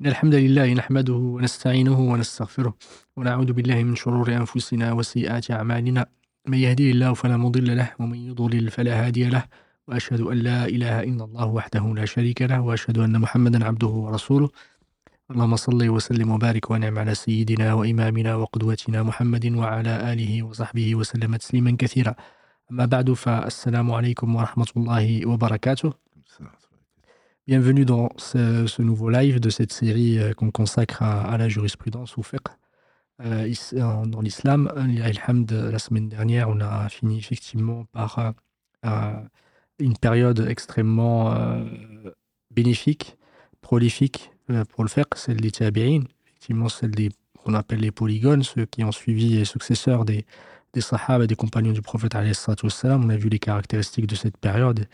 إن الحمد لله نحمده ونستعينه ونستغفره ونعوذ بالله من شرور أنفسنا وسيئات أعمالنا. من يهديه الله فلا مضل له ومن يضلل فلا هادي له. وأشهد أن لا إله إلا الله وحده لا شريك له وأشهد أن محمدا عبده ورسوله. اللهم صل وسلم وبارك ونعم على سيدنا وإمامنا وقدوتنا محمد وعلى آله وصحبه وسلم تسليما كثيرا. أما بعد فالسلام عليكم ورحمة الله وبركاته. Bienvenue dans ce, nouveau live de cette série euh, qu'on consacre à, la jurisprudence ou fiqh euh, dans l'islam. La semaine dernière, on a fini effectivement par euh, euh une période extrêmement euh, bénéfique, prolifique euh, pour le fiqh, celle des tabi'in, effectivement celle des qu'on appelle les polygones, ceux qui ont suivi les successeurs des, des et des compagnons du prophète. On a vu les caractéristiques de cette période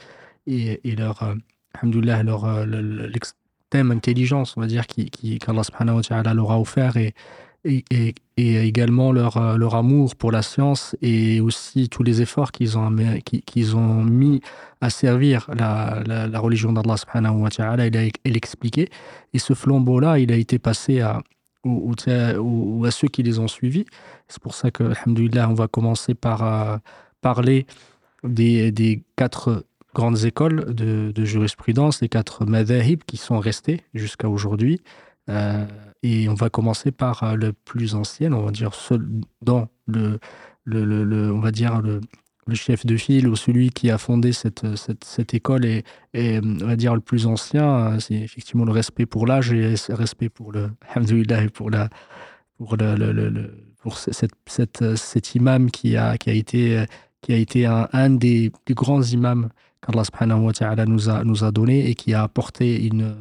et leur alhamdoulilah, leur, euh, l'extrême intelligence, on va dire, qu'Allah subhanahu wa ta'ala leur a offert et, et, et, et, également leur, euh, leur amour pour la science et aussi tous les efforts qu'ils ont, ont mis à servir la, la, religion d'Allah subhanahu wa ta'ala, il a expliqué. Et ce flambeau-là, il a été passé à, ou, à ceux qui les ont suivis. C'est pour ça que, alhamdoulilah, on va commencer par euh, parler des, des quatre grandes écoles de, de jurisprudence, les quatre madhahib qui sont restés jusqu'à aujourd'hui. Euh, et on va commencer par euh, le plus ancien, on va dire dans le, le, le, on va dire le, chef de file ou celui qui a fondé cette, cette, école et, on va dire le plus ancien, euh, c'est effectivement le respect pour l'âge et le respect pour le et pour la pour le, pour cette, cette, cet imam qui a qui a été qui a été un des plus grands imams qu'Allah subhanahu wa nous a, nous a donné et qui a apporté, une,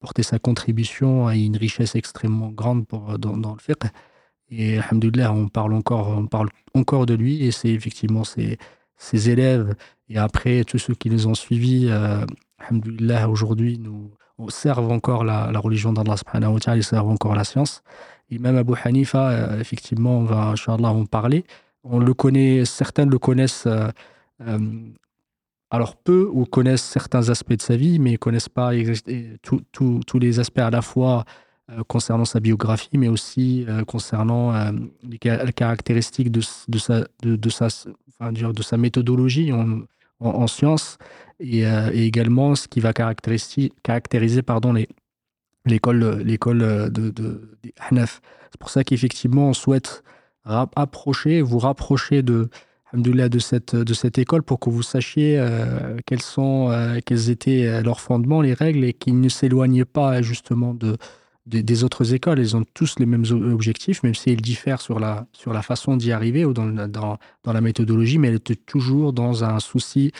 apporté sa contribution à une richesse extrêmement grande pour, dans, le fiqh. Et alhamdoulilah, on parle encore, on parle encore de lui et c'est effectivement ses, ses élèves et après tous ceux qui les ont suivis, euh, aujourd'hui nous servent encore la, religion d'Allah subhanahu wa ils servent encore la science. Et même Abu Hanifa, euh, effectivement, on va, Inch'Allah, en parler. On le connaît, certains le connaissent euh, euh, alors peu ou connaissent certains aspects de sa vie, mais ne connaissent pas tous les aspects à la fois euh, concernant sa biographie, mais aussi euh, concernant euh, les, les, caractéristiques de, sa, méthodologie en, en, en sciences et, également ce qui va caractériser, pardon, l'école de, de. C'est pour ça qu'effectivement, on souhaite vous rapprocher de, de cette, de cette école pour que vous sachiez euh, quels, sont, euh, quels étaient euh, leurs fondements, les règles et qu'ils ne s'éloignent pas justement de, de, des autres écoles. Ils ont tous les mêmes objectifs, même s'ils diffèrent sur la, sur la façon d'y arriver ou dans, dans, dans, la méthodologie, mais elle était toujours dans un souci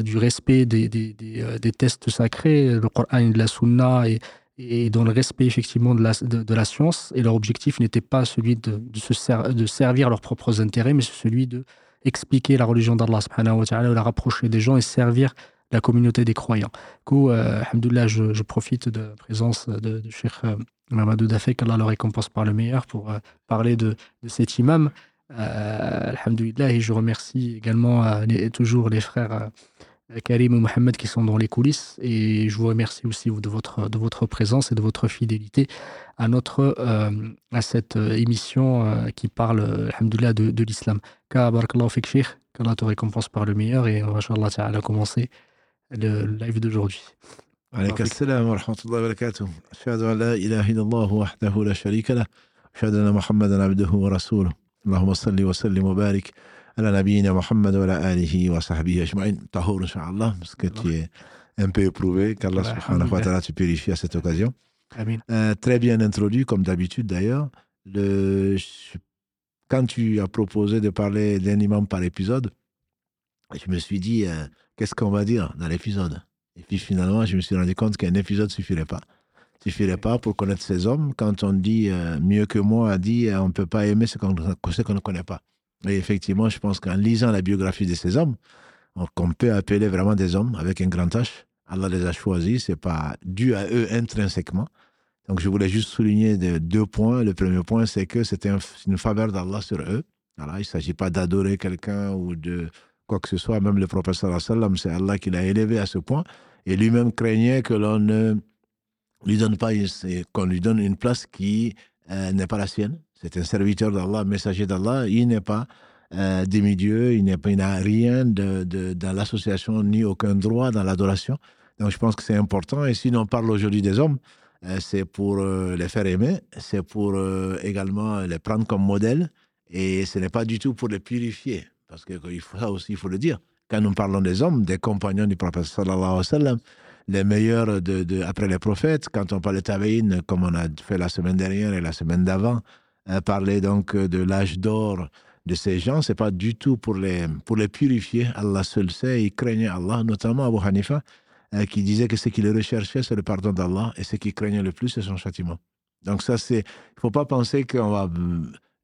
du respect des, des, des, tests sacrés, le Coran et de la Sunna et, et dans le respect effectivement de la, de, la science. Et leur objectif n'était pas celui de, se de servir leurs propres intérêts, mais celui de expliquer la religion d'Allah la rapprocher des gens et servir la communauté des croyants. Du coup, euh, je, profite de la présence de, de Cheikh euh, Mamadou Dafek, qu'Allah le récompense par le meilleur, pour euh, parler de, cet imam. Euh, et je remercie également euh, les, toujours les frères Karim et Mohamed qui sont dans les coulisses. Et je vous remercie aussi de votre, de votre présence et de votre fidélité à, notre, euh, à cette euh, émission euh, qui parle, euh, alhamdoulilah, de, de l'islam. Ka barakallahu fik sheikh, qu'Allah te récompense par le meilleur et inshallah ta'ala commencer le live d'aujourd'hui. عليك السلام ورحمة الله وبركاته أشهد أن لا إله إلا الله وحده لا شريك له أشهد أن محمدا عبده ورسوله اللهم صل وسلم وبارك ala nabiyina Muhammad wa wa sahbihi ajma'in. Tahor, inshallah, parce que tu es un peu éprouvé, qu'Allah subhanahu wa ta'ala te purifie à cette occasion. Euh, très bien introduit, comme d'habitude d'ailleurs. Quand tu as proposé de parler d'un imam par épisode, je me suis dit, euh, qu'est-ce qu'on va dire dans l'épisode? Et puis finalement, je me suis rendu compte qu'un épisode ne suffirait pas. Ne Suffirait pas pour connaître ces hommes. Quand on dit euh, mieux que moi, a dit, on ne peut pas aimer ce qu'on ne connaît pas. Et effectivement, je pense qu'en lisant la biographie de ces hommes, qu'on peut appeler vraiment des hommes avec un grand H, Allah les a choisis, ce n'est pas dû à eux intrinsèquement. Donc je voulais juste souligner deux points. Le premier point, c'est que c'est un, une faveur d'Allah sur eux. Voilà, il ne s'agit pas d'adorer quelqu'un ou de quoi que ce soit. Même le prophète, c'est Allah qui l'a élevé à ce point. Et lui-même craignait que l'on ne lui donne pas, qu'on lui donne une place qui euh, n'est pas la sienne. C'est un serviteur d'Allah, messager d'Allah. Il n'est pas euh, demi-dieu, il n'a rien dans l'association ni aucun droit dans l'adoration. Donc je pense que c'est important. Et si on parle aujourd'hui des hommes, euh, c'est pour euh, les faire aimer, c'est pour également les prendre comme modèle. Et ce n'est pas du tout pour les purifier. Parce que il faut, ça aussi, il faut le dire. Quand nous parlons des hommes, des compagnons du prophète sallallahu alayhi wa sallam, les meilleurs après les prophètes, quand on parle de Tabaïn, comme on a fait la semaine dernière et la semaine d'avant, parler donc de l'âge d'or de ces gens, c'est pas du tout pour les, pour les purifier. Allah seul sait, ils craignaient Allah, notamment Abu Hanifa, euh, qui disait que ce qu'il recherchait, c'est le pardon d'Allah, et ce qu'il craignait le plus, c'est son châtiment. Donc ça, c'est, il faut pas penser qu'on va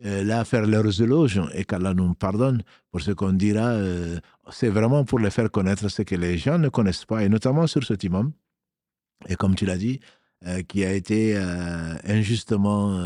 euh, là faire leurs éloges et qu'Allah nous pardonne pour ce qu'on dira. Euh, c'est vraiment pour les faire connaître ce que les gens ne connaissent pas, et notamment sur ce imam. Et comme tu l'as dit, qui a été injustement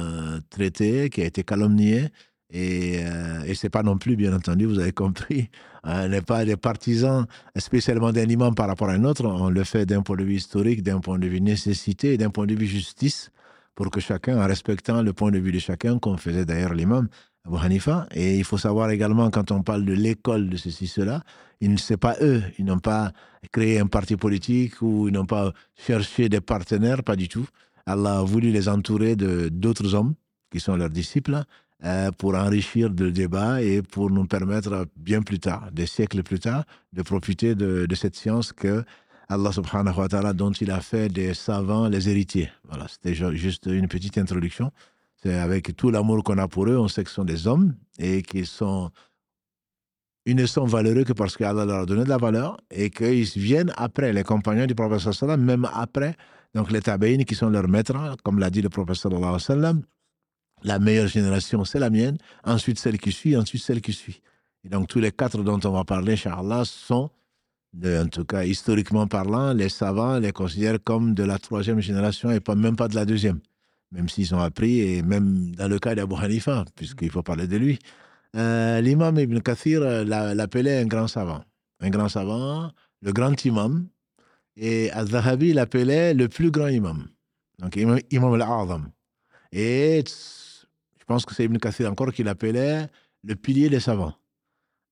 traité, qui a été calomnié, et, euh, et ce n'est pas non plus, bien entendu, vous avez compris, on n'est pas des partisans spécialement d'un imam par rapport à un autre. On le fait d'un point de vue historique, d'un point de vue nécessité, d'un point de vue justice, pour que chacun, en respectant le point de vue de chacun, comme faisait d'ailleurs l'imam Abu Hanifa. Et il faut savoir également, quand on parle de l'école de ceci, cela, ils ne sont pas eux, ils n'ont pas créé un parti politique ou ils n'ont pas cherché des partenaires, pas du tout. Allah a voulu les entourer de d'autres hommes qui sont leurs disciples euh, pour enrichir le débat et pour nous permettre bien plus tard, des siècles plus tard, de profiter de, cette science que Allah subhanahu wa ta'ala, dont il a fait des savants les héritiers. Voilà, c'était juste une petite introduction. C'est avec tout l'amour qu'on a pour eux, on sait que ce sont des hommes et qu'ils sont ils ne sont valeureux que parce qu'Allah leur a donné de la valeur et qu'ils viennent après les compagnons du prophète même après donc les tabaïnes qui sont leurs maîtres, comme l'a dit le prophète la meilleure génération, c'est la mienne, ensuite celle qui suit, ensuite celle qui suit. Et donc tous les quatre dont on va parler, Inch'Allah, sont, en tout cas historiquement parlant, les savants les considèrent comme de la troisième génération et pas, même pas de la deuxième, même s'ils ont appris, et même dans le cas d'Abu Hanifa, puisqu'il faut parler de lui. Euh, l'imam Ibn Kathir euh, l'appelait un grand savant. Un grand savant, le grand imam, et Al-Zahabi l'appelait le plus grand imam. Donc imam, imam al-Azam. Et je pense que c'est Ibn Kathir encore qui l'appelait le pilier des savants.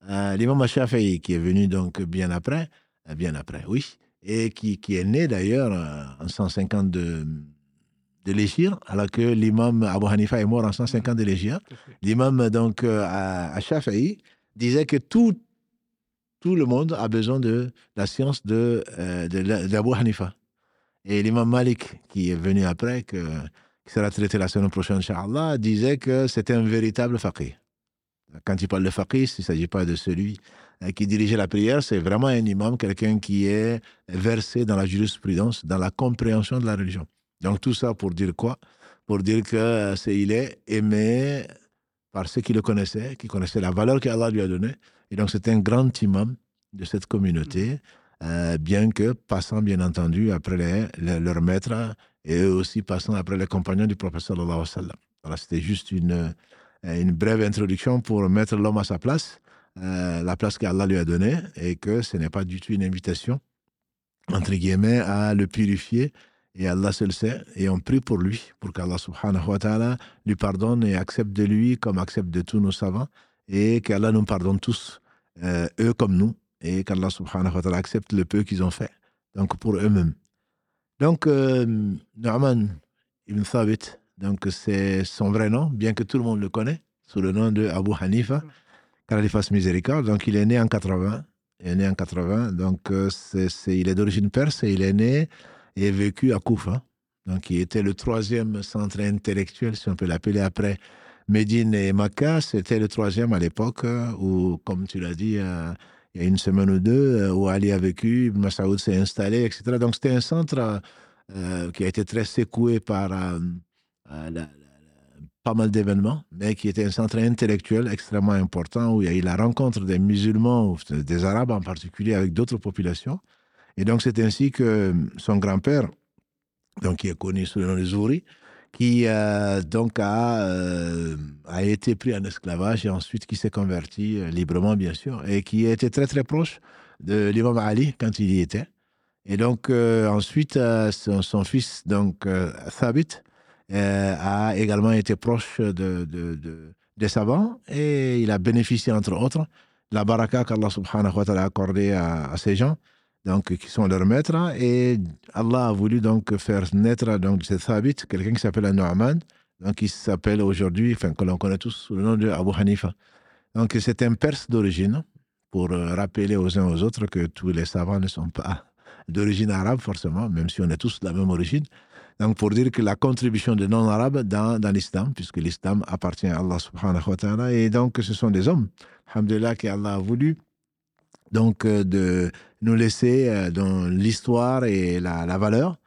Euh, L'imam Shafi'i, qui est venu donc bien après, euh, bien après, oui, et qui, qui est né d'ailleurs en 150 de, de l'Égypte, alors que l'imam Abu Hanifa est mort en 150 de l'Égypte. L'imam donc à, à Shafi'i disait que tout, tout le monde a besoin de la science de, d'Abu Hanifa. Et l'imam Malik, qui est venu après, que qui sera traité la semaine prochaine, Inch'Allah, disait que c'était un véritable faqih. Quand il parle de faqih, il ne s'agit pas de celui euh, qui dirigeait la prière, c'est vraiment un imam, quelqu'un qui est versé dans la jurisprudence, dans la compréhension de la religion. Donc tout ça pour dire quoi? Pour dire que euh, c'est il est aimé par ceux qui le connaissaient, qui connaissaient la valeur qu'Allah lui a donnée. Et donc c'est un grand imam de cette communauté, euh, bien que passant bien entendu après les, leur maître et eux aussi passant après les compagnons du professeur sallallahu alayhi Voilà, c'était juste une, euh, une brève introduction pour mettre l'homme à sa place, euh, la place qu'Allah lui a donnée, et que ce n'est pas du tout une invitation, entre guillemets, à le purifier. Et Allah seul sait, et on prie pour lui, pour qu'Allah subhanahu wa ta'ala lui pardonne et accepte de lui comme accepte de tous nos savants, et qu'Allah nous pardonne tous, euh, eux comme nous, et qu'Allah subhanahu wa ta'ala accepte le peu qu'ils ont fait, donc pour eux-mêmes. Donc, euh, ibn Thabit, donc c'est son vrai nom, bien que tout le monde le connaît, sous le nom de Abu Hanifa, qu'Allah fasse miséricorde. Donc, il est né en 80. Il est né en 80. Donc, euh, il est d'origine perse et il est né et vécu à Koufa. Donc, il était le troisième centre intellectuel, si on peut l'appeler après Médine et Makkah. C'était le troisième à l'époque euh, où, comme tu l'as dit, il y a une semaine ou deux, euh, où Ali a vécu, Ibn Masaoud s'est installé, etc. Donc c'était un centre euh, qui a été très secoué par euh, pas mal d'événements, mais qui était un centre intellectuel extrêmement important où il y a eu la rencontre des musulmans, des Arabes en particulier, avec d'autres populations. Et donc c'est ainsi que son grand-père, qui est connu sous le nom de Zouri, qui euh, donc a, euh, a été pris en esclavage et ensuite qui s'est converti euh, librement, bien sûr, et qui était très très proche de l'imam Ali quand il y était. Et donc, euh, ensuite, euh, son, fils, donc, euh, Thabit, euh, a également été proche de, de- de- des savants et il a bénéficié, entre autres, de la baraka qu'Allah subhanahu wa ta'ala a accordée à, à ces gens, donc, qui sont leurs maîtres. Et Allah a voulu donc faire naître donc, ce Thabit quelqu'un qui s'appelle Nu'man, donc qui s'appelle aujourd'hui, enfin, que l'on connaît tous sous le nom de Abu Hanifa. Donc, c'est un Perse d'origine, pour euh, rappeler aux uns aux autres que tous les savants ne sont pas d'origine arabe, forcément, même si on est tous de la même origine. Donc, pour dire que la contribution des non-arabes dans, dans l'islam, puisque l'islam appartient à Allah subhanahu wa ta'ala, et donc ce sont des hommes, alhamdulillah, qu'Allah a voulu donc euh, de nous laisser euh, dans l'histoire et la, valeur.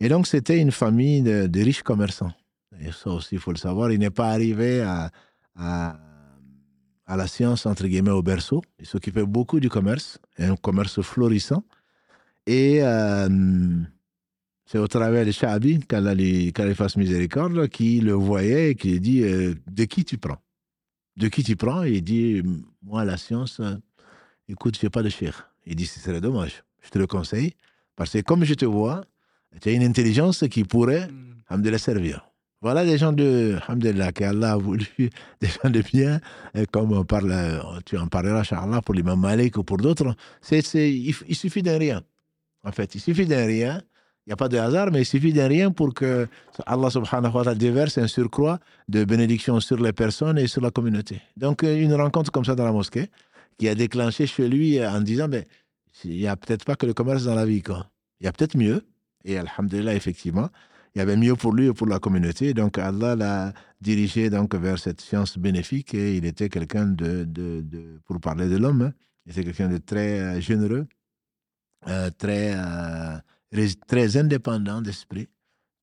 Et donc, c'était une famille de, riches commerçants. Et ça aussi, il faut le savoir, il n'est pas arrivé à, à, la science, entre guillemets, au berceau. Il s'occupait beaucoup du commerce, un commerce florissant. Et euh, c'est au travers de Sha'abi, qu'Allah fasse miséricorde, qui le voyait et qui lui dit De qui tu prends? De qui tu prends? Et il dit Moi, la science, écoute, je n'ai pas de cher. Il dit Ce serait dommage. Je te le conseille, parce que comme je te vois, tu as une intelligence qui pourrait Mm. de la servir. Voilà des gens de Alhamdulillah, qu'Allah a voulu, des gens de bien, et comme on parle, euh, tu en parleras, Inch'Allah, pour l'imam Malik ou pour d'autres. C'est, c'est, il, il suffit d'un rien. En fait, il suffit d'un rien. Il n'y a pas de hasard, mais il suffit d'un rien pour que Allah subhanahu wa ta'ala déverse un surcroît de bénédiction sur les personnes et sur la communauté. Donc, euh, une rencontre comme ça dans la mosquée, qui a déclenché chez lui euh, en disant, ben, il n'y a peut-être pas que le commerce dans la vie, quoi. Il y a peut-être mieux. Et Alhamdulillah, effectivement, il y avait mieux pour lui et pour la communauté. Donc Allah l'a dirigé donc vers cette science bénéfique et il était quelqu'un de, de, pour parler de l'homme, hein, il était quelqu'un de très euh, généreux, euh, très, très indépendant d'esprit.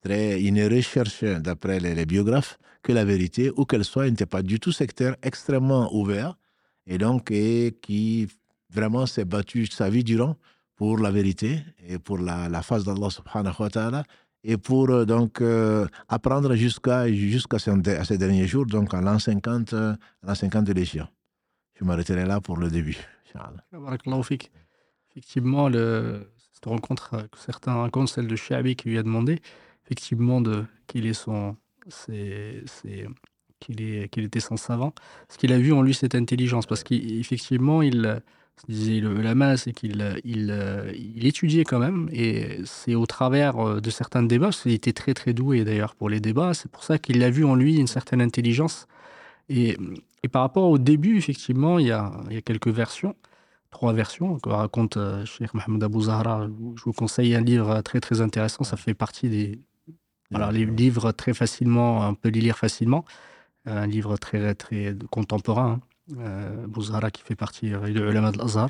Très, il ne recherche, d'après les, les biographes, que la vérité, où qu'elle soit, il n'était pas du tout sectaire, extrêmement ouvert, et donc et qui vraiment s'est battu sa vie durant pour la vérité et pour la, la face d'Allah subhanahu wa ta'ala et pour euh, donc euh, apprendre jusqu'à jusqu'à ces, derniers jours, donc à l'an 50, euh, l'an 50 de l'Égypte. Je m'arrêterai là pour le début. Effectivement, le, cette rencontre euh, que certains racontent, celle de Shabi qui lui a demandé, effectivement, de, qu'il est son, c'est, c'est, qu'il, qu'il était son savant. Ce qu'il a vu en lui, cette intelligence, parce qu'effectivement, il euh, disait le lama, c'est qu'il euh, il, il étudiait quand même, et c'est au travers euh, de certains débats, parce qu'il était très très doué d'ailleurs pour les débats, c'est pour ça qu'il a vu en lui une certaine intelligence. Et, et par rapport au début, effectivement, il y a, il y a quelques versions trois versions que raconte euh, Cheikh Mohamed Abou Zahra. Je vous conseille un livre très très intéressant. Ça fait partie des voilà, les livres très facilement, on peut les lire facilement. Un livre très très contemporain. Hein. Euh, Abou Zahra qui fait partie euh, de l'ulama de l'Azhar.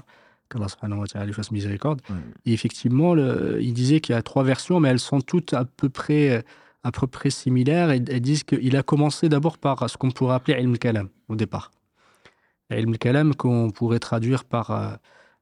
Qu'Allah subhanahu wa ta'ala lui fasse miséricorde. Ouais. Et effectivement, le, il disait qu'il y a trois versions, mais elles sont toutes à peu près, à peu près similaires. Et elles disent qu'il a commencé d'abord par ce qu'on pourrait appeler ilm kalam au départ. Ilm al-Kalam qu'on pourrait traduire par euh,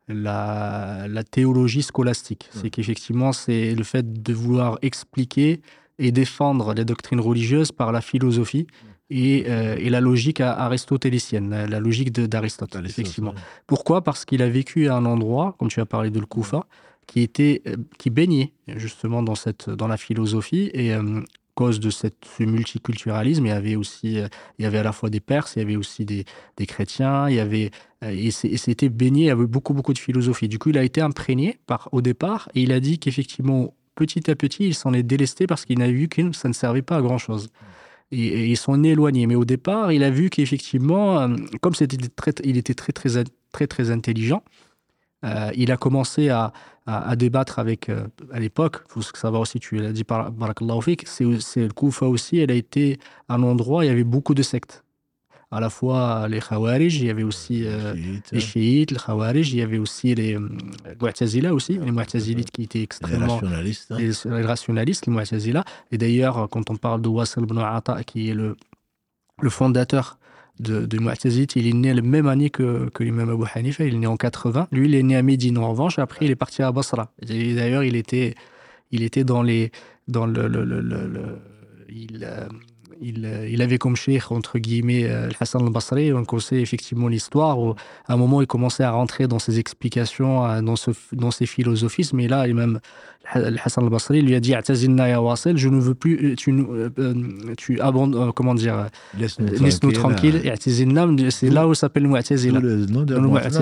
la, la théologie scolastique. C'est qu'effectivement, c'est le fait de vouloir expliquer et défendre les doctrines religieuses par la philosophie et, euh, et la logique aristotélicienne, la, la logique d'Aristote, effectivement. Pourquoi? Parce qu'il a vécu à un endroit, comme tu as parlé de le Koufa, qui, était, euh, qui baignait justement dans, cette, dans la philosophie et euh, cause de cette, ce multiculturalisme, il y avait aussi, euh, il y avait à la fois des Perses, il y avait aussi des, des chrétiens, il y avait, et c'était baigné avec beaucoup, beaucoup de philosophie. Du coup, il a été imprégné par, au départ et il a dit qu'effectivement, petit à petit, il s'en est délesté parce qu'il a vu que ça ne servait pas à grand-chose. Et, et ils s'en est éloignés. Mais au départ, il a vu qu'effectivement, euh, comme très, il était très, très, très, très intelligent, euh, il a commencé à, débattre avec, euh, à l'époque, il faut savoir aussi, tu l'as dit Barakallahu c'est c'est le Koufa aussi, elle a été un endroit, il y avait beaucoup de sectes. À la fois les Khawarij, il y avait aussi euh, Chiites, les chiites, les Khawarij, il y avait aussi les euh, Mu'tazila aussi, les Mu'tazilites qui étaient les extrêmement rationalistes. hein. les, les rationalistes, les Mu'tazila. Et d'ailleurs, quand on parle de Wasl ibn Ata, qui est le, le fondateur de, de il est né la même année que, que l'imam Abu Hanifa, il est né en 80. Lui, il est né à Médine. En revanche, après, il est parti à Basra. D'ailleurs, il était, il était dans les. Dans le, le- le- le- le- il, euh, il, euh, il avait comme cheikh, entre guillemets, euh, Hassan al-Basri. On connaissait effectivement l'histoire à un moment, il commençait à rentrer dans ses explications, euh, dans, ce, dans ses philosophies. Mais là, et même Hassan al-Basri lui a dit ya Wasil, je ne veux plus, tu, tu abandonnes, comment dire, laisse-nous tranquille. C'est là où s'appelle Mu'tazila. Le nom de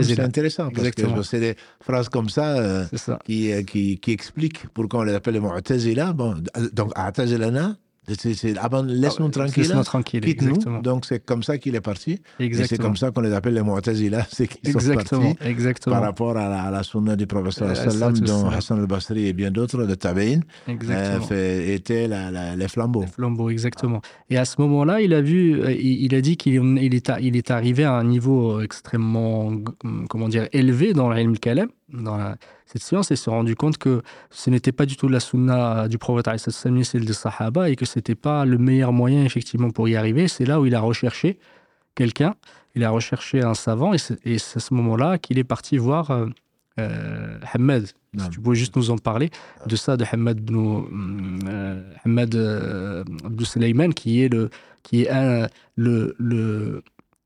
c'est intéressant parce Exactement. que c'est des phrases comme ça, euh, ça. Qui, qui, qui, expliquent pourquoi on les appelle Mu'tazila. Bon, donc, Atazilana, Laisse-nous tranquille. Laisse tranquille Quitte-nous. Donc, c'est comme ça qu'il est parti. Et c'est comme ça qu'on les appelle les Mu'tazila. C'est qu'ils sont partis exactement. par rapport à la, à la sunna du professeur sallam, dont Hassan al-Basri et bien d'autres de Tabein euh, étaient la, la, les flambeaux. Les flambeaux, exactement. Et à ce moment-là, il a vu, euh, il, il a dit qu'il il est, il est arrivé à un niveau extrêmement, comment dire, élevé dans l'ilm kalam, dans la, cette science et se rendu compte que ce n'était pas du tout la sunna du prophète ni celle des sahaba et que c'était pas le meilleur moyen effectivement pour y arriver. C'est là où il a recherché quelqu'un, il a recherché un savant et c'est à ce moment-là qu'il est parti voir euh, euh Hamad. Si tu pouvais juste nous en parler de ça, de Hamad euh, Hamad euh, qui est le qui est un, le, le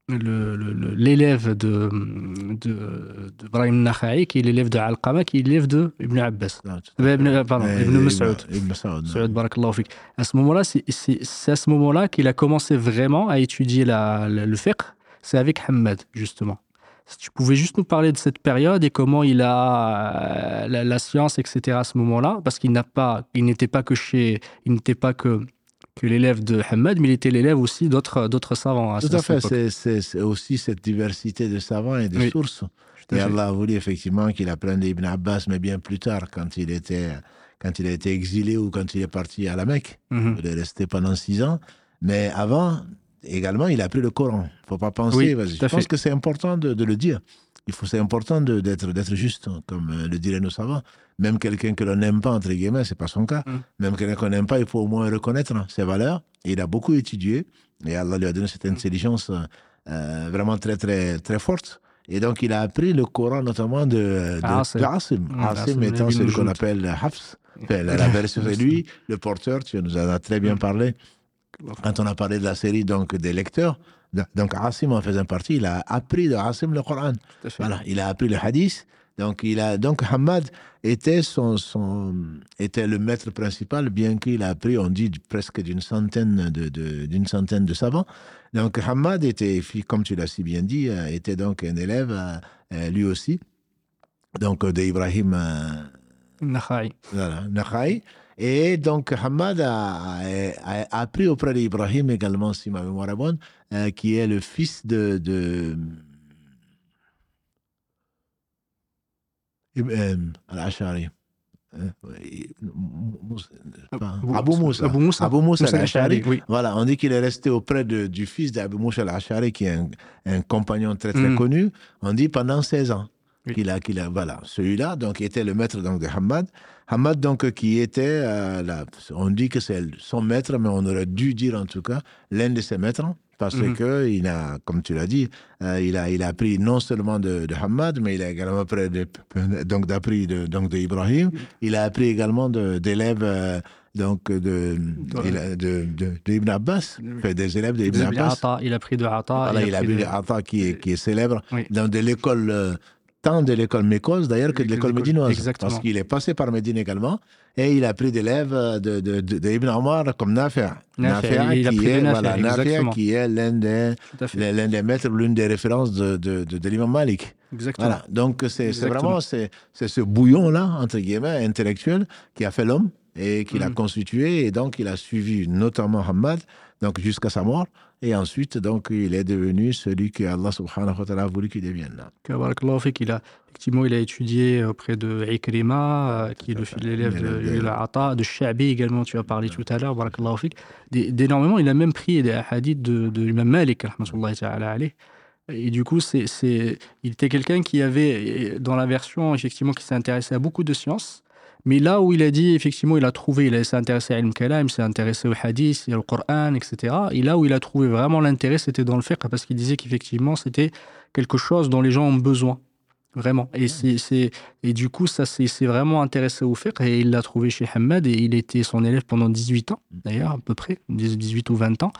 l'élève de, de, de Brahim Nakhai, qui est l'élève de Al-Qama, qui est l'élève de Ibn Abbas. Ibn, pardon, Ibn Mas'ud. Ibn Mas'ud. À ce moment-là, c'est à ce moment-là qu'il a commencé vraiment à étudier la, la, le fiqh. C'est avec Hamad, justement. Si tu pouvais juste nous parler de cette période et comment il a la, la science, etc. à ce moment-là, parce qu'il n'a pas, il n'était pas que chez, il n'était pas que que l'élève de Hamad, mais il était l'élève aussi d'autres, d'autres savants. À Tout à fait, c'est, aussi cette diversité de savants et de sources. Et Allah a voulu effectivement qu'il apprenne Ibn Abbas, mais bien plus tard, quand il, était, quand il a été exilé ou quand il est parti à la Mecque. Mhm. Il est resté pendant six ans. Mais avant, également, il a appris le Coran. Il ne faut pas penser. je pense que c'est important de, de, le dire. Il faut, c'est important d'être, d'être juste, comme euh, le diraient nos savants. Même quelqu'un que l'on n'aime pas, entre guillemets, c'est pas son cas. Mm. Même quelqu'un qu'on n'aime pas, il faut au moins reconnaître ses valeurs. Et il a beaucoup étudié. Et Allah lui a donné cette mm. intelligence euh, vraiment très, très, très forte. Et donc, il a appris le Coran, notamment de, de, Asim. Asim mm, étant celui qu'on appelle Hafs. la, la version, c'est lui, le porteur, tu nous en as très bien parlé. Quand on a parlé de la série donc, des lecteurs, donc Asim en faisant partie, il a appris de Asim le Coran. Voilà, il a appris le hadith. Donc, il a, donc Hamad était, son, son, était le maître principal, bien qu'il a appris, on dit, presque d'une centaine de, d'une centaine de savants. Donc, Hamad était, comme tu l'as si bien dit, euh, était donc un élève, euh, lui aussi, donc d'Ibrahim euh, Nakhai. Voilà, Nakhai. Et donc, Hamad a, a, appris auprès d'Ibrahim également, si ma mémoire est bonne, qui est le fils de, de Al-Ash'ari. Abu Moussa. Abu Moussa, Abu Moussa al-Ash'ari. Oui. Voilà, on dit qu'il est resté auprès de, du fils d'Abu Moussa al-Ash'ari, qui est un, un, compagnon très très mm. connu. On dit pendant 16 ans. Oui. Qu'il a, qu'il a, voilà, celui-là, donc, était le maître donc, de Hamad. Hamad, donc, qui était, euh, la, on dit que c'est son maître, mais on aurait dû dire en tout cas l'un de ses maîtres parce mm -hmm. que il a, comme tu l'as dit, euh, il, a, il a appris non seulement de, de Hamad, mais il a également appris de, donc d'appris de, donc de Ibrahim. Il a appris également d'élèves euh, donc de, de, de, de, Ibn Abbas, des élèves d'Ibn Abbas. il a pris de Ata. Voilà, il, a appris de qui est, qui est célèbre oui. dans de l'école. Tant de l'école mécoise d'ailleurs que de l'école médinoise. Exactement. Parce qu'il est passé par Médine également. Et il a pris des élèves de, de, de, de Ibn Omar comme Nafi'. Nafi', qui, est, voilà, Nafi qui est l'un des, l'un des maîtres, l'une des références de, de, de, l'imam Malik. Exactement. Voilà. Donc c'est vraiment c'est, ce bouillon-là, entre guillemets, intellectuel, qui a fait l'homme et qui l'a mm. constitué. Et donc il a suivi notamment Hamad donc jusqu'à sa mort. Et ensuite, donc, il est devenu celui que Allah subhanahu wa ta'ala a voulu qu'il devienne. Il a, effectivement, il a étudié auprès de Ikrima, euh, qui est l'élève de l'Ata, de Shabi également, tu as parlé tout à l'heure, d'énormément. Il a même pris des hadiths de, de l'imam Malik, ta'ala Et du coup, c'est, il était quelqu'un qui avait, dans la version, effectivement, qui s'est intéressé à beaucoup de sciences, mais là où il a dit, effectivement, il a trouvé, il s'est intéressé à Al-Kalam, il s'est intéressé au hadith, au Coran, etc. Et là où il a trouvé vraiment l'intérêt, c'était dans le fiqh, parce qu'il disait qu'effectivement, c'était quelque chose dont les gens ont besoin. Vraiment. Et, c'est, et du coup, ça s'est vraiment intéressé au fiqh et il l'a trouvé chez Hamad et il était son élève pendant 18 ans, d'ailleurs, à peu près, 18 ou 20 ans.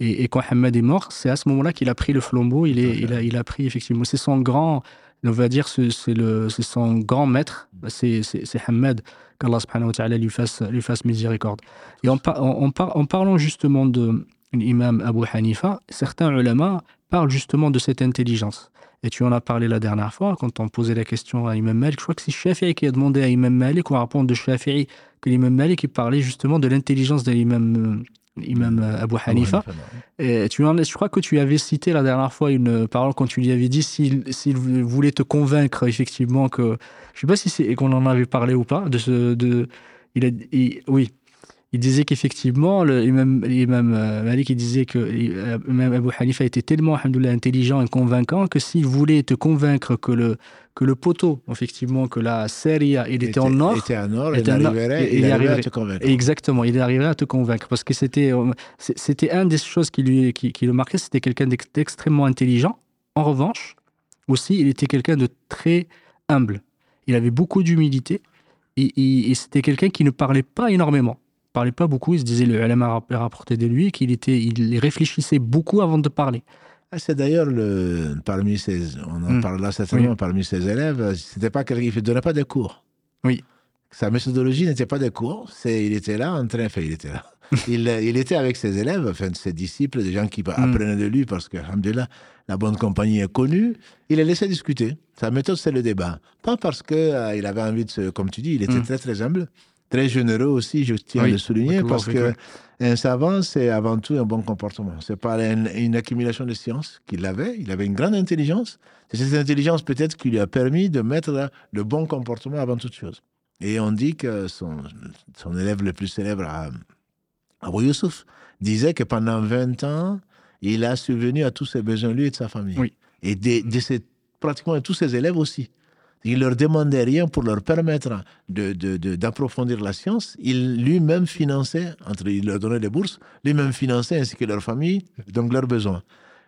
Et, quand Hamad est mort, c'est à ce moment-là qu'il a pris le flambeau. Il, est, il, a, il a pris effectivement. C'est son grand, on va dire, c'est, le, son grand maître, c'est, c'est, Hamad, qu'Allah subhanahu wa ta'ala lui fasse, lui fasse miséricorde. Et en, en, en parlant justement de l'imam Abu Hanifa, certains ulama parlent justement de cette intelligence. Et tu en as parlé la dernière fois, quand on posait la question à Imam Malik. Je crois que c'est Shafi'i qui a demandé à Imam Malik, ou à rapport de Shafi'i, que l'Imam Malik parlait justement de l'intelligence de l'imam Imam euh, Abu Hanifa. Et tu en, je crois que tu avais cité la dernière fois une parole quand tu lui avais dit s'il voulait te convaincre effectivement que. Je ne sais pas si c'est qu'on en avait parlé ou pas. De ce, de, il a, oui, il disait qu'effectivement, l'imam euh, Malik il disait que l'imam Abu Hanifa était tellement intelligent et convaincant que s'il voulait te convaincre que le, que le poteau, effectivement, que la seria, il était, en or, était en or, il, arriverait, il, arriverait, à te convaincre. Exactement, il arriverait à te convaincre. Parce que c'était, euh, c'était un des choses qui, lui, qui, qui le marquait, c'était quelqu'un d'extrêmement intelligent. En revanche, aussi, il était quelqu'un de très humble. Il avait beaucoup d'humilité et, et c'était quelqu'un qui ne parlait pas énormément parlait pas beaucoup. Il se disait, le LM a rapporté de lui qu'il était, il réfléchissait beaucoup avant de parler. Ah, c'est d'ailleurs le, parmi ses, on en hmm. parle là certainement, parmi ses élèves, c'était pas quelqu'un qui ne donnait pas de cours. Oui. Sa méthodologie n'était pas des cours, c'est, il était là en train, enfin, il était là. il, il, était avec ses élèves, enfin, ses disciples, des gens qui hmm. apprenaient de lui parce que, la bonne compagnie est connue. Il les laissait discuter. Sa méthode, c'est le débat. Pas parce qu'il euh, il avait envie de se, comme tu dis, il était hmm. très, très humble très généreux aussi, je tiens à le souligner, parce que un savant, c'est avant tout un bon comportement. C'est pas une, accumulation de science qu'il avait. Il avait une grande intelligence. C'est cette intelligence peut-être qui lui a permis de mettre le bon comportement avant toute chose. Et on dit que son, son élève le plus célèbre, Abu Youssouf, disait que pendant 20 ans, il a subvenu à tous ses besoins, lui et de sa famille. Et de, de pratiquement tous ses élèves aussi. Il leur demandait rien pour leur permettre d'approfondir de, la science. Il lui-même finançait, entre, il leur donnait des bourses, lui-même finançait ainsi que leur famille, donc leurs besoins.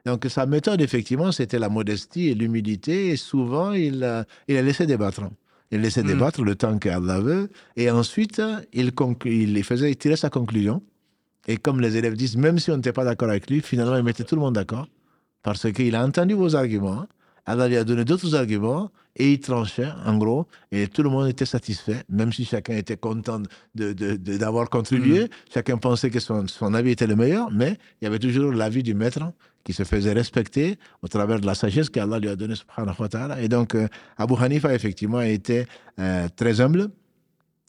Donc sa méthode, effectivement, c'était la modestie et l'humilité. Et souvent, il, a, il a laissé débattre. Il laissait mm. débattre le temps qu'Allah veut. Et ensuite, il, il, faisait, il tirait sa conclusion. Et comme les élèves disent, même si on n'était pas d'accord avec lui, finalement, il mettait tout le monde d'accord. Parce qu'il a entendu vos arguments. Allah lui a donné d'autres arguments et il tranchait, en gros, et tout le monde était satisfait, même si chacun était content d'avoir de, contribué, mm. chacun pensait que son, son, avis était le meilleur, mais il y avait toujours l'avis du maître qui se faisait respecter au travers de la sagesse qu'Allah lui a donnée, subhanahu wa ta'ala. Et donc, euh, Abu Hanifa, effectivement, était euh, très humble,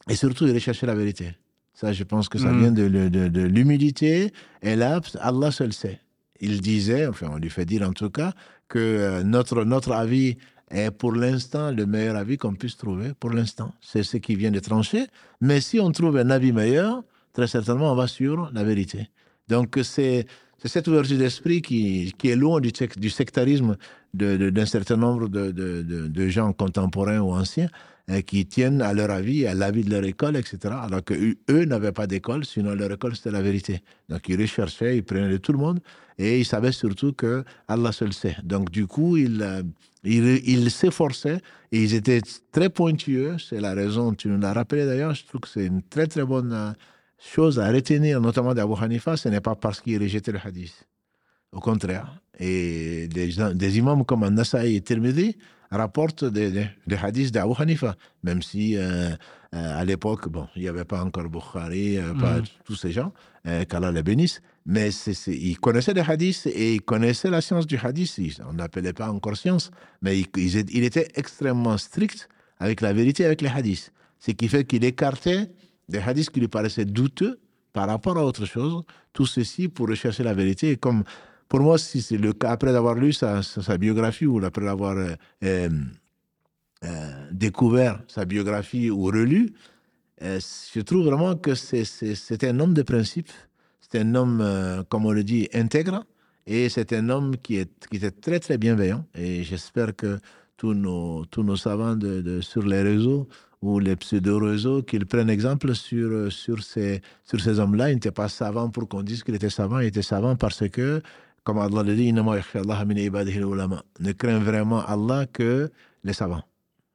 et surtout, il recherchait la vérité. Ça, je pense que ça mm. vient de, l'humilité, et là, Allah seul sait. Il disait, enfin, on lui fait dire en tout cas, que euh, notre, notre avis est pour l'instant le meilleur avis qu'on puisse trouver. Pour l'instant, c'est ce qui vient de trancher. Mais si on trouve un avis meilleur, très certainement, on va sur la vérité. Donc, c'est cette ouverture d'esprit qui, est loin du, sectarisme d'un certain nombre de, gens contemporains ou anciens euh, qui tiennent à leur avis, à l'avis de leur école, etc. Alors qu'eux n'avaient pas d'école, sinon leur école c'était la vérité. Donc ils recherchaient, ils prenaient de tout le monde et ils savaient surtout que Allah seul sait. Donc du coup, ils, euh, ils, s'efforçaient et ils étaient très pointueux. C'est la raison, tu nous l'as rappelé d'ailleurs, je trouve que c'est une très très bonne euh, chose à retenir, notamment d'Abu Hanifa, ce n'est pas parce qu'il rejetait le hadith. Au contraire. Et des, des imams comme An-Nasa'i et Tirmidhi rapportent des, des, hadiths d'Abu Hanifa, même si euh, euh, à l'époque, bon, il n'y avait pas encore Bukhari, pas mm. tous ces gens, qu'Allah les bénisse, mais ils connaissaient les hadiths et ils connaissaient la science du hadith. On n'appelait pas encore science, mais il, était extrêmement strict avec la vérité, avec les hadiths. Ce qui fait qu'il écartait des hadiths qui lui paraissaient douteux par rapport à autre chose. Tout ceci pour rechercher la vérité. Comme pour moi, si c'est le cas, après avoir lu sa, biographie ou après avoir euh, euh, euh, découvert sa biographie ou relu, je trouve vraiment que c'était un homme de principe c'est un homme, euh, comme on le dit, intègre. Et c'est un homme qui, est, qui était très, très bienveillant. Et j'espère que tous nos, tous nos savants de, sur les réseaux ou les pseudo-réseaux, qu'ils prennent exemple sur, sur ces, sur ces hommes-là. Il n'était pas savant pour qu'on dise qu'il était savant. Il était savant parce que, comme Allah le dit, ne craint vraiment Allah que les savants.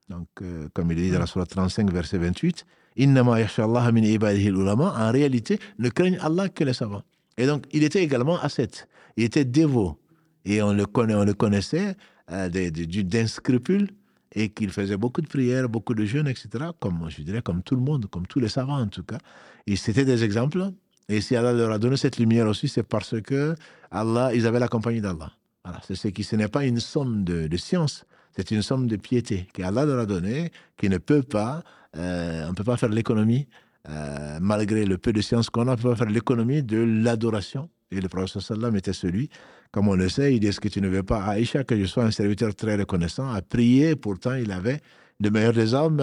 Donc, euh, comme il dit dans la Surah 35, verset 28, En réalité, ne craignent Allah que les savants. Et donc, il était également ascète. Il était dévot. Et on le, connaît, on le connaissait euh, d'un scrupule et qu'il faisait beaucoup de prières, beaucoup de jeûnes, etc. Comme, je dirais, comme tout le monde, comme tous les savants en tout cas. Et c'était des exemples. Et si Allah leur a donné cette lumière aussi, c'est parce que Allah, ils avaient la compagnie d'Allah. Voilà, c'est ce qui, ce n'est pas une somme de, de science, c'est une somme de piété qu'Allah leur a donnée, qui ne peut pas, euh, on ne peut pas faire l'économie, euh, malgré le peu de science qu'on a, on ne peut pas faire l'économie de l'adoration. Et le prophète sallam était celui, comme on le sait, il dit, est-ce que tu ne veux pas, Aïcha, que je sois un serviteur très reconnaissant, à prier, pourtant il avait le meilleur des hommes,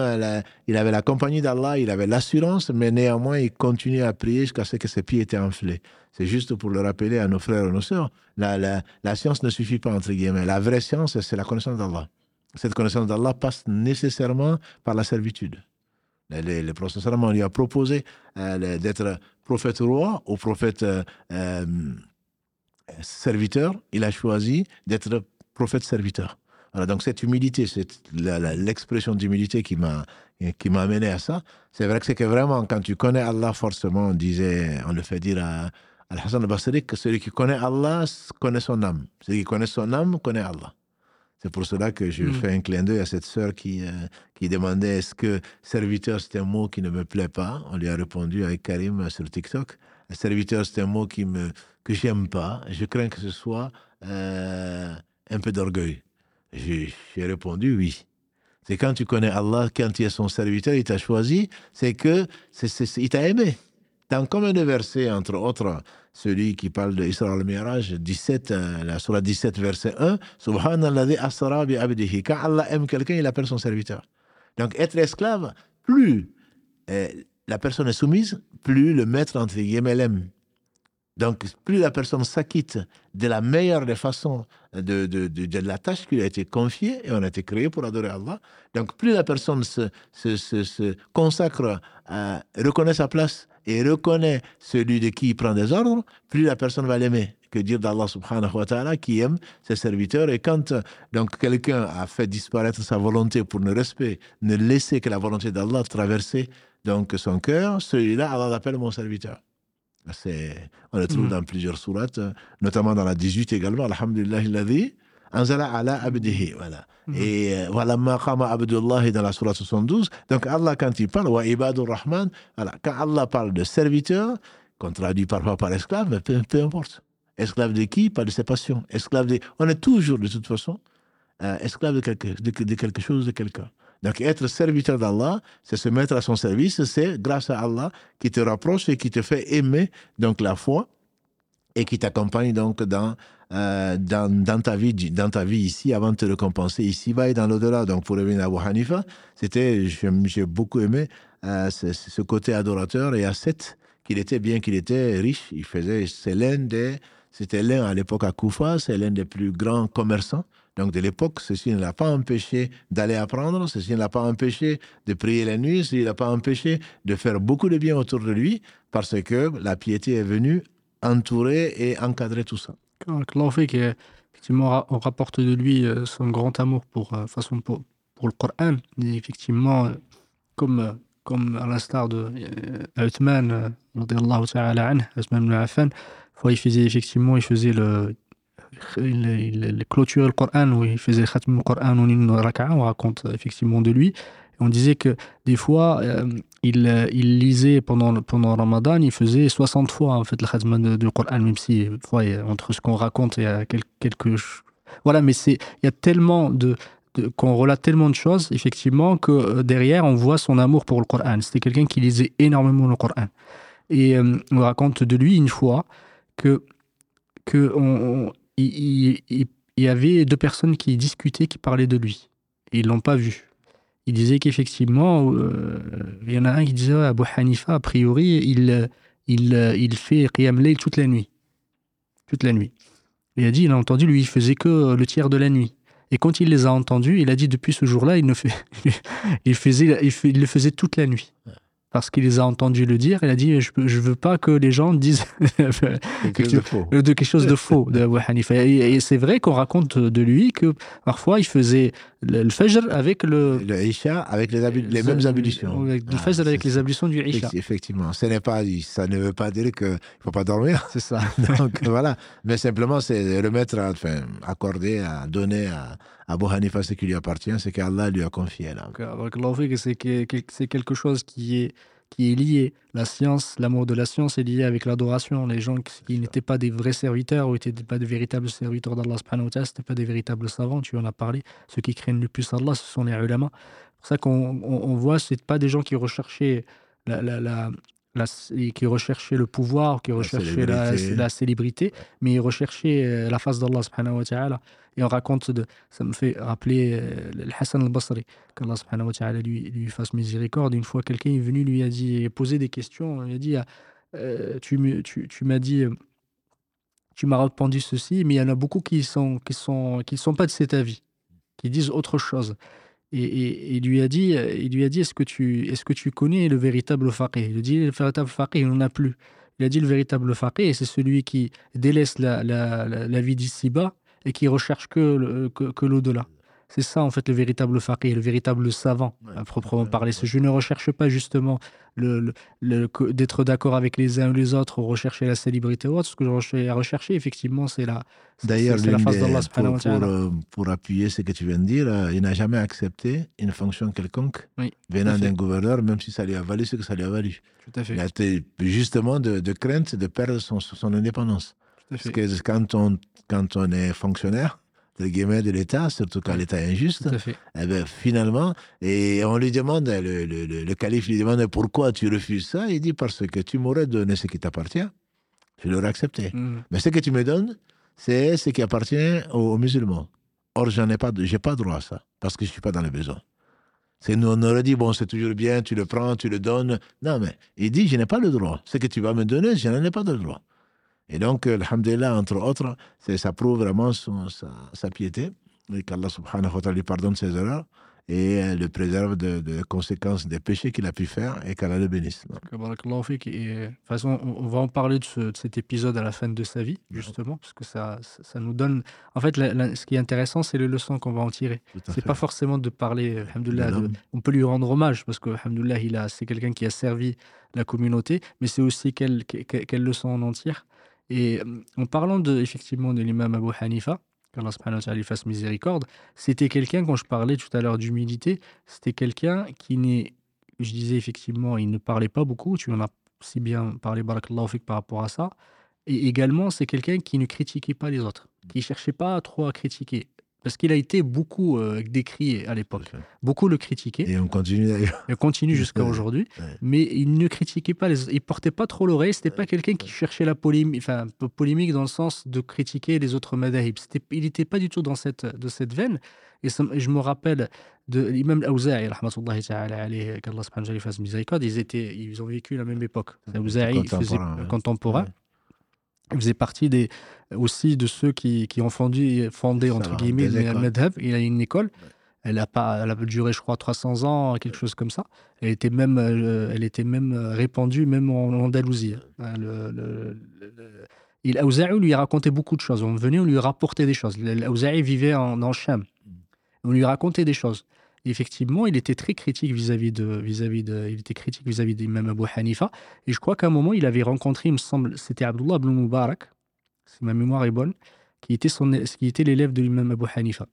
il avait la compagnie d'Allah, il avait l'assurance, mais néanmoins il continuait à prier jusqu'à ce que ses pieds étaient enflés. C'est juste pour le rappeler à nos frères et nos sœurs, la science ne suffit pas, entre guillemets. La vraie science, c'est la connaissance d'Allah cette connaissance d'Allah passe nécessairement par la servitude. Le, le prophète on lui a proposé euh, d'être prophète roi ou prophète euh, euh, serviteur. Il a choisi d'être prophète serviteur. donc cette humilité, c'est l'expression d'humilité qui m'a qui m'a amené à ça. C'est vrai que c'est que vraiment quand tu connais Allah, forcément, on disait, on le fait dire à Al-Hassan al-Basri que celui qui connaît Allah connaît son âme. Celui qui connaît son âme connaît Allah. C'est pour cela que je mm. fais un clin d'œil à cette sœur qui, euh, qui demandait est-ce que serviteur c'est un mot qui ne me plaît pas? On lui a répondu avec Karim sur TikTok. Serviteur c'est un mot qui me que j'aime pas. Je crains que ce soit euh, un peu d'orgueil. J'ai répondu oui. C'est quand tu connais Allah, quand tu es son serviteur, il t'a choisi, c'est que il t'a aimé. Dans combien de versets, entre autres, celui qui parle de Isra al-Miraj, 17, euh, la surah 17, verset 1, Subhanallah asra bi abdihi. Quand Allah aime quelqu'un, il appelle son serviteur. Donc, être esclave, plus euh, la personne est soumise, plus le maître, entre guillemets, l'aime. Donc, plus la personne s'acquitte de la meilleure des façons de, de, de, la tâche qui lui a été confiée, et on a été créé pour adorer Allah, donc plus la personne se, se, se, se consacre, à, reconnaît sa place et reconnaît celui de qui il prend des ordres, plus la personne va l'aimer. Que dire d'Allah subhanahu wa ta'ala qui aime ses serviteurs. Et quand donc quelqu'un a fait disparaître sa volonté pour ne respect, ne laisser que la volonté d'Allah traverser donc son cœur, celui-là, Allah l'appelle mon serviteur. On le trouve mm. dans plusieurs sourates, notamment dans la 18 également. Alhamdulillah, anzala ala abdihi. Voilà. Mm. Et euh, voilà, maqama abdullah dans la sourate 72. Donc Allah, quand il parle, wa ibadur rahman, voilà, quand Allah parle de serviteur, qu'on traduit parfois par esclave, mais peu, peu, importe. Esclave de qui? Pas de ses passions. Esclave de... On est toujours, de toute façon, euh, esclave de quelque, de, de quelque chose, de quelqu'un. Donc être serviteur d'Allah, c'est se mettre à son service, c'est grâce à Allah qui te rapproche et qui te fait aimer donc la foi et qui t'accompagne donc dans, euh, dans, dans, ta vie, dans ta vie ici avant de te récompenser ici-bas et dans l'au-delà. Donc pour revenir à Abu c'était, j'ai beaucoup aimé euh, ce, côté adorateur et ascète qu'il était, bien qu'il était riche, il faisait, c'est l'un des, c'était l'un à l'époque à Koufa, c'est l'un des plus grands commerçants donc de l'époque, ceci ne l'a pas empêché d'aller apprendre, ceci ne l'a pas empêché de prier la nuit, ceci ne l'a pas empêché de faire beaucoup de bien autour de lui, parce que la piété est venue entourer et encadrer tout ça. Allah fait qu'effectivement, on rapporte de lui euh, son grand amour pour, euh, façon pour, pour le Coran. Et effectivement, euh, comme, comme à l'instar de Uthman, Uthman Affan, il faisait effectivement, il faisait le, il, clôturait le Coran, ou il faisait le Coran en une raka'a, on raconte effectivement de lui. on disait que des fois, il, il, lisait pendant, pendant Ramadan, il faisait 60 fois en fait le khatm du Coran, même si entre ce qu'on raconte, il y a quelques... Voilà, mais il y a tellement de, qu'on relate tellement de choses, effectivement, que euh, derrière, on voit son amour pour le Coran. C'était quelqu'un qui lisait énormément le Coran. Et euh, on raconte de lui une fois que, que on, il, y avait deux personnes qui discutaient, qui parlaient de lui. Et ils l'ont pas vu. Il disait qu'effectivement, euh, il y en a un qui disait Abu Hanifa, a priori, il, il, il fait Qiyam Layl toute la nuit. Toute la nuit. il a dit, il a entendu, lui, il faisait que le tiers de la nuit. Et quand il les a entendus, il a dit depuis ce jour-là, il, ne fait, il, faisait, il, le faisait toute la nuit. parce qu'il les a entendus le dire. Il a dit Je ne veux pas que les gens disent de, quelque chose de faux de Abu Hanifa. Et, c'est vrai qu'on raconte de lui que parfois il faisait le, Fajr avec le. Le Isha avec les, les mêmes ablutions. Le ah, Fajr avec les ablutions du Isha. Effectivement. Ce n'est pas, ça ne veut pas dire qu'il ne faut pas dormir. C'est ça. Donc voilà. Mais simplement, c'est le maître enfin, accordé, à donner à, Abu Hanifa ce qui lui appartient, c'est qu'Allah lui a confié. C'est quelque chose qui est qui est lié. La science, l'amour de la science est lié avec l'adoration. Les gens qui, n'étaient pas des vrais serviteurs ou n'étaient pas des véritables serviteurs d'Allah, ce n'étaient pas des véritables savants, tu en as parlé. Ceux qui craignent le plus Allah, ce sont les ulama. C'est pour ça qu'on on, voit, ce pas des gens qui recherchaient la, qui recherchaient le pouvoir, qui recherchaient la célébrité, mais ils recherchaient euh, la face d'Allah subhanahu wa ta'ala. Et on raconte, de, ça me fait rappeler euh, le Hassan al-Basri, qu'Allah subhanahu wa ta'ala lui, lui fasse miséricorde. Une fois, quelqu'un est venu, lui a dit, posé des questions, il a dit, euh, tu, tu, tu m'as dit, tu m'as répondu ceci, mais il y en a beaucoup qui sont, qui sont, qui sont pas de cet avis, qui disent autre chose. Et, il lui a dit, il lui a dit, est-ce que tu, est-ce que tu connais le véritable faqih? Il a dit, le véritable faqih, il n'en a plus. Il a dit, le véritable faqih, c'est celui qui délaisse la, la, la, vie d'ici-bas et qui recherche que, que, que l'au-delà. C'est ça, en fait, le véritable faqih, le véritable savant, à proprement parler. Je ne recherche pas justement le, d'être d'accord avec les uns ou les autres, ou rechercher la célébrité ou autre. Ce que je recherche, à effectivement, c'est la, D'ailleurs, la face d'Allah. Pour, pour, euh, pour, appuyer ce que tu viens de dire, euh, il n'a jamais accepté une fonction quelconque venant d'un gouverneur, même si ça lui a valu ce que ça lui a valu. Tout à fait. Il a été justement de, de crainte de perdre son, son indépendance. Parce que quand on, quand on est fonctionnaire, guillemets, de l'État, surtout quand l'État est injuste, eh ben, finalement, et on lui demande, le, le, le, calife lui demande pourquoi tu refuses ça, il dit parce que tu m'aurais donné ce qui t'appartient, je l'aurais accepté. Mm. Mais ce que tu me donnes, c'est ce qui appartient aux, musulmans. Or, j'en ai pas, j'ai pas droit à ça, parce que je suis pas dans les besoins. C'est nous, on aurait dit, bon, c'est toujours bien, tu le prends, tu le donnes. Non, mais il dit, je n'ai pas le droit. Ce que tu vas me donner, je n'en ai pas de droit. Et donc, alhamdulillah, entre autres, ça prouve vraiment son, sa, sa, piété, et qu'Allah subhanahu wa ta'ala lui pardonne ses erreurs et le préserve de, de conséquences des péchés qu'il a pu faire et qu'Allah le bénisse. Et, de toute façon, on va en parler de, ce, de, cet épisode à la fin de sa vie, justement, parce que ça, ça nous donne. En fait, ce qui est intéressant, c'est les leçons qu'on va en tirer. C'est pas forcément de parler, de, on peut lui rendre hommage, parce que, c'est quelqu'un qui a servi la communauté, mais c'est aussi quelle, quelle, quelle leçon on en tire? Et euh, en parlant de, effectivement de l'imam Abu Hanifa, qu'Allah subhanahu wa miséricorde, c'était quelqu'un, quand je parlais tout à l'heure d'humilité, c'était quelqu'un qui n'est, je disais effectivement, il ne parlait pas beaucoup, tu en as si bien parlé, barakallahu par rapport à ça, et également c'est quelqu'un qui ne critiquait pas les autres, qui cherchait pas trop à critiquer. Parce qu'il a été beaucoup euh, décrit à l'époque. Beaucoup le critiquaient. Et on continue d'ailleurs. Et continue jusqu'à aujourd'hui. Mais il ne critiquait pas, les... il portait pas trop l'oreille. C'était pas quelqu'un qui cherchait la polémique, enfin polémique dans le sens de critiquer les autres madahib. Il n'était pas du tout dans cette, de cette veine. Et, je me rappelle de l'imam Aouza'i, qu'Allah fasse miséricorde, ils, étaient, ils ont vécu la même époque. Aouza'i, faisait contemporain. Il faisait partie des, aussi de ceux qui, qui ont fondé, fondé entre guillemets, le Madhab. Il a une école. Elle a, pas, elle a duré, je crois, 300 ans, quelque chose comme ça. Elle était même, euh, elle était même répandue, même en Andalousie. Hein, le, le, le, lui racontait beaucoup de choses. On venait, on lui rapportait des choses. Aouza'i vivait en, en Cham. Mm. On lui racontait des choses effectivement, il était très critique vis-à-vis de, vis-à-vis de, il était critique vis-à-vis d'Imam Abu Hanifa. Et je crois qu'à un moment, il avait rencontré, il me semble, c'était Abdullah ibn Mubarak, si ma mémoire est bonne, qui était, son, qui était l'élève de l'imam Abu Hanifa.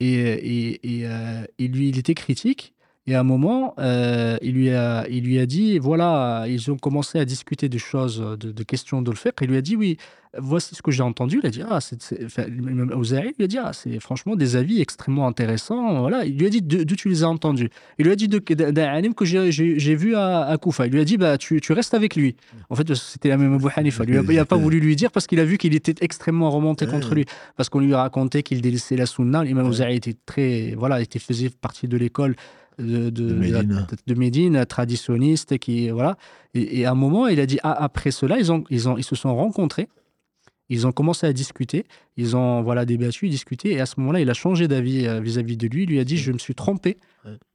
Et, et, et, euh, lui, il était critique. Et à un moment, euh, il, lui a, il lui a dit, voilà, ils ont commencé à discuter de choses, de, questions de le faire. Il lui a dit, oui, voici ce que j'ai entendu. Il a dit, ah, c'est, même lui a dit, ah, c'est franchement des avis extrêmement intéressants. Voilà. Il lui a dit, d'où tu les as entendus Il lui a dit d'un anim que j'ai, vu à, à, Koufa. Il lui a dit, bah, tu, tu restes avec lui. En fait, c'était la même Abu Hanifa. Il n'a pas voulu lui dire parce qu'il a vu qu'il était extrêmement remonté contre lui. Parce qu'on lui a raconté qu'il délaissait la sunna. L'imam Ouzaï était très, voilà, était, faisait partie de l'école de, de, Médine. traditionniste, qui, voilà. Et, à un moment, il a dit, ah, après cela, ils, ont, ils, ont, ils se sont rencontrés. Ils ont commencé à discuter, ils ont voilà, débattu, discuté, et à ce moment-là, il a changé d'avis euh, vis-à-vis de lui. Il lui a dit Je me suis trompé.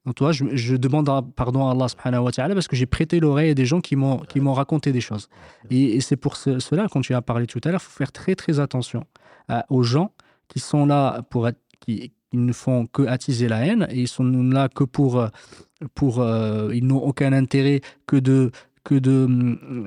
Donc, toi, je, je, demande pardon à Allah subhanahu wa ta'ala parce que j'ai prêté l'oreille à des gens qui m'ont raconté des choses. Et, c'est pour cela, quand tu as parlé tout à l'heure, il faut faire très très attention aux gens qui sont là pour être, qui, ils ne font que attiser la haine et ils sont là que pour, pour euh, ils n'ont aucun intérêt que de que de,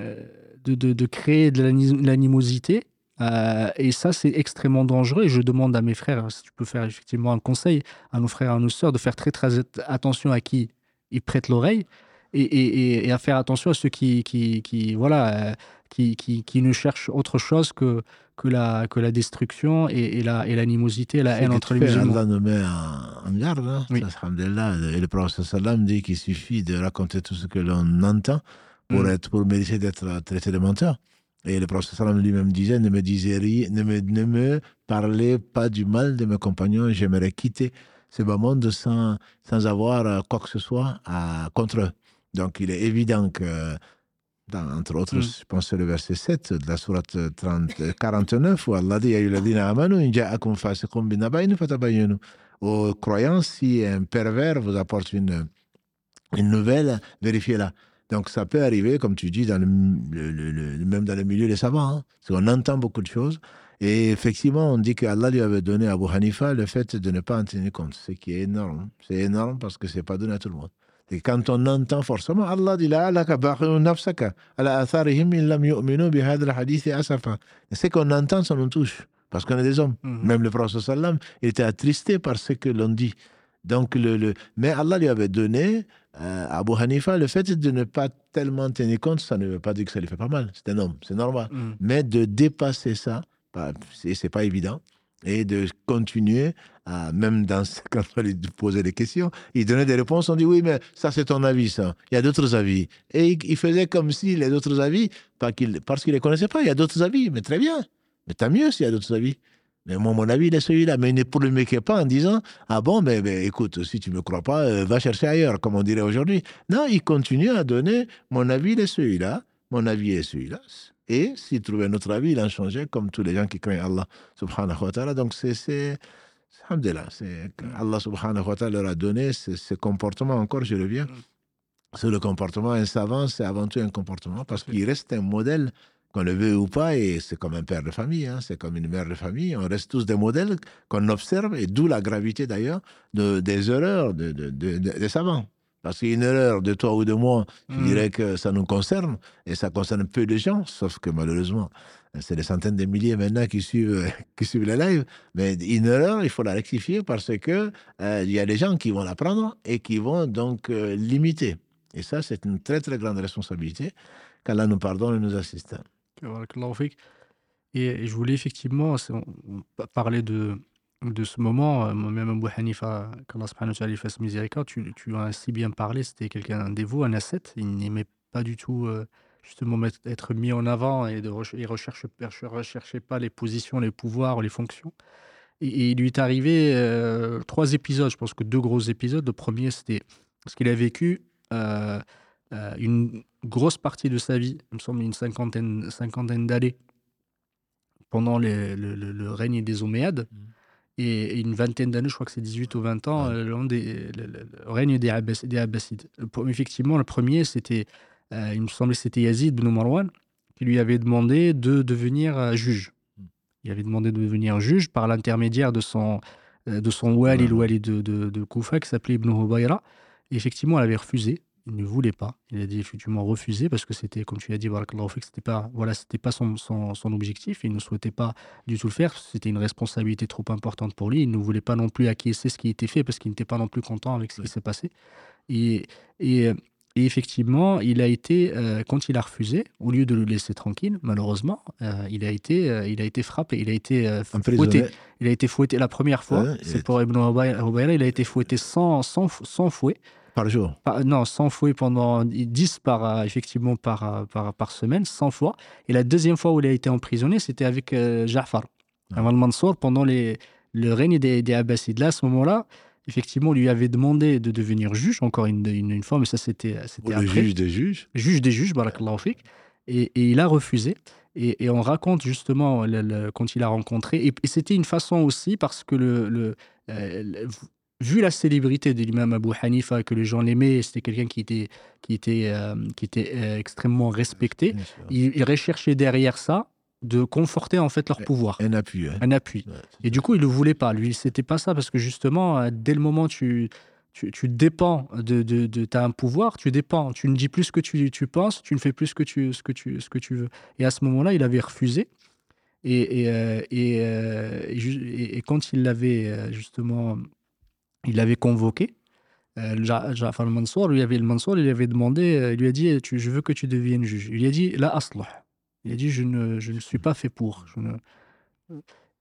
euh, de, de, créer de l'animosité. Euh, et ça, c'est extrêmement dangereux. Et je demande à mes frères, si tu peux faire effectivement un conseil à nos frères et à nos sœurs, de faire très, très attention à qui ils prêtent l'oreille et, et, à faire attention à ceux qui, qui, qui voilà, qui, qui, qui, ne cherchent autre chose que, que, la, que la destruction et, et l'animosité, la, et la haine entre les musulmans. Allah nous met en, garde. Hein. Oui. Et le prophète sallam dit qu'il suffit de raconter tout ce que l'on entend pour, mm. être, pour mériter d'être traité de menteur. Et le prophète lui-même disait ne me, disait rien, ne, me, ne me parlez pas du mal de mes compagnons, j'aimerais quitter ce bas monde sans, sans avoir euh, quoi que ce soit à, contre eux. Donc il est évident que, dans, entre autres, mm. je pense c'est le verset 7 de la sourate 30, 49, où Allah dit Aux croyants, si un pervers vous apporte une, une nouvelle, vérifiez-la. Donc ça peut arriver, comme tu dis, dans le, même dans le milieu des savants. Hein, parce qu'on entend beaucoup de choses. Et effectivement, on dit qu'Allah lui avait donné à Abu Hanifa le fait de ne pas en tenir compte, ce qui est énorme. C'est énorme parce que ce n'est pas donné à tout le monde. Et quand on entend forcément, Allah dit Ce qu'on entend, ça nous touche. Parce qu'on est des hommes. Mhm. Même le prophète sallam, était attristé par ce que l'on dit. Donc, le, le, mais Allah lui avait donné euh, Abu Hanifa, le fait de ne pas tellement tenir compte, ça ne veut pas dire que ça lui fait pas mal. C'est un homme, c'est normal. Mm. Mais de dépasser ça, bah, c'est pas évident. Et de continuer, à, même dans, quand on lui posait des questions, il donnait des réponses, on dit oui, mais ça c'est ton avis, ça. Il y a d'autres avis. Et il, faisait comme si les autres avis, parce qu'il ne les connaissait pas, il y a d'autres avis, mais très bien. Mais tant mieux s'il y a d'autres avis. Mais moi, mon avis, il est celui-là. Mais il ne polémiquait pas en disant Ah bon, mais, écoute, si tu ne me crois pas, euh, va chercher ailleurs, comme on dirait aujourd'hui. Non, il continue à donner Mon avis, il est celui-là. Mon avis est celui-là. Et s'il trouvait un autre avis, il en changeait, comme tous les gens qui craignent Allah subhanahu wa ta'ala. Donc, c'est. c'est Allah subhanahu wa ta'ala leur a donné ce, comportement. Encore, je reviens. Mm. C'est le comportement. Un savant, c'est avant tout un comportement parce qu'il reste un modèle qu'on le veut ou pas, et c'est comme un père de famille, hein, c'est comme une mère de famille, on reste tous des modèles qu'on observe, et d'où la gravité d'ailleurs de, des erreurs de, de, des savants. Parce qu'une erreur de toi ou de moi, je hmm. dirais que ça nous concerne, et ça concerne peu de gens, sauf que malheureusement, c'est des centaines de milliers maintenant qui suivent, qui suivent les lives. Mais une erreur, il faut la rectifier parce que euh, il y a des gens qui vont la prendre et qui vont donc euh, l'imiter. Et ça, c'est une très très grande responsabilité qu'Allah nous pardonne et nous assiste. Et je voulais effectivement parler de, de ce moment, euh, même Abu Hanifa, qu'Allah subhanahu fasse miséricorde, tu, tu as si bien parlé, c'était quelqu'un dévot, un ascète, il n'aimait pas du tout euh, justement être mis en avant et il recherche, recherchait pas les positions, les pouvoirs, les fonctions. Et, il lui est arrivé euh, trois épisodes, je pense que deux gros épisodes. Le premier, c'était ce qu'il a vécu une grosse partie de sa vie, il me semble une cinquantaine, cinquantaine d'années, pendant le, règne des Oméades, mmh. Et, une vingtaine d'années, je crois que c'est 18 ou 20 ans, euh, le, règne des, Abbassides. Effectivement, le premier, c'était, euh, il me semble que c'était Yazid ibn Marwan, qui lui avait demandé de devenir euh, juge. Mmh. Il avait demandé de devenir juge par l'intermédiaire de son, de son wali, le wali de, de, de Koufa, qui s'appelait Ibn Hubayra. Et effectivement, elle avait refusé il ne voulait pas. Il a dit effectivement refusé parce que c'était, comme tu l'as dit, c'était pas, voilà, c'était pas son, son, objectif. Il ne souhaitait pas du tout le faire. C'était une responsabilité trop importante pour lui. Il ne voulait pas non plus acquiescer ce qui était fait parce qu'il n'était pas non plus content avec ce qui s'est passé. Et, et, effectivement, il a été, euh, quand il a refusé, au lieu de le laisser tranquille, malheureusement, euh, il, a été, euh, il a été frappé, il a été fouetté. Il a été fouetté la première fois, c'est pour Ibn Ubayra, il a été fouetté sans, sans, sans fouet. Par jour? Non, 100 fouets pendant 10 par, euh, effectivement par, euh, par, par, semaine, 100 fois. Et la deuxième fois où il a été emprisonné, c'était avec euh, Ja'far, ah. avant le Mansour, pendant les, le règne des, des Abbasides. Là, à ce moment-là, effectivement, on lui avait demandé de devenir juge, encore une, une, fois, mais ça, c'était. Le juge des juges? Juge des juges, barakallahu fik. Et, et il a refusé. Et, on raconte justement quand il a rencontré. Et, c'était une façon aussi parce que le, euh, vu la célébrité de l'imam Abu Hanifa, que les gens l'aimaient, c'était quelqu'un qui était, qui était, euh, qui était euh, extrêmement respecté, il, recherchait derrière ça de conforter en fait leur pouvoir. Un appui. Hein. Un appui. et du coup, il ne le voulait pas. Lui, c'était pas ça parce que justement, dès le moment où tu tu, dépends de, de, de tu as un pouvoir, tu dépends, tu ne dis plus ce que tu, tu penses, tu ne fais plus ce que tu, ce que tu, ce que tu veux. Et à ce moment-là, il avait refusé. Et, et, euh, euh, et, et, quand il l'avait euh, justement, il l'avait convoqué, Ja'far al-Mansour, lui avait Mansour, il lui avait demandé, il lui a dit, tu, je veux que tu deviennes juge. Il lui a dit, la aslah. Il a dit, je ne, je ne suis pas fait pour.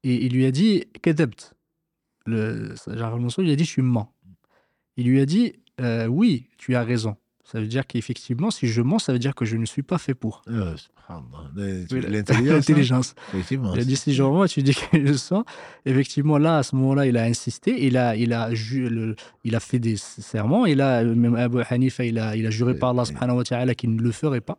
Et il lui a dit, kadabt. Le Ja'far al-Mansour, il a dit, suis mort. Il lui a dit euh, Oui, tu as raison. Ça veut dire qu'effectivement, si je mens, ça veut dire que je ne suis pas fait pour. Euh, L'intelligence. il a dit si je mens, tu dis que je sens. Effectivement, là, à ce moment-là, il a insisté. Il a, il a, il a fait des serments. Et là, même Abu Hanifa, il a, il a juré par Allah subhanahu wa ta'ala qu'il ne le ferait pas.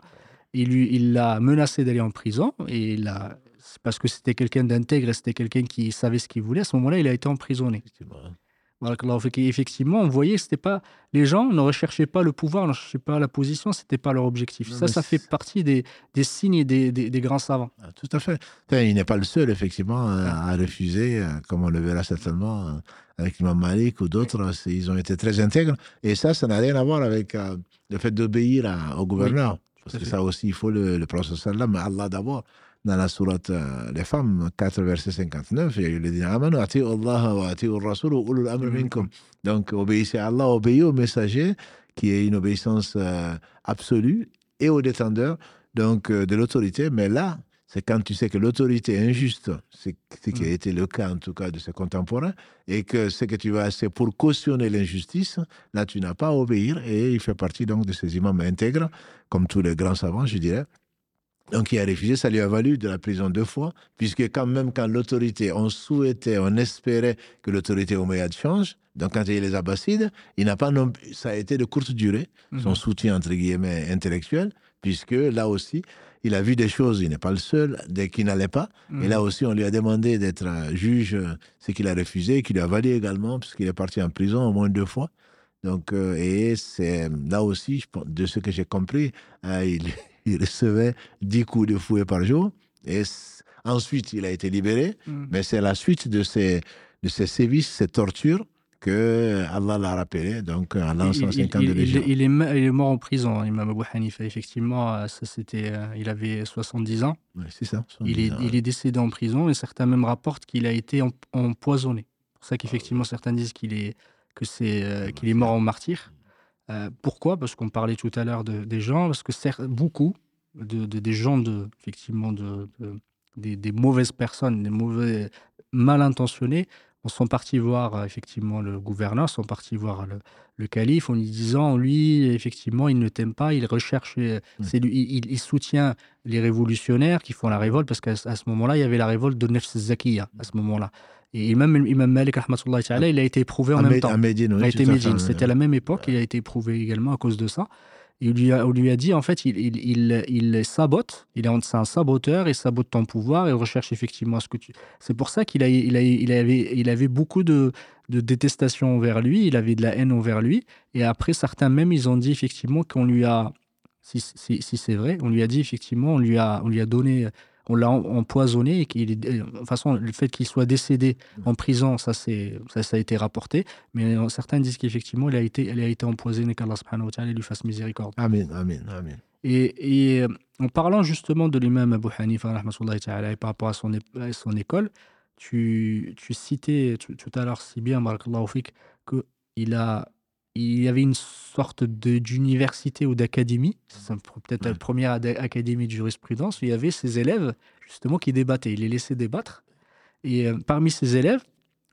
Il lui, il l'a menacé d'aller en prison. Et il a, parce que c'était quelqu'un d'intègre, c'était quelqu'un qui savait ce qu'il voulait. À ce moment-là, il a été emprisonné. Effectivement, on voyait que c'était pas les gens ne recherchaient pas le pouvoir, ne recherchaient pas la position, c'était pas leur objectif. ça, ça fait partie des, des signes des, des, grands savants. Ah, tout à fait. il n'est pas le seul, effectivement, à, refuser, euh, comme on le verra certainement euh, avec Imam Malik ou d'autres. Ils ont été très intègres. Et ça, ça n'a rien à voir avec euh, le fait d'obéir au gouverneur. Parce que ça aussi, il faut le, le prophète Allah d'abord dans la sourate euh, Les Femmes, 4 verset 59, il y a eu le dit Allah wa Rasul ulul amr minkum. Donc, obéissez à Allah, obéissez au messager, qui est une obéissance euh, absolue, et au détendeur donc, euh, de l'autorité. Mais là, c'est quand tu sais que l'autorité est injuste, c'est ce qui a mm. été le cas en tout cas de ses contemporains, et que ce que tu vas, c'est pour cautionner l'injustice, là tu n'as pas à obéir, et il fait partie donc de ces imams intègres, comme tous les grands savants, je dirais, donc il a refusé, ça lui a valu de la prison deux fois, puisque quand même quand l'autorité, on souhaitait, on espérait que l'autorité omeyyade change, donc quand il y a les Abbassides, il n'a pas non, ça a été de courte durée, son mhm. soutien entre guillemets intellectuel, puisque là aussi, il a vu des choses, il n'est pas le seul, dès qu'il n'allait pas. Et mhm. là aussi, on lui a demandé d'être juge, ce qu'il a refusé, qu'il lui a valu également, puisqu'il est parti en prison au moins deux fois. Donc, euh, et c'est là aussi, de ce que j'ai compris, euh, il, il recevait 10 coups de fouet par jour. Et ensuite, il a été libéré. Mm. Mais c'est la suite de ces, de ces sévices, ces tortures, que Allah l'a rappelé, donc en lançant 50 de il, il, est, il est mort en prison, Imam Abu Hanifa. Effectivement, euh, ça, c'était, euh, il avait 70 ans. c'est ça. Il est, il est décédé en prison et certains même rapportent qu'il a été empoisonné. C'est pour ça qu'effectivement, certains disent qu'il est, que c'est, euh, qu'il est mort en martyr. Euh, pourquoi? Parce qu'on parlait tout à l'heure de, des gens, parce que beaucoup de, des gens, de, effectivement, de, des, mauvaises personnes, des mauvais mal intentionnés, sont partis voir effectivement le gouverneur, sont partis voir le, calife en lui disant lui effectivement il ne t'aime pas, il recherche, c'est lui, il, soutient les révolutionnaires qui font la révolte parce qu'à ce moment-là il y avait la révolte de Nefs Zakiya à ce moment-là. Et même Imam Malik, il a été éprouvé en même temps. Médine, il a été Médine. C'était à la même époque, il a été éprouvé également à cause de ça. Et lui a, on lui a dit, en fait, il, il, il, il sabote, il est un saboteur, il sabote ton pouvoir et recherche effectivement ce que tu. C'est pour ça qu'il a, il a, il avait, il avait beaucoup de, de détestation envers lui, il avait de la haine envers lui. Et après, certains même, ils ont dit effectivement qu'on lui a, si, si, si c'est vrai, on lui a dit effectivement, on lui a, on lui a donné on l'a empoisonné et qu'il de toute façon le fait qu'il soit décédé en prison ça ça, ça, a été rapporté. Mais euh, certains disent qu'effectivement il a été il a été empoisonné qu'Allah subhanahu wa ta'ala lui fasse miséricorde. Amen amen amen. Et, et euh, en parlant justement de l'imam Abu Hanifa et par rapport à son, son école tu, tu citais tout, à l'heure si bien que il a il y avait une sorte d'université ou d'académie, peut-être la première académie de jurisprudence, où il y avait ces élèves justement qui débattaient. Il les laissait débattre. Et euh, parmi ces élèves,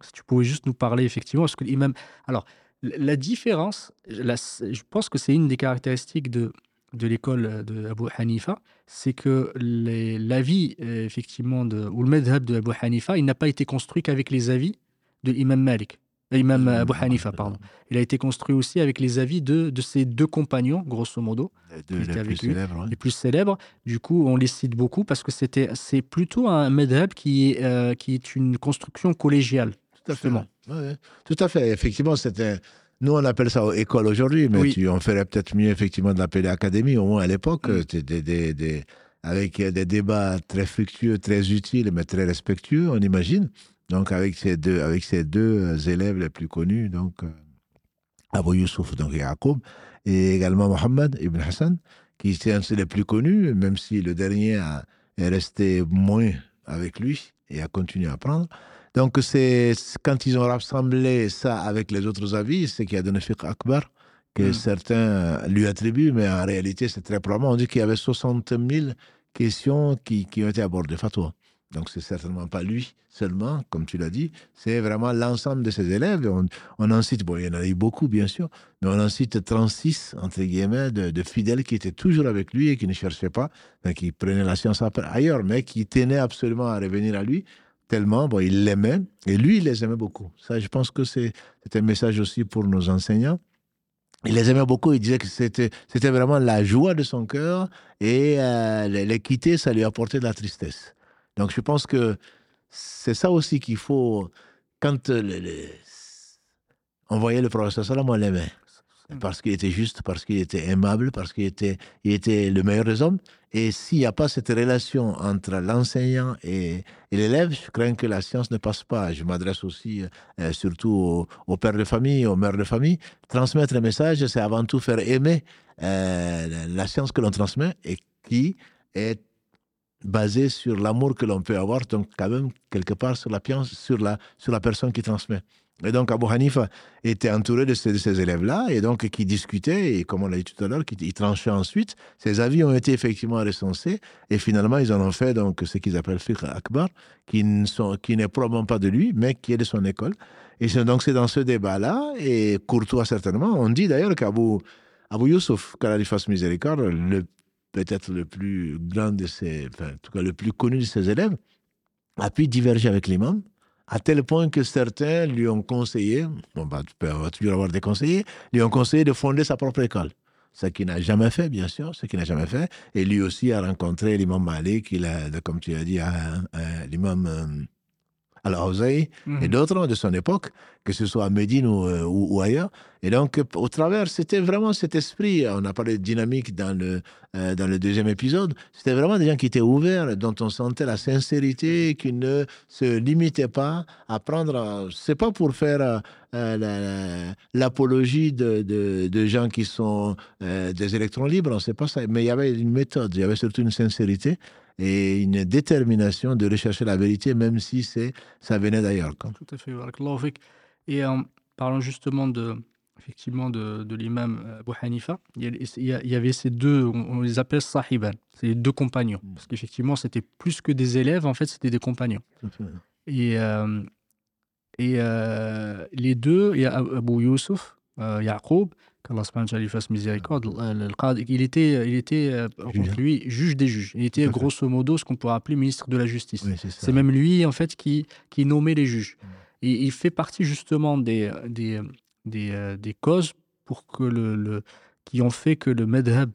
si tu pouvais juste nous parler effectivement, parce que l'imam. Alors, la différence, je pense que c'est une des caractéristiques de, de l'école de Abu Hanifa, c'est que l'avis, euh, effectivement, de, ou le madhab de Abu Hanifa, il n'a pas été construit qu'avec les avis de l'imam Malik. Imam Abu Hanifa, pardon. Il a été construit aussi avec les avis de, de ses deux compagnons, grosso modo, étaient les plus célèbres. ouais. les plus célèbres. Du coup, on les cite beaucoup parce que c'était, c'est plutôt un madhab qui est, euh, qui est une construction collégiale. Tout à fait. Ouais. Tout à fait. Effectivement, c'était. Nous, on appelle ça école aujourd'hui, mais Oui. tu, on ferait peut-être mieux, effectivement, de l'appeler académie, au moins à l'époque, Mm. des- des- des- des- avec des débats très fructueux, très utiles, mais très respectueux, on imagine. Donc, avec ces deux, avec ces deux euh, élèves les plus connus, donc euh, Abu Youssouf, donc Yaqub, et également Mohammed ibn Hassan, qui étaient un des plus connus, même si le dernier a- est resté moins avec lui et a continué à apprendre. Donc, c'est quand ils ont rassemblé ça avec les autres avis, c'est qu'il y a donné fiqh akbar, que Mm. certains euh, lui attribuent, mais en réalité, c'est très probablement. On dit qu'il y avait 60 000 questions qui, qui ont été abordées, fatwa. Donc, c'est certainement pas lui seulement, comme tu l'as dit, c'est vraiment l'ensemble de ses élèves. On, on en cite, bon, il y en a eu beaucoup, bien sûr, mais on en cite 36, entre guillemets, de, fidèles qui étaient toujours avec lui et qui ne cherchaient pas, qui prenaient la science ailleurs, mais qui tenaient absolument à revenir à lui, tellement, bon, il l'aimait, et lui, il les aimait beaucoup. Ça, je pense que c'est un message aussi pour nos enseignants. Il les aimait beaucoup, il disait que c'était vraiment la joie de son cœur, et euh, ça lui apportait de la tristesse. Donc, je pense que c'est ça aussi qu'il faut, quand euh, on voyait le professeur Salam, on l'aimait parce qu'il était juste, parce qu'il était aimable, parce qu'il était, il était le meilleur des hommes. Et s'il n'y a pas cette relation entre l'enseignant et, et l'élève, je crains que la science ne passe pas. Je m'adresse aussi euh, surtout aux, aux pères de famille, aux mères de famille. Transmettre un message, c'est avant tout faire aimer euh, la science que l'on transmet et qui est basée sur l'amour que l'on peut avoir, donc quand même quelque part sur la, personne qui transmet. Et donc Abu Hanifa était entouré de ces, élèves-là, et donc qui discutaient, et comme on l'a dit tout à l'heure, qui tranchaient ensuite. Ces avis ont été effectivement recensés, et finalement, ils en ont fait donc ce qu'ils appellent fiqh akbar, qui ne n'est probablement pas de lui, mais qui est de son école. Et donc c'est dans ce débat-là, et courtois certainement, on dit d'ailleurs qu'Abu Abu Youssouf, qu'Allah lui fasse miséricorde, le peut-être le plus grand de ses, enfin, en tout cas le plus connu de ses élèves, a pu diverger avec l'imam, à tel point que certains lui ont conseillé, bon, bah, tu peux avoir- toujours avoir des conseillers, lui ont conseillé de fonder sa propre école. Ce qu'il n'a jamais fait, bien sûr, ce qu'il n'a jamais fait. Et lui aussi a rencontré l'imam Malik, il a, comme tu as dit, l'imam euh, Al-Awzaï, et d'autres de son époque, que ce soit à Médine ou, euh, ou- ou ailleurs. Et donc, euh, au travers, c'était vraiment cet esprit. On a parlé de dynamique dans le, euh, dans le deuxième épisode. C'était vraiment des gens qui étaient ouverts, dont on sentait la sincérité, qui ne se limitaient pas à prendre. euh, C'est pas pour faire euh, euh, la- la- l'apologie de, de, de gens qui sont euh, des électrons libres, c'est pas ça. Mais il y avait une méthode, il y avait surtout une sincérité et une détermination de rechercher la vérité, même si c'est ça venait d'ailleurs. Tout à fait. Et en parlant justement de, effectivement de, de l'imam euh, Abu Hanifa, il y, avait ces deux, on, les appelle sahiban, c'est les deux compagnons. Mm. Parce qu'effectivement, c'était plus que des élèves, en fait, c'était des compagnons. Et, euh, et euh, les deux, il y a Abu Youssouf, euh, Yaqub, qu'Allah lui fasse miséricorde, qadi, il était, il était euh, Juge, contre, lui, juge des juges. Il était grosso modo ce qu'on pourrait appeler ministre de la justice. Oui, c'est même lui, en fait, qui, qui nommait les juges. Mm. Et il fait partie justement des, des, des, euh, des causes pour que le, le- qui ont fait que le madhab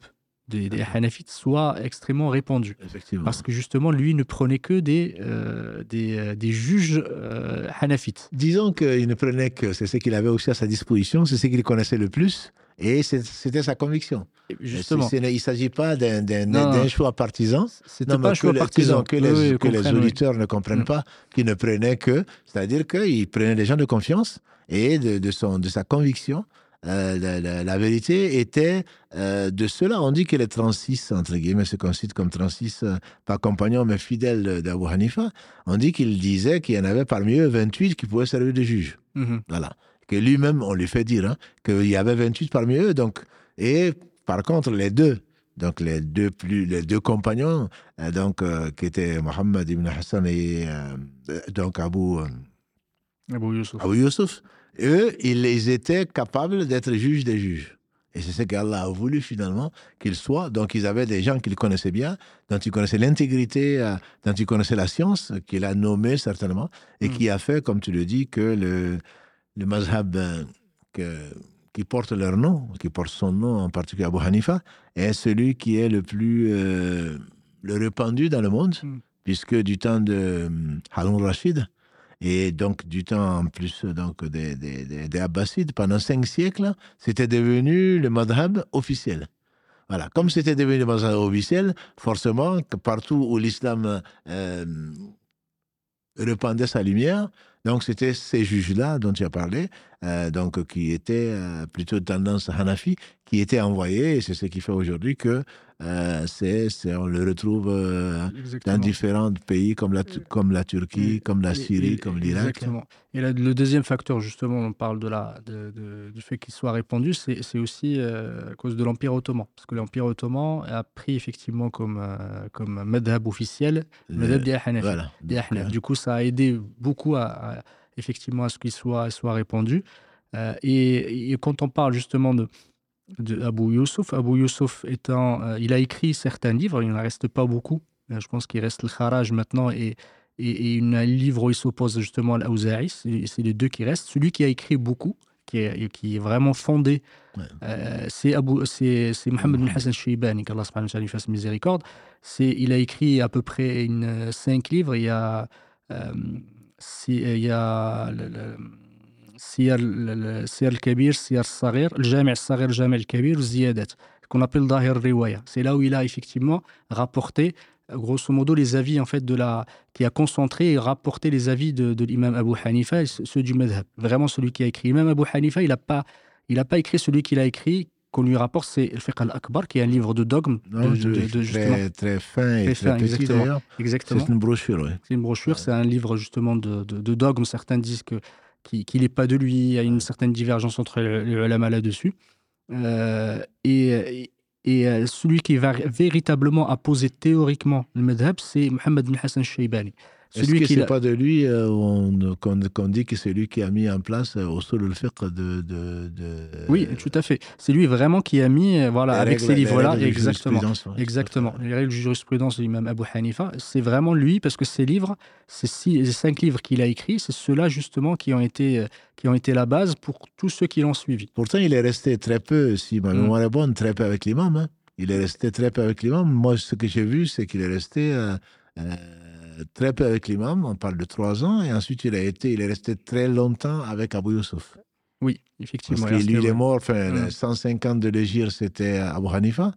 des. Hanafites soit extrêmement répandu. Parce que justement, lui ne prenait que des, euh, des, euh, des juges euh, Hanafites. Disons qu'il ne prenait que c'est ce qu'il avait aussi à sa disposition, c'est ce qu'il connaissait le plus, et c'est- c'était sa conviction. Justement, C'est- c'est- il ne s'agit pas d'un choix partisan. c'était Non, pas mais un choix partisan. Que, les, oui, que les oui. auditeurs ne comprennent Mm. pas, qu'il ne prenait que, c'est-à-dire qu'il prenait des gens de confiance et de, de son, de sa conviction. Euh, la, la- la vérité était euh, de cela. On dit que les 36, entre guillemets, ce qu'on cite comme 36, euh, pas compagnons, mais fidèles d'Abu Hanifa, on dit qu'il disait qu'il y en avait parmi eux 28 qui pouvaient servir de juges. Mhm. Voilà. Que lui-même, on lui fait dire hein, qu'il y avait 28 parmi eux. Donc, et par contre, les deux, donc les deux, plus, les deux compagnons, euh, donc, qui étaient Mohammed ibn Hassan et donc Abu. Abu Yusuf, eux, ils, étaient capables d'être juges des juges. Et c'est ce qu'Allah a voulu finalement qu'ils soient. Donc, ils avaient des gens qu'ils connaissaient bien, dont ils connaissaient l'intégrité, euh, dont ils connaissaient la science, qu'il a nommé certainement, et Mm. qui a fait, comme tu le dis, que le, le mazhab qui porte leur nom, qui porte son nom, en particulier Abu Hanifa, est celui qui est le plus le répandu dans le monde, hmm. puisque du temps de Harun Rashid, et donc du temps en plus donc des, des, des Abbasides, pendant cinq siècles, c'était devenu le madhab officiel. Voilà, comme c'était devenu le madhab officiel, forcément, partout où l'islam euh, répandait sa lumière, donc c'était ces juges-là dont tu as parlé, euh, donc qui étaient euh, plutôt de tendance Hanafi, qui étaient envoyés, et c'est ce qui fait aujourd'hui que euh, c'est, on le retrouve euh, dans différents pays comme la, comme la Turquie, comme la Syrie, comme l'Irak. Exactement. Et le deuxième facteur, justement, on parle de la, de, du fait qu'il soit répandu, c'est, aussi euh, à cause de l'Empire ottoman. Parce que l'Empire ottoman a pris effectivement comme, comme madhab officiel le madhab Hanafi. Du coup, ça a aidé beaucoup à, effectivement à ce qu'il soit, soit répandu. et, quand on parle justement de, de Abou Youssouf. Abou Youssouf étant, euh, il a écrit certains livres, il n'en reste pas beaucoup. Euh, je pense qu'il reste le Kharaj maintenant et, et, un livre où il s'oppose justement à l'Aouzaï. C'est les deux qui restent. Celui qui a écrit beaucoup, qui est, qui est vraiment fondé, euh, c'est c'est Mohamed bin Hassan Shibani, qu'Allah lui fasse miséricorde. C'est, il a écrit à peu près cinq livres. Il y a, il y a السير الكبير السير الصغير الجامع الصغير الجامع الكبير والزيادات qu'on appelle Dahir Riwaya. C'est là où il a effectivement rapporté, grosso modo, les avis en fait de la, qui a concentré et rapporté les avis de, de l'imam Abu Hanifa, ceux du madhab. Vraiment celui qui a écrit. L'imam Abu Hanifa, il n'a pas, il a pas écrit celui qu'il a écrit qu'on lui rapporte, c'est le Fiqh al-Akbar, qui est un livre de dogme. de, de, très, très, fin et très, petit exactement. exactement. C'est une brochure, oui. C'est une brochure, c'est un livre justement de, de, dogme. Certains disent que qu'il n'est pas de lui. Il y a une certaine divergence entre les ulama là-dessus. Euh, et, et euh, celui qui va véritablement poser théoriquement le madhab, c'est Mohamed bin Hassan Shaybani. Est-ce que c'est pas de lui euh, qu'on dit que c'est lui qui a mis en place euh, au sol le fiqh de, de, Oui, tout à fait. C'est lui vraiment qui a mis, euh, voilà, avec ces livres-là, exactement, exactement. Les règles de jurisprudence de l'imam Abu Hanifa, c'est vraiment lui parce que ces livres, ces, cinq livres qu'il a écrits, c'est ceux-là justement qui ont été qui ont été la base pour tous ceux qui l'ont suivi. Pourtant, il est resté très peu, si ma mm. mémoire est bonne, très peu avec l'imam. Hein. Il est resté très peu avec l'imam. Moi, ce que j'ai vu, c'est qu'il est resté très peu avec l'imam, on parle de trois ans, et ensuite il a été, il est resté très longtemps avec Abu Yusuf. Oui, effectivement. Parce que lui, il est mort, enfin, 150 mm. de l'Égir, c'était Abu Hanifa.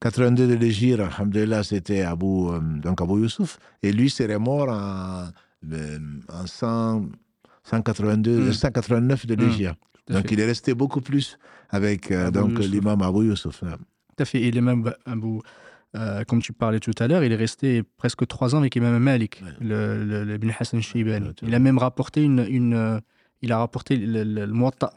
82 mm-hmm. de l'Égir, alhamdulillah, c'était Abu, euh, donc Abu Yusuf. Et lui serait mort en, euh, en 182, 189 mm. de l'Égir. donc il est resté beaucoup plus avec euh, donc l'imam Abu Yusuf. Tout à fait. Et l'imam Abu euh, comme tu parlais tout à l'heure, il est resté presque trois ans avec Imam Malik, le, le, le, Hassan Shaybani. il a même rapporté une, une euh, il a rapporté le, le,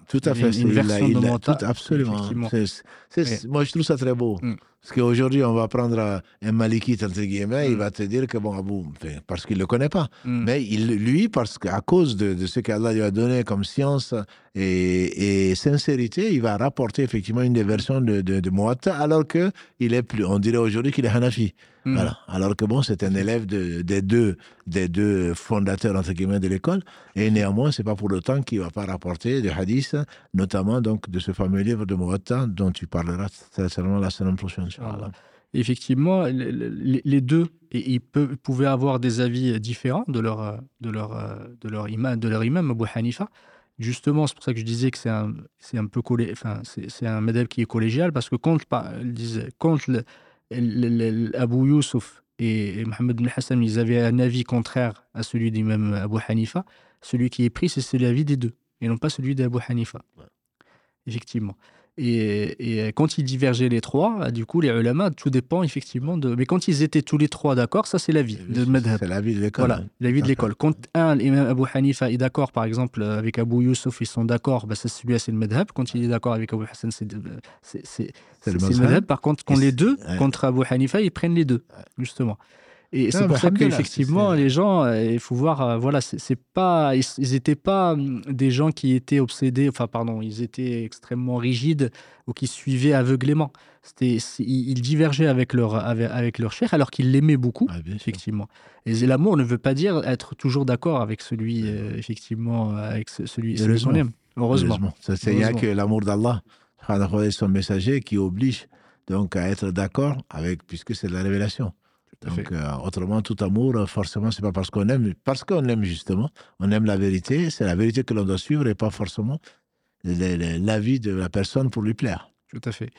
Tout à fait. Une, version de Muatta. absolument. moi, je trouve ça très beau. Mm. Parce qu'aujourd'hui, on va prendre un Malikite, entre guillemets, il mm. va te dire que, bon, Abou, parce qu'il ne le connaît pas. Mm. Mais il, lui, parce qu'à cause de, de ce qu'Allah lui a donné comme science et, et, sincérité, il va rapporter effectivement une des versions de, de, de alors qu'il est plus, on dirait aujourd'hui qu'il est Hanafi. Mm. Voilà. Alors que bon, c'est un élève de, des, deux, des deux fondateurs, entre guillemets, de l'école. Et néanmoins, c'est pas pour autant qu'il va pas rapporter des hadiths, notamment donc de ce fameux livre de Muatta dont tu parleras certainement la semaine prochaine. Effectivement, les, deux, ils pouvaient avoir des avis différents de leur, de leur, de leur imam, de leur imam Abu Hanifa. Justement, c'est pour ça que je disais que c'est un, c'est un peu collé, enfin, c'est, un modèle qui est collégial parce que quand, quand Abu Yusuf et, Mohamed bin Hassan, ils avaient un avis contraire à celui d'imam Abu Hanifa, celui qui est pris, c'est l'avis des deux et non pas celui d'Abu Hanifa. Effectivement. Et, quand ils divergeaient les trois, du coup, les ulama, tout dépend effectivement de. Mais quand ils étaient tous les trois d'accord, ça c'est l'avis de madhab. C'est l'avis de l'école. Voilà, l'avis de l'école. Quand un, l'imam Abu Hanifa est d'accord, par exemple, avec Abu Yusuf, ils sont d'accord, bah, c'est celui-là, c'est le madhab. Quand il est d'accord avec Abu Hassan, c'est, c'est, le madhab. Par contre, quand les deux, contre Abu Hanifa, ils prennent les deux, justement. Et c'est pour ça qu'effectivement, les gens, euh, il faut voir, euh, voilà, c'est pas, ils n'étaient pas hum, des gens qui étaient obsédés, enfin, pardon, ils étaient extrêmement rigides ou qui suivaient aveuglément. C'était, ils divergeaient avec leur, avec, leur cher alors qu'ils l'aimaient beaucoup, ah, effectivement. Et l'amour ne veut pas dire être toujours d'accord avec celui, euh, effectivement, avec celui, celui qu'on aime. Heureusement. C'est- Heureusement. que l'amour d'Allah, son messager, qui oblige donc à être d'accord avec, puisque c'est de la révélation. Tout. Donc, euh, autrement, tout amour, euh, forcément, c'est pas parce qu'on aime, parce qu'on aime justement, on aime la vérité, c'est la vérité que l'on doit suivre et pas forcément l'avis de la personne pour lui plaire. Tout à fait.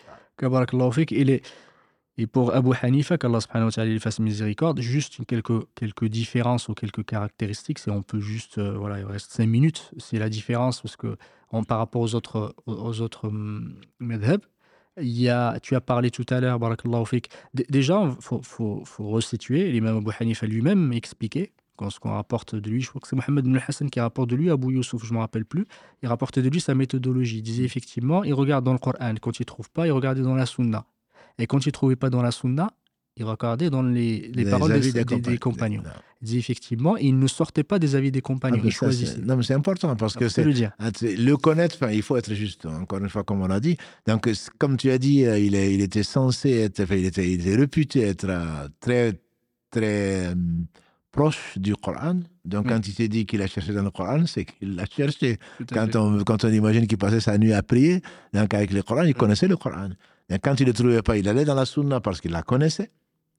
Et, et pour Abu Hanifa, qu'Allah subhanahu wa ta'ala lui fasse miséricorde, juste quelques, quelques différences ou quelques caractéristiques, c'est on peut juste, euh, voilà, il reste cinq minutes, c'est la différence parce que par rapport aux autres, aux, aux autres hum, madhab, il y a, tu as parlé tout à l'heure, barakallahu fik. Déjà, il faut, faut, faut resituer, l'imam Abu Hanifa lui-même expliqué, quand ce qu'on rapporte de lui, je crois que c'est Mohamed ibn Hassan qui rapporte de lui, Abu Youssouf, je ne me rappelle plus, il rapportait de lui sa méthodologie. Il disait effectivement, il regarde dans le Coran. Quand il ne trouve pas, il regardait dans la Sunna. Et quand il ne trouvait pas dans la Sunna, il regardait dans les, les paroles des, compagnons. Non. Il disait effectivement, il ne sortait pas des avis des Ah, compagnons. mais il choisissait. non, mais c'est important parce que Faut c'est le. Ah, Le connaître, il faut être juste, encore une fois, comme on a dit. Donc, comme tu as dit, euh, il, est- il était censé être, enfin, il était, il était réputé être euh, très, très euh, proche du Coran. Donc, Mm. quand il s'est dit qu'il a cherché dans le Coran, c'est qu'il l'a cherché. Quand on, quand on imagine qu'il passait sa nuit à prier, donc avec le Coran, il connaissait le Coran. Et quand il ne le trouvait pas, il allait dans la Sunna parce qu'il la connaissait,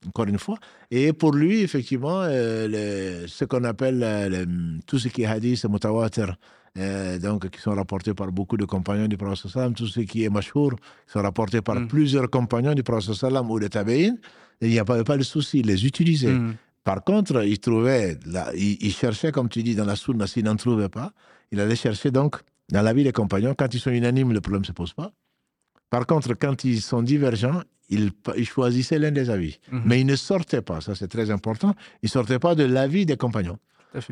encore une fois. Et pour lui, effectivement, euh, ce qu'on appelle euh, tout ce qui est hadith, mutawatir, euh, donc qui sont rapportés par beaucoup de compagnons du Prophète sallam, tout ce qui est mashhour, qui sont rapportés par Mm. plusieurs compagnons du Prophète sallam ou des tabeïn, il n'y a pas, de souci, il les utilisait. Mm. Par contre, il trouvait, là, il, il cherchait, comme tu dis, dans la sunna, s'il n'en trouvait pas, il allait chercher donc dans la vie des compagnons. Quand ils sont unanimes, le problème ne se pose pas. Par contre, quand ils sont divergents, il, il choisissait l'un des avis. Mhm. Mais il ne sortait pas, ça c'est très important, il ne sortait pas de l'avis des compagnons.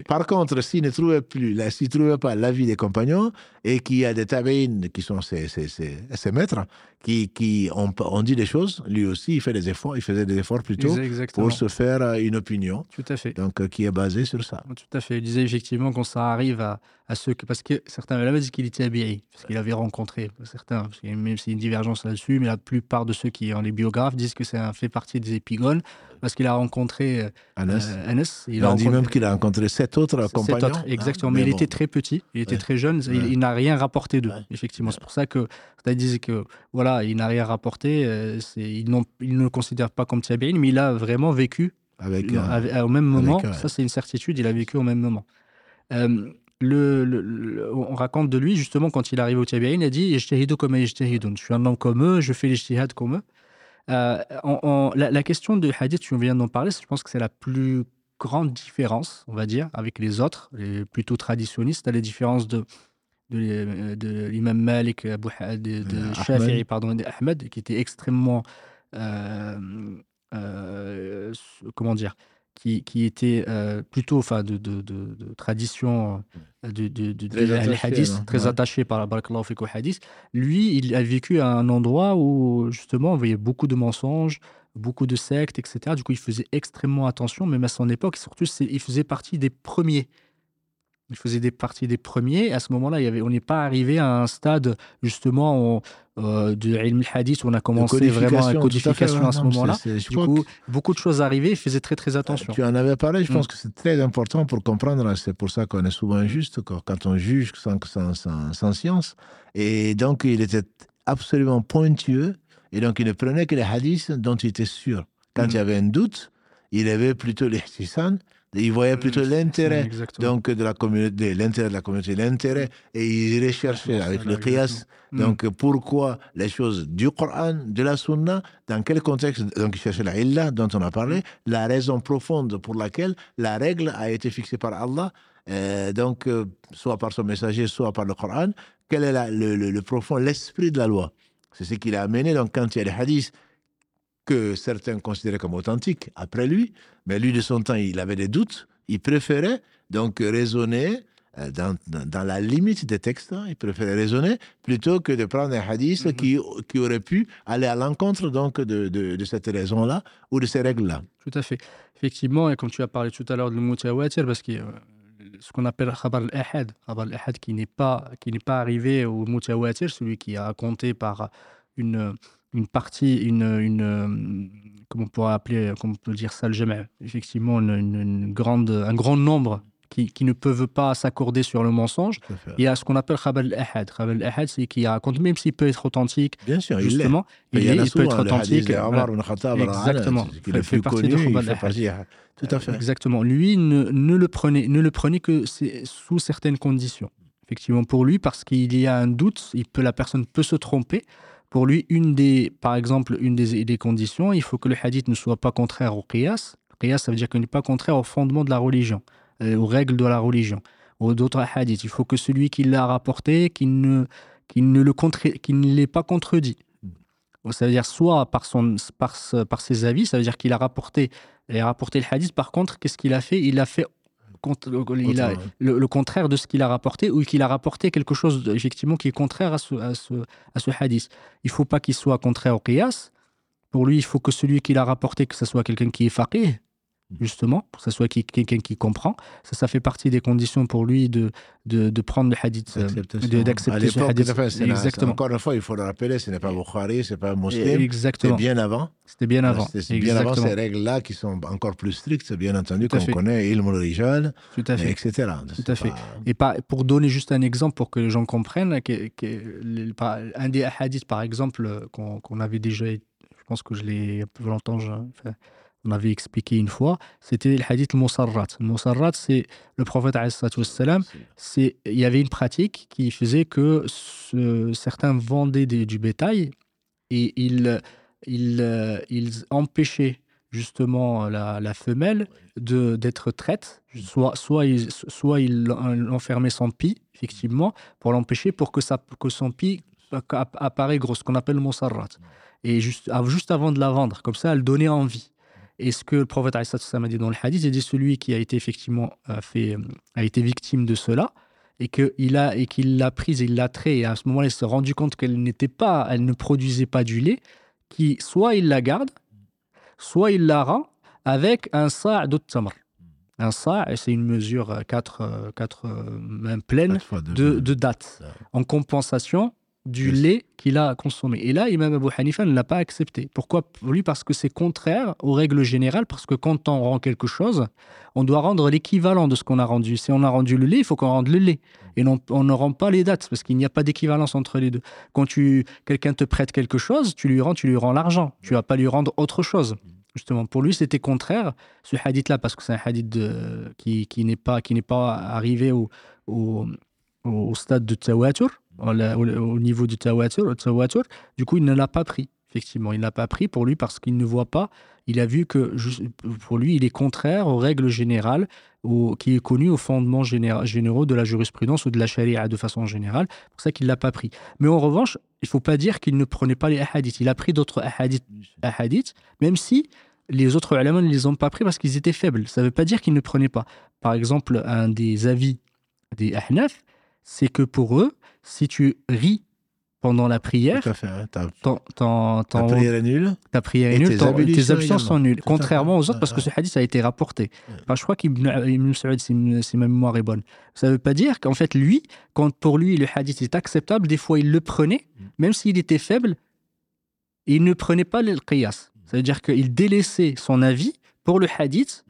Par contre, s'il ne trouvait plus, là, s'il trouvait pas l'avis des compagnons et qu'il y a des tabeïns qui sont ses, ses, ses, ses maîtres, qui, qui ont, ont dit des choses, lui aussi, il fait des efforts, il faisait des efforts plutôt pour se faire euh, une opinion, Tout à fait. donc euh, qui est basée sur ça. Tout à fait. Il disait effectivement quand ça arrive à, à ceux que. Parce que certains ulama disent qu'il était habillé, parce qu'il avait rencontré certains, parce qu'il y a même s'il y a une divergence là-dessus, mais la plupart de ceux qui ont les biographes disent que c'est un- fait partie des épigones, parce qu'il a rencontré euh, Anas, Anas. il a en dit rencontré- même qu'il a rencontré sept autres Sept compagnons. autres, hein, exactement. mais il était très petit, il était Ouais. très jeune, il, Ouais. il n'a rien rapporté d'eux. Ouais. Effectivement, c'est pour ça que ça disait que voilà, il n'a rien rapporté. euh, ils, ils ne le considèrent pas comme tabi'in, mais il a vraiment vécu Avec, euh, avec- au même moment. euh, Ça, c'est une certitude. Il a vécu au même moment. Euh, le, le- le- on raconte de lui justement quand il arrive au tabi'in, il a dit. Je suis un homme comme eux, je fais l'ijtihad comme eux. Euh, la, la question de hadith, tu viens d'en parler, je pense que c'est la plus grande différence, on va dire, avec les autres, les plutôt traditionnistes, à la différence de, de, de l'imam Malik, Abu de, de Euh, Shafi'i, Ahmed. pardon, et d'Ahmed, qui était extrêmement, euh, euh, comment dire, qui, qui était euh, plutôt enfin, de, de, de, de tradition euh, de, Très attaché, hadith, non très Ouais. attaché par fik au hadith. Lui, il a vécu à un endroit où justement, y avait beaucoup de mensonges, beaucoup de sectes, etc. Du coup, il faisait extrêmement attention, même à son époque. Surtout, il faisait partie des premiers. Il faisait des parties des premiers. À ce moment-là, il y avait, on n'est pas arrivé à un stade justement où, euh, de ilm al-hadith où on a commencé vraiment à la codification à ce moment-là. je Du coup, beaucoup de choses arrivaient. Il faisait très très que attention. Tu en avais parlé, je Mm. pense que c'est très important pour comprendre. C'est pour ça qu'on est souvent injuste quoi, quand on juge sans, sans, sans, sans science. Et donc, il était absolument pointueux. Et donc, il ne prenait que les hadiths dont il était sûr. Quand Mm. il y avait un doute, il avait plutôt les ihsan, il voyait plutôt l'intérêt donc de la communauté, l'intérêt de la communauté, l'intérêt, et il recherchait avec le qiyas. Mm. Donc, pourquoi les choses du Coran, de la Sunna, dans quel contexte? Donc, il cherchait la illa dont on a parlé, la raison profonde pour laquelle la règle a été fixée par Allah, euh, donc, euh, soit par son messager, soit par le Coran. Quel est la- le, le- le profond, l'esprit de la loi? C'est ce qu'il a amené. Donc, quand il y a des hadiths que certains considéraient comme authentiques après lui, mais lui, de son temps, il avait des doutes, il préférait donc raisonner euh, dans, dans- la limite des textes, hein, il préférait raisonner plutôt que de prendre un hadith Mhm. qui, qui aurait pu aller à l'encontre donc de, de, de cette raison-là ou de ces règles-là. Tout à fait. Effectivement, et comme tu as parlé tout à l'heure de mutawatir, parce que euh, ce qu'on appelle khabar al-ahad, khabar al-ahad qui n'est pas qui pas arrivé au mutawatir, celui qui est raconté par une une partie, une, une euh, comment on pourrait appeler, comment on peut dire ça le jama', effectivement une, une- une grande, un grand nombre qui, qui ne peuvent pas s'accorder sur le mensonge. Tout à fait. Il y a ce qu'on appelle Khabar al-Ahad. Khabar al-Ahad, c'est qui raconte, même s'il peut être authentique, Bien sûr, il l'est. justement, il, est- il peut être authentique. voilà. Exactement. qui est Fait- le fait plus partie connu, de il fait partie. Tout à fait. Exactement. Lui, ne, ne le prenez, ne le prenez que c'est- sous certaines conditions. Effectivement, pour lui, parce qu'il y a un doute, il peut, la personne peut se tromper. Pour lui, une des, par exemple, une des, conditions, il faut que le hadith ne soit pas contraire au qiyas. Qiyas, ça veut dire qu'il n'est pas contraire au fondement de la religion, euh, aux règles de la religion, aux d'autres hadiths. Il faut que celui qui l'a rapporté, qu'il ne, qu'il ne l'ait pas contredit. Ça veut dire soit par, son, par, par ses avis, ça veut dire qu'il a rapporté, a rapporté le hadith. Par contre, qu'est-ce qu'il a fait? Il a fait il a, Autrement. le, le contraire de ce qu'il a rapporté ou qu'il a rapporté quelque chose effectivement qui est contraire à ce, à ce, à ce hadith. Il faut pas qu'il soit contraire au qiyas. Pour lui, il faut que celui qui l'a rapporté, que ce soit quelqu'un qui est faqih, justement, que ce soit quelqu'un qui comprend. Ça, ça fait partie des conditions pour lui de, de, de prendre le hadith, euh, d'accepter ce hadith. fait, Exactement. Encore une fois, il faut le rappeler, ce n'est pas Bukhari, ce n'est pas Muslim. C'était bien avant. C'était bien avant. C'était bien avant ces règles-là qui sont encore plus strictes, bien entendu, qu'on connaît, ilm al-rijal, fait. etc. Tout à fait. Et par- pour donner juste un exemple pour que les gens comprennent, que- que un des hadiths, par exemple, euh, qu'on avait déjà, je pense que je l'ai il y a peu longtemps, je- on avait expliqué une fois, c'était le hadith Mousarrat. Le Mousarrat, c'est le prophète, c'est il y avait une pratique qui faisait que ce- certains vendaient des- du bétail et ils, ils, euh, ils empêchaient justement la, la femelle de d'être traite. Soit, soit, ils, soit l'enfermaient sans pie, effectivement, pour l'empêcher, pour que, ça, que son pie app- apparaît gros, ce qu'on appelle le monsarrat. Et juste, juste avant de la vendre, comme ça, elle donnait envie. Et ce que le prophète a dit dans le hadith, il dit celui qui a été effectivement euh, fait, euh, a été victime de cela et qu'il a et qu'il l'a prise et il l'a trait et à ce moment-là il s'est rendu compte qu'elle n'était pas, elle ne produisait pas du lait, qui soit il la garde, soit il la rend avec un sa' de tamr. Un sa', c'est une mesure euh, quatre, euh, quatre mains pleines Quatre deux. de, de dates Ouais. en compensation du lait qu'il a consommé. Et là, Imam Abu Hanifa ne l'a pas accepté. Pourquoi? Pour lui, parce que c'est contraire aux règles générales, parce que quand on rend quelque chose, on doit rendre l'équivalent de ce qu'on a rendu. Si on a rendu le lait, il faut qu'on rende le lait. Et non, on ne rend pas les dates, parce qu'il n'y a pas d'équivalence entre les deux. Quand tu, quelqu'un te prête quelque chose, tu lui rends, tu lui rends l'argent. Tu vas pas lui rendre autre chose. Justement, pour lui, c'était contraire, ce hadith-là, parce que c'est un hadith de- qui, qui n'est pas, qui n'est pas arrivé au, au, au stade de tawatur, au, au- au niveau du tawatur, tawatur. Du coup, il ne l'a pas pris. Effectivement, il ne l'a pas pris pour lui parce qu'il ne voit pas. Il a vu que pour lui, il est contraire aux règles générales, au- qui est connu aux fondements généra- généraux de la jurisprudence ou de la charia de façon générale. C'est pour ça qu'il ne l'a pas pris. Mais en revanche, il ne faut pas dire qu'il ne prenait pas les hadiths. Il a pris d'autres hadiths, hadiths, même si les autres ulama ne les ont pas pris parce qu'ils étaient faibles. Ça ne veut pas dire qu'ils ne prenaient pas. Par exemple, un des avis des Ahnaf, c'est que pour eux, si tu ris pendant la prière, Tout à fait. hein. Ta, ton- ton- ta ton- prière est nulle. ta prière est nulle, tes tes sont nulles. Tout Contrairement aux autres, parce que ce hadith a été rapporté. Enfin, je crois qu'Ibn Ibn Saoud, si, ma mémoire est bonne. Ça ne veut pas dire qu'en fait, lui, quand pour lui le hadith est acceptable, des fois il le prenait, Mm. même s'il était faible, il ne prenait pas le qiyas. Ça veut dire qu'il délaissait son avis pour le hadith.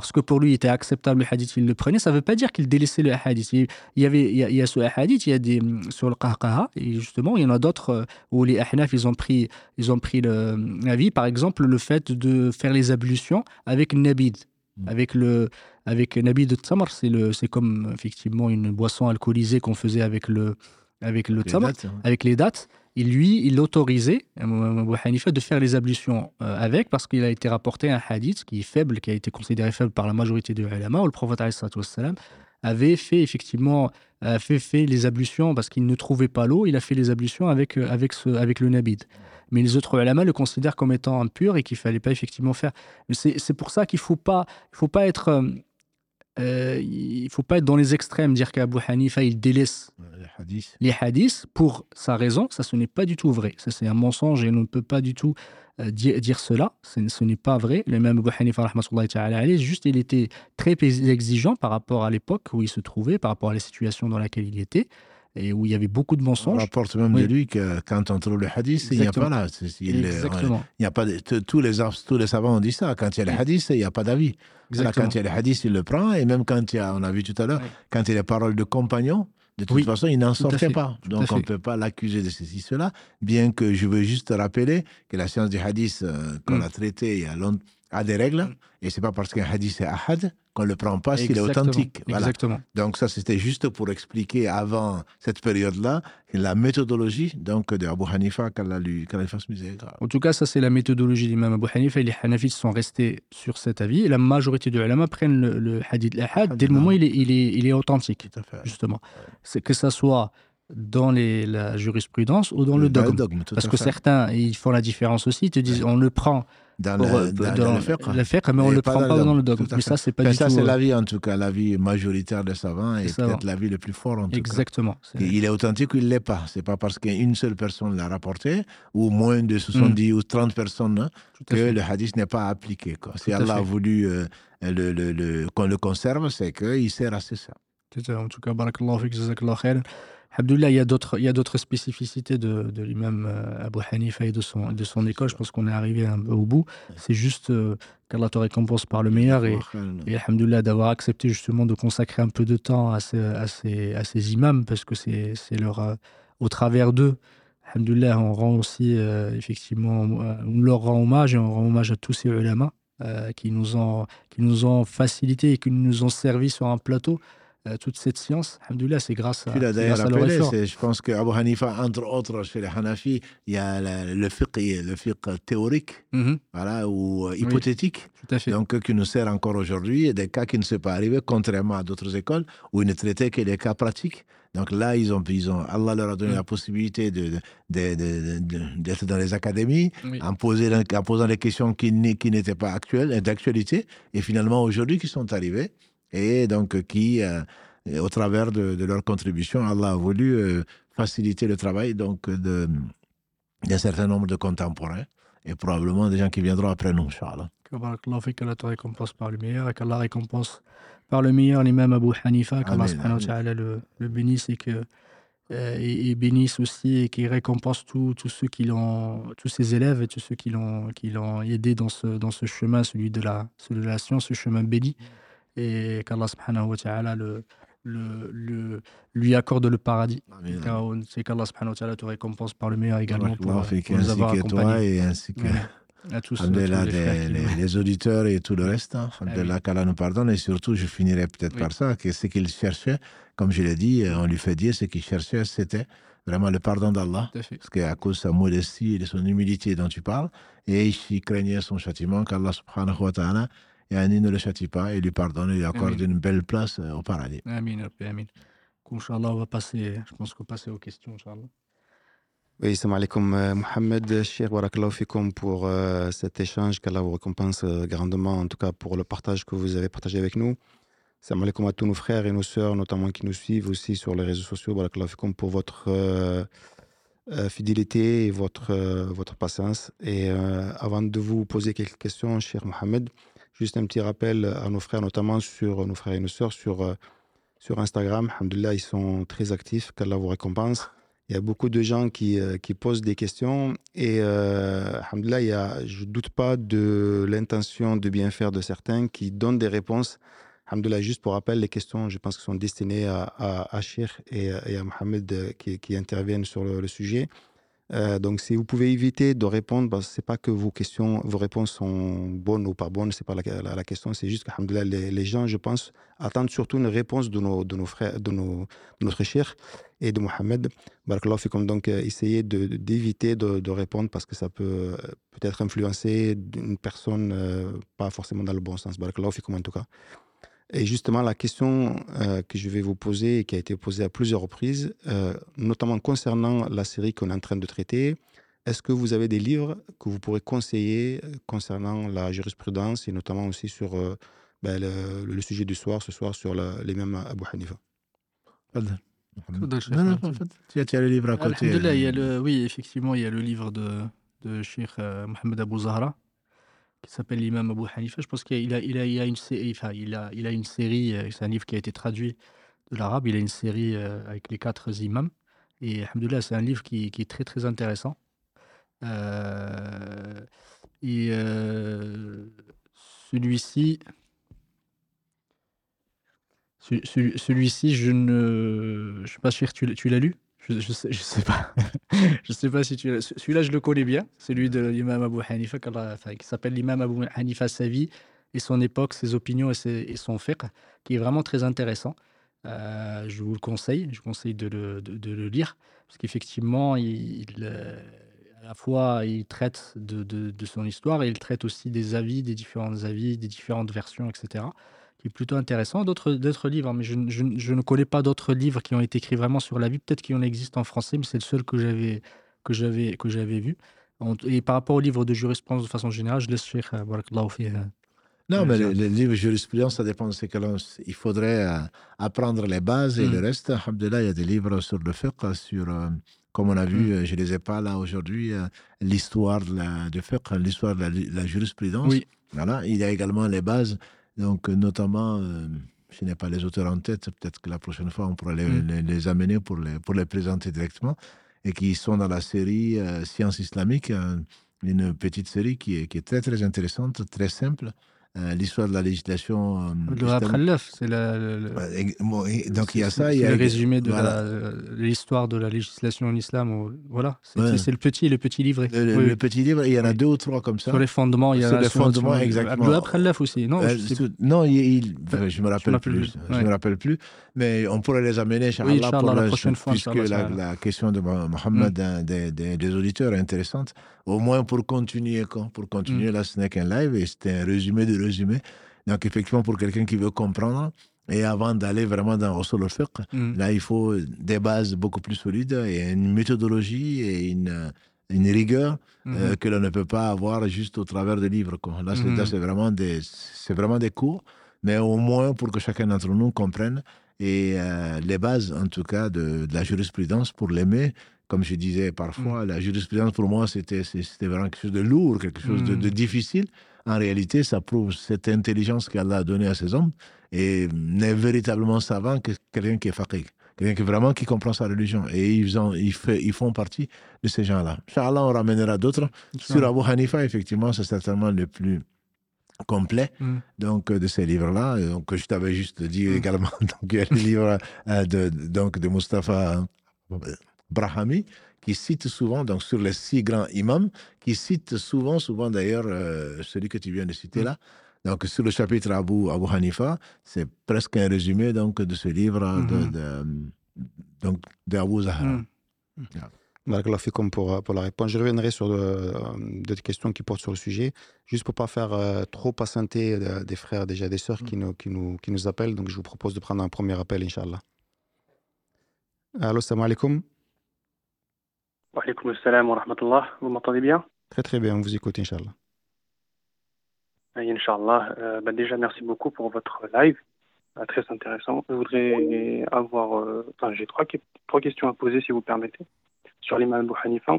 Parce que pour lui il était acceptable le hadith, il le prenait. Ça ne veut pas dire qu'il délaissait le hadith. Il y, avait, il y a, il y a ce hadith, il y a des, sur le qahqaha, et justement, il y en a d'autres euh, où les ahnaf, ils ont pris, ils ont pris l'avis. Par exemple, le fait de faire les ablutions avec nabid. Mm. Avec le avec nabid de tamar, c'est comme effectivement une boisson alcoolisée qu'on faisait avec le avec le Les tamar dates, hein. avec les dates, et lui, il autorisait euh, Abu Hanifa de faire les ablutions euh, avec parce qu'il a été rapporté un hadith qui est faible, qui a été considéré faible par la majorité des ulama, où le prophète avait fait effectivement a fait, fait les ablutions parce qu'il ne trouvait pas l'eau, il a fait les ablutions avec, euh, avec, ce, avec le nabid. Mais les autres ulama le considèrent comme étant impur et qu'il ne fallait pas effectivement faire. C'est pour ça qu'il ne faut pas, faut pas être... euh, il faut pas être dans les extrêmes, dire qu'Abu Hanifa, il délaisse Les hadiths. les hadiths pour sa raison, ça ce n'est pas du tout vrai. Ça c'est un mensonge et on ne peut pas du tout euh, dire, dire cela. Ce, n'est pas vrai. Le même Abu Hanifa, juste il était très exigeant par rapport à l'époque où il se trouvait, par rapport à la situation dans laquelle il était. Et où il y avait beaucoup de On mensonges. rapporte même Oui. de lui que quand on trouve le hadith, il n'y a pas là. Il Exactement. il n'y a pas de- tous, les, tous les savants ont dit ça. Quand il y a le hadith, il n'y a pas d'avis. Quand il y a le hadith, il le prend. Et même quand il y a, on a vu tout à l'heure, Oui. quand il y a les paroles de compagnons, de toute Oui, façon, il n'en sortait pas. tout Donc, on ne peut pas l'accuser de ceci, cela. Bien que je veux juste rappeler que la science du hadith euh, qu'on Mm. a traitée il y a longtemps a des règles. Mm. Et c'est pas parce qu'un hadith est ahad qu'on ne le prend pas s'il est authentique. Voilà. Exactement. Donc ça, c'était juste pour expliquer avant cette période-là la méthodologie donc de Abu Hanifa qu'Allah lui, qu'Allah lui fasse miséricorde. En tout cas, ça c'est la méthodologie de l'imam Abu Hanifa. Et les Hanafites sont restés sur cet avis. Et la majorité de ulama prennent le, le hadith l'ahad dès le moment où il est, il est, il est authentique, Tout à fait. justement. C'est que ça soit dans les, la jurisprudence ou dans le Dans dogme. tout Parce que certains, ils font la différence aussi. Ils te disent, on le prend dans, pour, le, euh, dans, dans dans le fiqh. le fiqh, mais on ne le pas prend pas dans le dogme. Mais ça, c'est pas Enfin, du ça, tout. c'est euh, l'avis, en tout cas, l'avis majoritaire des savants et peut-être l'avis le plus fort, en tout Exactement. cas. C'est- Il est authentique ou il ne l'est pas. C'est pas parce qu'une seule personne l'a rapporté, ou moins de 70 ou 30 personnes, hein, que fait. le hadith n'est pas appliqué. Quoi. Si Allah a voulu euh, le, le- le- qu'on le conserve, c'est qu'il sert à ça. Ça. En tout cas, barakallahu fik, jazakallahu khairan. Alhamdoulilah, il y a d'autres, il y a d'autres spécificités de, de l'imam euh, Abu Hanifa et de son, de son école. Je pense qu'on est arrivé un peu au bout. C'est juste euh, qu'Allah te récompense par le meilleur et, et d'avoir accepté justement de consacrer un peu de temps à ces, à ces, à ces imams parce que c'est, leur, euh, au travers d'eux, alhamdoulilah, on rend aussi euh, effectivement, on leur rend hommage et on rend hommage à tous ces ulama euh, qui, nous ont, qui nous ont facilité et qui nous ont servi sur un plateau toute cette science. Alhamdoulilah, c'est grâce à, Tu l'as d'ailleurs rappelé, je pense qu'Abu Hanifa, entre autres, chez les Hanafi, il y a la- le fiqh, le fiqh théorique, Mhm, voilà, ou euh, hypothétique, tout à fait. donc euh, qui nous sert encore aujourd'hui, des cas qui ne sont pas arrivés, contrairement à d'autres écoles, où ils ne traitaient que les cas pratiques. Donc là, ils ont, ils ont, Allah leur a donné Mm. la possibilité de, de- de- de- de- d'être dans les académies, Oui. en, poser, en posant des questions qui n'étaient pas actuelles, d'actualité, et finalement aujourd'hui qui sont arrivées, et donc qui, euh, au travers de, de leur contribution, Allah a voulu euh, faciliter le travail donc d'un certain nombre de contemporains, et probablement des gens qui viendront après nous, Inch'Allah. Qu'Allah te récompense par le meilleur et qu'Allah récompense par le meilleur l'imam Abu Hanifa, qu'Allah le, le bénisse et que euh, et, et bénisse aussi et qu'il récompense tous tous ceux qui l'ont, tous ses élèves et tous ceux qui l'ont, qui l'ont aidé dans ce, dans ce chemin, celui de la, celui de la science, ce chemin béni, et qu'Allah subhanahu wa ta'ala le, le, le- lui accorde le paradis. C'est qu'Allah subhanahu wa ta'ala te récompense par le meilleur également pour, pour nous ainsi avoir que toi et ainsi que Ouais. À tous, les auditeurs et tout le reste. hein. Alhamdulillah, qu'Allah nous pardonne. Et surtout, je finirai peut-être Oui. par ça, que ce qu'il cherchait, comme je l'ai dit, euh, on lui fait dire, ce qu'il cherchait, c'était vraiment le pardon d'Allah. Parce qu'à cause de sa modestie et de son humilité dont tu parles, et il craignait son châtiment, qu'Allah subhanahu wa ta'ala, yani, ne le châtie pas et lui pardonne et lui accorde une belle place euh, au paradis. Amin, amin. Inch'Allah, on va passer, je pense qu'on va passer aux questions, Inch'Allah. Oui, salam alaikum euh, Mohamed, Cheikh Barakallahu fikoum pour euh, cet échange, qu'Allah vous récompense euh, grandement, en tout cas pour le partage que vous avez partagé avec nous. Salam alaikum à tous nos frères et nos sœurs, notamment qui nous suivent aussi sur les réseaux sociaux. Barakallahu fikoum pour votre euh, euh, fidélité et votre, euh, votre patience. Et euh, avant de vous poser quelques questions, cher Mohamed, juste un petit rappel à nos frères, notamment sur nos frères et nos sœurs sur, euh, sur Instagram. Alhamdulillah, ils sont très actifs, qu'Allah vous récompense. Il y a beaucoup de gens qui, euh, qui posent des questions et euh, il y a, je ne doute pas de l'intention de bien faire de certains qui donnent des réponses. Alhamdoulilah, juste pour rappel, les questions, je pense sont destinées à, à, et, à- Mohamed euh, qui, qui interviennent sur le sujet. Euh, donc, si vous pouvez éviter de répondre, bah, c'est pas que vos questions, vos réponses sont bonnes ou pas bonnes, c'est pas la, question, c'est juste que les, les gens, je pense, attendent surtout une réponse de nos, de nos frères, de, nos, de notre Cheikh et de Mohamed. Donc, euh, essayez d'éviter de, répondre parce que ça peut euh, peut-être influencer une personne pas forcément dans le bon sens. Barakallahu en tout cas. Et justement, la question euh, que je vais vous poser et qui a été posée à plusieurs reprises, euh, notamment concernant la série qu'on est en train de traiter, est-ce que vous avez des livres que vous pourrez conseiller euh, concernant la jurisprudence et notamment aussi sur euh, ben, le, le sujet du soir, ce soir, sur la- les mêmes Abu Hanifa? Non, non, en fait, tu as tu as le livre à côté. Alhamdulillah, il y a le, oui, effectivement, il y a le livre de, de Cheikh euh, Mohamed Abou Zahra qui s'appelle l'imam Abu Hanifa. Je pense qu'il a, il a, il a, une, enfin, il a, il a une série, euh, c'est un livre qui a été traduit de l'arabe. Il a une série avec les quatre imams. Et Alhamdoulilah, c'est un livre qui, qui, est très très intéressant. et celui-ci, celui-ci, je ne je suis pas sûr, tu, tu l'as lu? Je, je, sais, pas. je sais pas si tu. Celui-là, je le connais bien. Celui de l'imam Abu Hanifa, qui s'appelle l'imam Abu Hanifa, sa vie et son époque, ses opinions et, son fiqh, qui est vraiment très intéressant. Euh, je vous le conseille. Je vous conseille de le, de, le lire. Parce qu'effectivement, euh, à la fois, il traite de, de, son histoire et il traite aussi des avis, des différents avis, des différentes versions, etc qui est plutôt intéressant. D'autres, d'autres livres, hein, mais je, je, je, ne connais pas d'autres livres qui ont été écrits vraiment sur la vie. Peut-être qu'il en existe en français, mais c'est le seul que j'avais, que j'avais, que j'avais vu. Et par rapport aux livres de jurisprudence de façon générale, je laisse faire. Euh, euh, non, mais les, les, livres de jurisprudence, ça dépend de ce que Il faudrait euh, apprendre les bases et le mm. reste. Alhamdulillah, il y a des livres sur le fiqh, sur, comme on a vu, mm. je ne les ai pas là aujourd'hui, l'histoire de la, de fiqh, l'histoire de la, la jurisprudence. Oui. Voilà. Il y a également les bases donc, notamment, euh, je n'ai pas les auteurs en tête, peut-être que la prochaine fois, on pourra les, mm. les, amener pour les, pour les présenter directement, et qui sont dans la série euh, Sciences islamiques, euh, une petite série qui est, qui est très, très intéressante, très simple, euh, l'histoire de la législation. Euh, le c'est la. donc il y a ça. Il y a le résumé de l'histoire de la législation en islam. voilà, c'est le petit, le petit livret. Le, petit livre, il y en a deux ou trois comme ça. Sur les fondements, il y a. Sur les fondements, exactement. Le aussi, non euh, Non, il, je me rappelle plus. Je me rappelle plus. Mais on pourrait les amener, oui, pour la, prochaine fois, puisque la, la, question de Mohamed mm. des, des, des, auditeurs est intéressante. Au moins pour continuer, pour continuer, mm. là, ce n'est qu'un live et c'était un résumé de résumé. Donc, effectivement, pour quelqu'un qui veut comprendre, et avant d'aller vraiment dans le fiqh, mm. là, il faut des bases beaucoup plus solides et une méthodologie et une, une rigueur euh, mm-hmm. que l'on ne peut pas avoir juste au travers de livres. Quoi. Là, c'est mm-hmm. vraiment, des, vraiment des cours, mais au moins pour que chacun d'entre nous comprenne et euh, les bases, en tout cas, de, de la jurisprudence pour l'aimer comme je disais parfois, mm. la jurisprudence pour moi, c'était vraiment quelque chose de lourd, quelque chose de, mm. difficile. En réalité, ça prouve cette intelligence qu'Allah a donnée à ces hommes et n'est véritablement savant que quelqu'un qui est faqih, quelqu'un qui vraiment qui comprend sa religion. Et ils, ont, ils, fait, ils font partie de ces gens-là. Inch'Allah, on ramènera d'autres. Sur Abu Hanifa, effectivement, c'est certainement le plus complet mm. donc de ces livres-là donc je t'avais juste dit également donc il y a le livre euh, de donc de Mustafa Brahami, qui cite souvent, donc sur les six grands imams, qui cite souvent, souvent d'ailleurs, euh, celui que tu viens de citer là. Donc sur le chapitre Abu, Abu Hanifa, c'est presque un résumé donc, de ce livre de, mm-hmm. donc, d'Abu Zahra. Mm. Pour, pour la réponse. Je reviendrai sur euh, d'autres questions qui portent sur le sujet, juste pour ne pas faire euh, trop patienter des frères, déjà des sœurs qui, mm. nous, qui, nous, qui nous appellent. Donc je vous propose de prendre un premier appel, Inch'Allah. Allô, salam alaikum. Wa salam wa rahmatullah. Vous m'entendez bien? Très très bien, on vous écoute, Inch'Allah. Inch'Allah. Euh, bah déjà, merci beaucoup pour votre live. Euh, très intéressant. Je voudrais avoir. Euh, enfin, j'ai trois, trois questions à poser, si vous permettez, sur l'imam Abu Hanifa.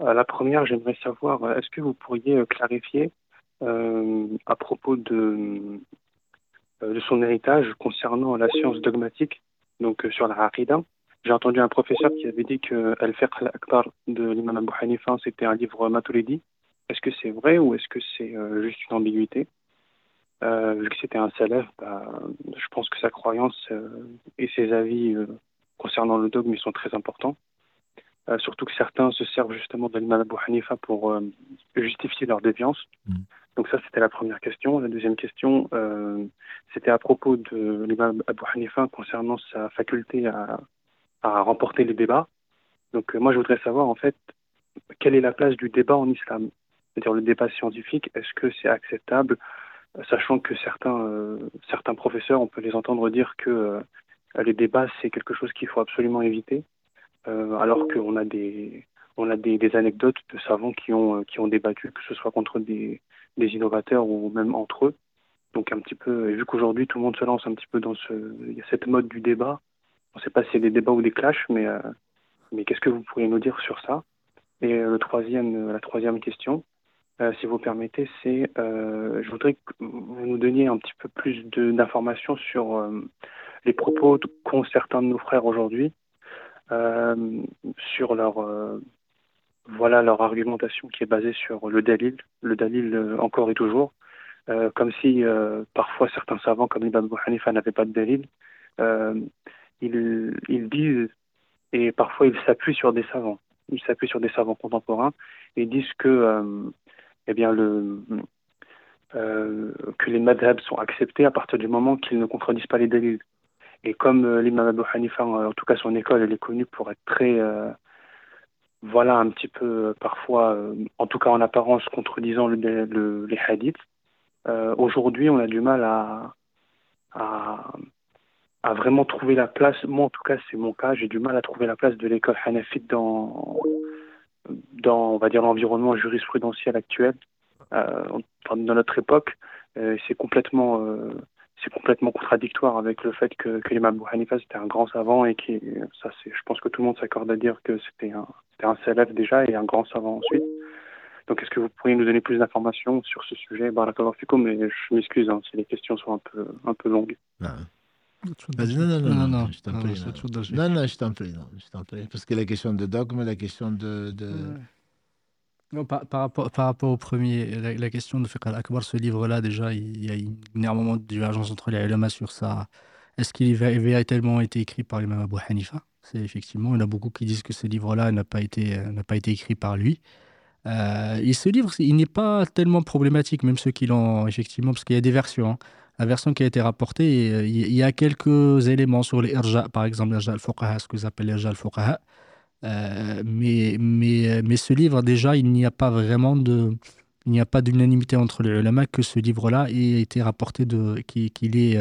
la première, j'aimerais savoir est-ce que vous pourriez clarifier à propos de, de son héritage concernant la science dogmatique, donc sur la Harida j'ai entendu un professeur qui avait dit que Al-Fiqh al-Akbar de l'imam Abu Hanifa, c'était un livre Maturidi. Est-ce que c'est vrai ou est-ce que c'est euh, juste une ambiguïté? Euh, Vu que c'était un salaf, bah, je pense que sa croyance euh, et ses avis concernant le dogme sont très importants. surtout que certains se servent justement de l'imam Abu Hanifa pour justifier leur déviance. Mm. Donc ça, c'était la première question. La deuxième question, c'était à propos de l'imam Abu Hanifa concernant sa faculté à à remporter les débats. Donc euh, moi, je voudrais savoir en fait quelle est la place du débat en islam, c'est-à-dire le débat scientifique. Est-ce que c'est acceptable, sachant que certains euh, certains professeurs, on peut les entendre dire que euh, les débats c'est quelque chose qu'il faut absolument éviter, alors qu'on a des on a des, anecdotes de savants qui ont qui ont débattu, que ce soit contre des, des innovateurs ou même entre eux. Donc un petit peu, vu qu'aujourd'hui tout le monde se lance un petit peu dans ce, cette mode du débat, on ne sait pas si c'est des débats ou des clashs, mais, euh, mais qu'est-ce que vous pourriez nous dire sur ça? Et euh, troisième, la troisième question, euh, si vous permettez, c'est je voudrais que vous nous donniez un petit peu plus d'informations sur les propos qu'ont certains de nos frères aujourd'hui sur leur voilà leur argumentation qui est basée sur le dalil, le dalil encore et toujours, comme si parfois certains savants comme Ibn Abu Hanifa n'avaient pas de dalil. Ils, ils disent et parfois ils s'appuient sur des savants. Ils s'appuient sur des savants contemporains et disent que eh bien le euh, que les madhabs sont acceptés à partir du moment qu'ils ne contredisent pas les délits. Et comme euh, l'imam Abu Hanifa, en tout cas son école, elle est connue pour être très, euh, voilà, un petit peu parfois, en tout cas en apparence, contredisant le, les hadiths, aujourd'hui on a du mal à, à, à, vraiment trouver la place, moi en tout cas c'est mon cas, j'ai du mal à trouver la place de l'école hanafite dans, dans, l'environnement jurisprudentiel actuel. Euh, dans notre époque, euh, c'est complètement euh, complètement contradictoire avec le fait que, que l'imam Abu Hanifa c'était un grand savant et qui ça je pense que tout le monde s'accorde à dire que c'était un c'était salaf déjà et un grand savant ensuite. Donc est-ce que vous pourriez nous donner plus d'informations sur ce sujet? Mais je m'excuse hein, si les questions sont un peu un peu longues non. Non, non, non, non, non, je t'en prie. Non, non, je t'en prie, je t'en prie. Parce que la question de dogme, la question de, de, par, rapport, par rapport au premier, la, question de Fiqh al-Akbar, ce livre-là, déjà, il y a énormément de divergence entre les ulama sur ça. Est-ce qu'il a véritablement été écrit par l'imam Abu Hanifa? C'est effectivement, il y en a beaucoup qui disent que ce livre-là n'a pas, été, pas été écrit par lui. Euh, et ce livre, il n'est pas tellement problématique, même ceux qui l'ont, effectivement, parce qu'il y a des versions. Hein. La version qui a été rapportée, il y a quelques éléments sur les irja, par exemple, l'irja al-fuqaha, ce que j'appelle l'irja al-fuqaha. Euh, mais, mais, mais ce livre, déjà, il n'y a pas vraiment de. Il n'y a pas d'unanimité entre les ulama que ce livre-là ait été rapporté de, qu'il est,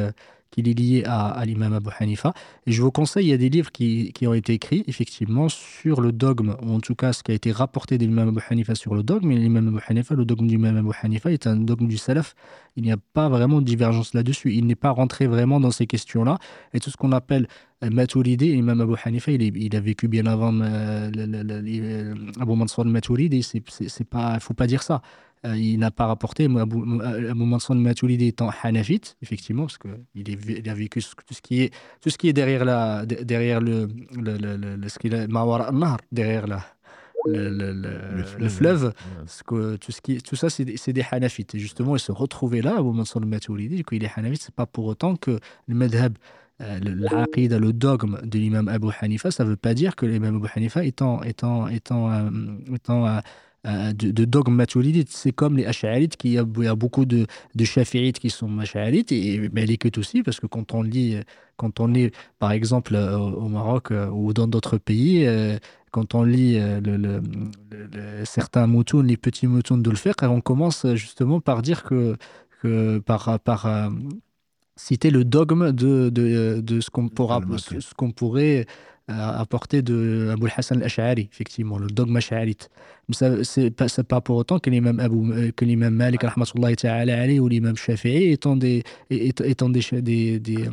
qu'il est lié à, l'imam Abu Hanifa. Et je vous conseille, il y a des livres qui, qui, ont été écrits, effectivement, sur le dogme, ou en tout cas ce qui a été rapporté de l'imam Abu Hanifa sur le dogme. Et l'imam Abu Hanifa, le dogme du l'imam Abu Hanifa est un dogme du salaf. Il n'y a pas vraiment de divergence là-dessus. Il n'est pas rentré vraiment dans ces questions-là. Et tout ce qu'on appelle euh, Maturidi, l'imam Abu Hanifa, il, il, a vécu bien avant euh, euh Abu Mansour al-Maturidi. Il ne faut pas dire ça. Euh, il n'a pas rapporté. Abu Mansour Maturidi étant hanafite, effectivement, parce qu'il il a vécu tout ce qui est, tout ce qui est derrière, la, derrière le, le, le, le ce qu'il derrière la, le, le, le, fleuve, parce que tout, ce qui, tout ça, c'est des, des hanafites. Et justement, il se retrouvait là, Abu Mansour Maturidi, du coup, il est hanafite, c'est pas pour autant que le madhab, euh, l'aqida, le dogme de l'imam Abu Hanifa, ça ne veut pas dire que l'imam Abu Hanifa étant, étant, étant, euh, étant euh, de, de, dogme maturidi. C'est comme les Ash'arites, il y a beaucoup de, de Shafi'ites qui sont Ash'arites, et Malikites aussi, parce que quand on lit, quand on est par exemple euh, au Maroc euh, ou dans d'autres pays, quand on lit le, le, certains moutons, les petits moutons de le faire, on commence justement par dire que, que par, par citer le dogme de, de, de ce qu'on pourra, ce qu'on pourrait apporter de Abu Hassan al-Ash'ari, effectivement, le dogme ash'arite. Mais ce n'est pas, pas, pour autant que l'imam, Abu, que l'imam Malik ta'ala, ou l'imam Shafi'i étant des, étant des, des, des,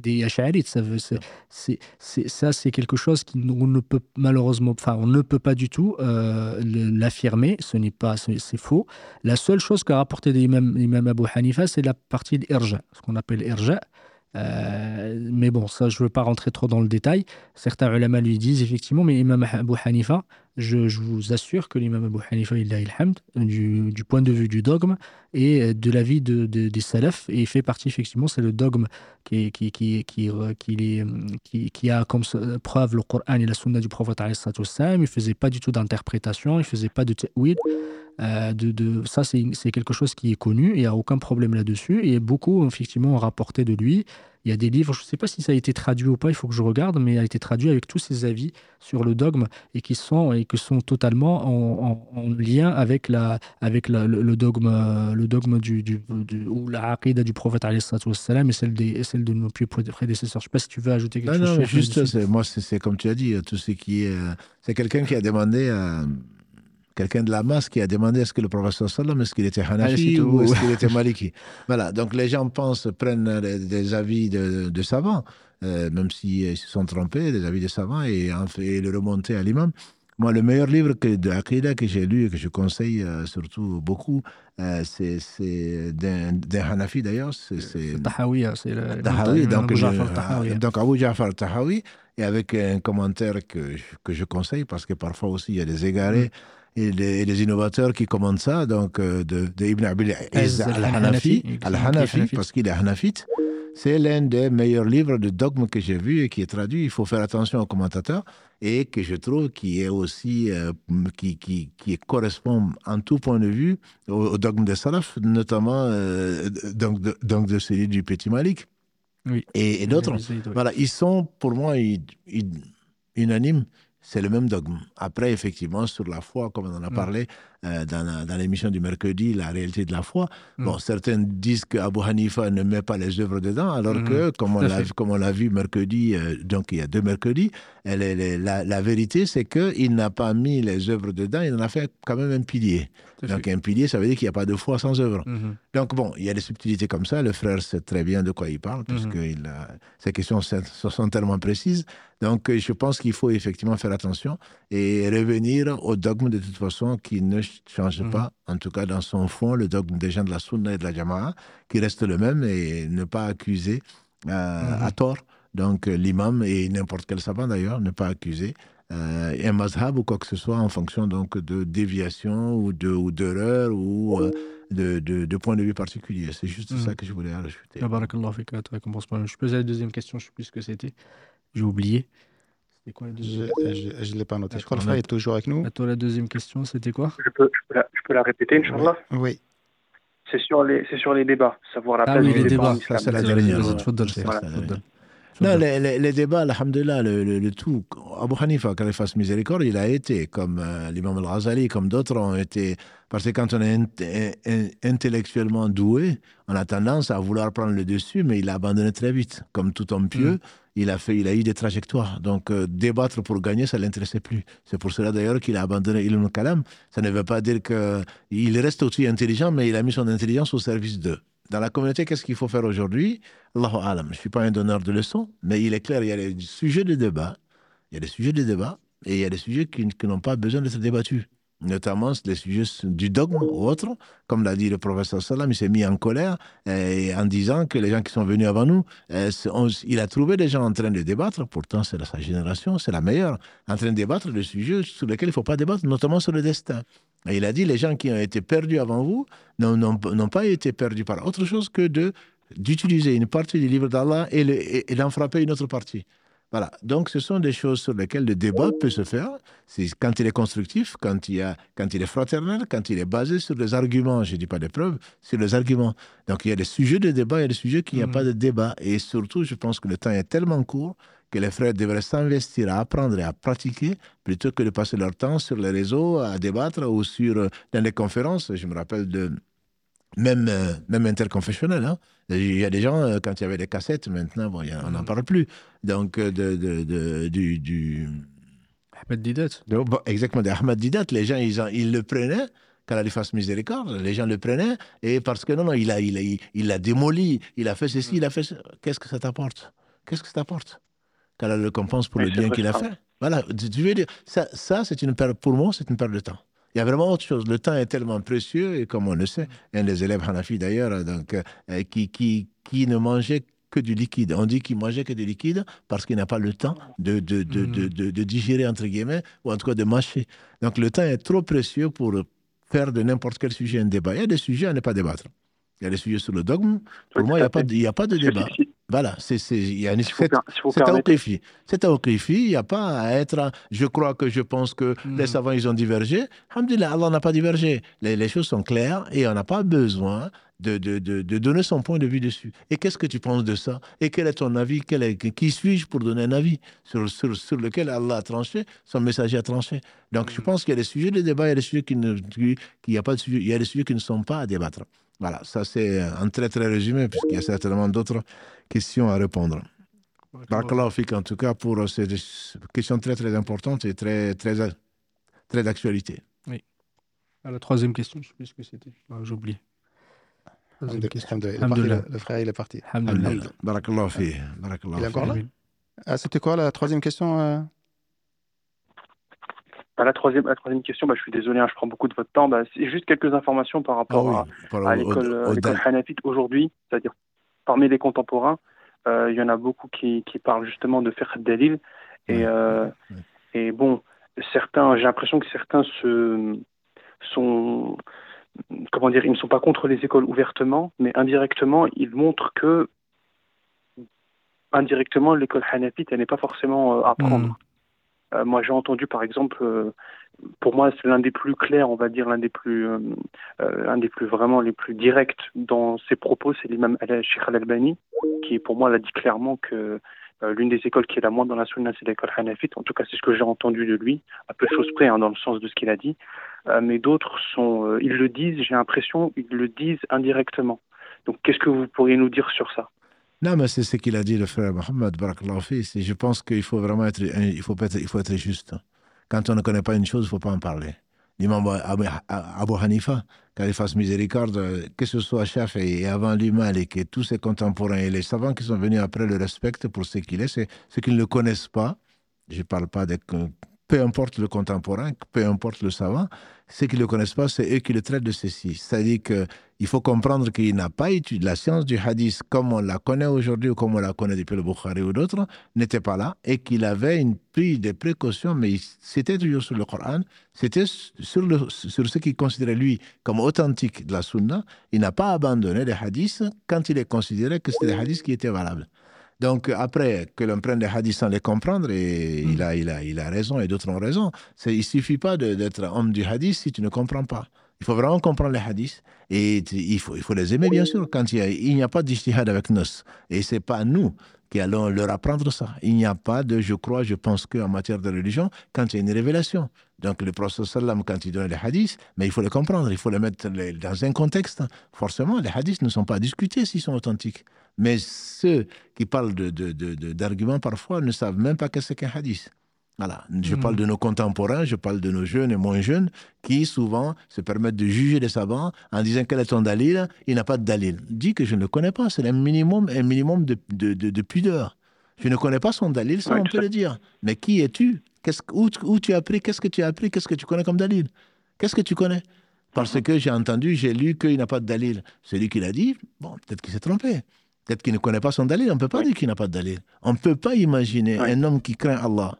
des ash'arites. Ça, c'est, c'est, ça, c'est quelque chose qui on ne peut malheureusement, enfin, on ne peut pas du tout euh, l'affirmer. Ce n'est pas, c'est, faux. La seule chose qu'a rapporté l'imam, l'imam Abu Hanifa, c'est la partie de l'irja, ce qu'on appelle irja. Euh, mais bon, ça, je ne veux pas rentrer trop dans le détail. Certains ulama lui disent effectivement, mais Imam Abu Hanifa, je, vous assure que l'imam Abu Hanifa, il hamd, du, du point de vue du dogme et de la vie de, de, des salafs, et il fait partie effectivement, c'est le dogme qui, a comme preuve le Coran et la sunna du prophète. Il ne faisait pas du tout d'interprétation, il ne faisait pas de ta'wil. Euh, de, de, ça, c'est quelque chose qui est connu, il n'y a aucun problème là-dessus. Et beaucoup, effectivement, ont rapporté de lui. Il y a des livres, je ne sais pas si ça a été traduit ou pas, il faut que je regarde, mais il a été traduit avec tous ses avis sur le dogme et qui sont, et que sont totalement en, en, lien avec, la, avec la, le, dogme, le dogme du, du, du ou la aqidah du prophète et celle, des, celle de nos prédécesseurs. Je ne sais pas si tu veux ajouter quelque chose. Non, non, juste, moi, c'est comme tu as dit, tout ce qui est. C'est quelqu'un qui a demandé à quelqu'un de la masse qui a demandé est-ce que le professeur sallam, est-ce qu'il était Hanafi ou est-ce qu'il était Maliki Voilà, donc les gens pensent, prennent des avis de, savants, euh, même s'ils se sont trompés, des avis de savants, et, en fait, le remonter à l'imam. Moi, le meilleur livre que, de Aqidah que j'ai lu et que je conseille euh, surtout beaucoup, euh, c'est d'un Hanafi d'ailleurs. C'est c'est Tahawi, hein, c'est le. Tahawi, donc, Abu je- Ja'far Tahawi, hein. donc Abu Ja'far Tahawi, et avec un commentaire que, que je conseille, parce que parfois aussi il y a des égarés et, des innovateurs qui commentent ça, donc euh, de, de Ibn Abil Izz al-Hanafi, parce qu'il est Hanafite. C'est l'un des meilleurs livres de dogme que j'ai vu et qui est traduit. Il faut faire attention aux commentateurs et que je trouve qui est aussi euh, qui, qui, qui correspond en tout point de vue au, au dogme des salaf, notamment euh, donc, de, donc de celui du Petit Malik Oui. et, et d'autres. Oui. Voilà, ils sont pour moi ils- ils- unanimes. C'est le même dogme. Après, effectivement, sur la foi, comme on en a Mm. parlé euh, dans, l'émission du mercredi, la réalité de la foi. Mm. Bon, certains disent que Abu Hanifa ne met pas les œuvres dedans, alors Mhm, que, comme on, l'a, fait. comme on l'a vu mercredi, euh, donc il y a deux mercredis, elle elle la, la vérité, c'est qu'il n'a pas mis les œuvres dedans, il en a fait quand même un pilier. Donc fait. un pilier, ça veut dire qu'il n'y a pas de foi sans œuvre. Mhm. Donc bon, il y a des subtilités comme ça. Le frère sait très bien de quoi il parle, puisque il a- ces questions sont, sont tellement précises. Donc je pense qu'il faut effectivement faire attention et revenir au dogme de toute façon qui ne ch- change Mhm. pas, en tout cas dans son fond, le dogme des gens de la Sunna et de la Jama'a, qui reste le même et ne pas accuser euh, Mhm. à tort. Donc euh, l'imam et n'importe quel savant d'ailleurs, ne pas accuser euh, un mazhab ou quoi que ce soit en fonction donc de déviation ou de ou d'erreur ou euh, de, de, de point de vue particulier. C'est juste Mhm. ça que je voulais rajouter. Je posais la deuxième question, je ne sais plus ce que c'était. J'ai oublié. C'était quoi la Je ne l'ai pas noté. Je crois que le frère est toujours avec nous. À toi, la deuxième question, c'était quoi Je peux, je peux la, je peux la répéter, Inch'Allah Oui. C'est sur, les, c'est sur les débats, savoir la Ah place oui, des les débats débats. c'est la dernière. Non, les, les- les débats, alhamdulillah, le, le, le tout, Abu Hanifa, qu'elle fasse miséricorde, il a été, comme euh, l'imam al-Ghazali, comme d'autres ont été, parce que quand on est int- in- intellectuellement doué, on a tendance à vouloir prendre le dessus, mais il a abandonné très vite. Comme tout homme pieux, Mm. Il, a fait, il a eu des trajectoires. Donc, euh, débattre pour gagner, ça ne l'intéressait plus. C'est pour cela d'ailleurs qu'il a abandonné Ilm Kalam. Ça ne veut pas dire qu'il reste aussi intelligent, mais il a mis son intelligence au service d'eux. Dans la communauté, qu'est-ce qu'il faut faire aujourd'hui? Allahu alam. Je ne suis pas un donneur de leçons, mais il est clair, il y a des sujets de débat, il y a des sujets de débat, et il y a des sujets qui, qui n'ont pas besoin d'être débattus. Notamment les sujets du dogme ou autres, comme l'a dit le professeur Salam, il s'est mis en colère euh, en disant que les gens qui sont venus avant nous, on- il a trouvé des gens en train de débattre, pourtant c'est sa génération, c'est la meilleure, en train de débattre de sujets sur lesquels il ne faut pas débattre, notamment sur le destin. Et il a dit les gens qui ont été perdus avant vous n'ont- pas été perdus par autre chose que d'utiliser une partie du livre d'Allah et d'en frapper une autre partie. Voilà. Donc, ce sont des choses sur lesquelles le débat peut se faire. C'est quand il est constructif, quand il, a, quand il est fraternel, quand il est basé sur des arguments. Je ne dis pas des preuves, sur les arguments. Donc, il y a des sujets de débat, il y a des sujets qu'il n'y a Mhm. pas de débat. Et surtout, je pense que le temps est tellement court que les frères devraient s'investir à apprendre et à pratiquer plutôt que de passer leur temps sur les réseaux à débattre ou sur, euh, dans des conférences. Je me rappelle de même, euh, même interconfessionnel. Hein. Il y a des gens, euh, quand il y avait des cassettes, maintenant, bon, il y a- on n'en Mhm. parle plus. Donc, euh, de, de- de- du, du, Ahmed Didat. de- bon, exactement, d'Ahmad Didat, les gens, ils, en- ils le prenaient, qu'Allah lui fasse miséricorde, les gens le prenaient, et parce que non, non, il a, il a, il, il l'a démoli, il a fait ceci, il a fait ça. Qu'est-ce que ça t'apporte? Qu'est-ce que ça t'apporte? Qu'Allah le récompense pour le bien qu'il a fait. Voilà, tu, tu veux dire, ça, ça c'est une perte, pour moi, c'est une perte de temps. Il y a vraiment autre chose. Le temps est tellement précieux, et comme on le sait, un des élèves Hanafi d'ailleurs, donc, euh, qui, qui, qui ne mangeait que du liquide. On dit qu'il mangeait que du liquide parce qu'il n'a pas le temps de, de, de, Mhm. de, de- de digérer, entre guillemets, ou en tout cas de mâcher. Donc le temps est trop précieux pour faire de n'importe quel sujet un débat. Il y a des sujets à ne pas débattre. Il y a des sujets sur le dogme. Pour Oui, moi, il n'y a, pas fait. de- il y a pas de débat. si- si- Voilà, c'est, un okifi. C'est un okifi. Il n'y a pas à être. Je crois que je pense que Mhm. les savants, ils ont divergé. Alhamdulillah, Allah n'a pas divergé. Les, les choses sont claires et on n'a pas besoin de, de, de, de donner son point de vue dessus. Et qu'est-ce que tu penses de ça? Et quel est ton avis? Quel est- Qui suis-je pour donner un avis? Sur, sur, sur lequel Allah a tranché, son messager a tranché Donc je pense qu'il y a des sujets de débat, il y a des sujets qui ne, qui- qu'il y a pas de sujet, il y a des sujets qui ne sont pas à débattre. Voilà, ça c'est un très très résumé, puisqu'il y a certainement d'autres questions à répondre. Barakallahu fik, en tout cas, pour ces questions très très importantes et très, très, très d'actualité. À la troisième question, je ne sais plus ce que c'était. Ah, Alhamdulillah. le, frère, il est parti. Barakallahu Il est encore là? Ah, C'était quoi la troisième question euh? Bah, la, troisième, la troisième question, bah, je suis désolé, hein, je prends beaucoup de votre temps. Bah, c'est juste quelques informations par rapport Ah oui, à, à l'école Hanafite aujourd'hui, c'est-à-dire parmi les contemporains, euh, il y en a beaucoup qui, qui parlent justement de faire Dalil. Et, Ouais, euh, ouais. et bon, certains, j'ai l'impression que certains se, sont, comment dire, ils ne sont pas contre les écoles ouvertement, mais indirectement, ils montrent que indirectement, l'école Hanafite, elle n'est pas forcément euh, à prendre. Mm. Euh, moi, j'ai entendu, par exemple, euh, pour moi, c'est l'un des plus clairs, on va dire, l'un des plus, euh, des plus vraiment les plus directs dans ses propos, c'est l'imam al Sheikh Al-Albani, qui, pour moi, l'a dit clairement que l'une des écoles qui est la moins dans la sunna, c'est l'école Hanafite. En tout cas, c'est ce que j'ai entendu de lui, à peu de choses près, hein, dans le sens de ce qu'il a dit. Mais d'autres sont, ils le disent, j'ai l'impression, ils le disent indirectement. Donc, qu'est-ce que vous pourriez nous dire sur ça? Non, mais c'est ce qu'il a dit, le frère fi. C'est- Je pense qu'il faut vraiment être, il faut être, juste. Quand on ne connaît pas une chose, il ne faut pas en parler. L'imam Abu, Hanifa, qu'Allah fasse miséricorde, euh, que ce soit Shafi et avant lui Malik et tous ses contemporains et les savants qui sont venus après le respectent pour ce qu'il est, ceux qui ne connaissent pas. Je ne parle pas de peu importe le contemporain, peu importe le savant, ceux qui ne le connaissent pas, c'est eux qui le traitent de ceci. C'est-à-dire qu'il faut comprendre qu'il n'a pas étudié la science du hadith comme on la connaît aujourd'hui ou comme on la connaît depuis le Bukhari ou d'autres, n'était pas là et qu'il avait une, pris des précautions, mais c'était toujours sur le Coran, c'était sur, sur ce qu'il considérait lui comme authentique de la Sunna. Il n'a pas abandonné les hadiths quand il est considéré que c'était les hadiths qui étaient valables. Donc après, que l'on prenne les hadiths sans les comprendre, et il, a, il, a, il a raison et d'autres ont raison. C'est- Il ne suffit pas d'être homme du hadith si tu ne comprends pas. Il faut vraiment comprendre les hadiths et il faut, il faut les aimer, bien sûr. Quand il a- n'y a, pas d'ijtihad avec nous. Et ce n'est pas nous qui allons leur apprendre ça. Il n'y a pas de je crois, je pense qu'en matière de religion, quand il y a une révélation. Donc le prophète sallam, quand il donne les hadiths, mais il faut les comprendre, il faut les mettre les- dans un contexte. Forcément, les hadiths ne sont pas discutés s'ils sont authentiques. Mais ceux qui parlent de- de- de- de- d'arguments parfois ne savent même pas qu'est-ce qu'un hadith. Voilà. Je parle de nos contemporains, je parle de nos jeunes et moins jeunes qui souvent se permettent de juger les savants en disant quel est ton dalil, il n'a pas de dalil. Dis que je ne le connais pas, c'est un minimum, un minimum de, de, de- de pudeur. Je ne connais pas son dalil, ça Ouais, on peut le dire. Mais qui es-tu? Qu'est-ce où, où tu as appris? Qu'est-ce que tu as appris? Qu'est-ce que tu connais comme dalil? Qu'est-ce que tu connais? Parce que j'ai entendu, j'ai lu qu'il n'a pas de dalil. Celui qui l'a dit, bon, peut-être qu'il s'est trompé. Peut-être qu'il ne connaît pas son dalil. On ne peut pas Oui. dire qu'il n'a pas de dalil. On ne peut pas imaginer Oui. un homme qui craint Allah.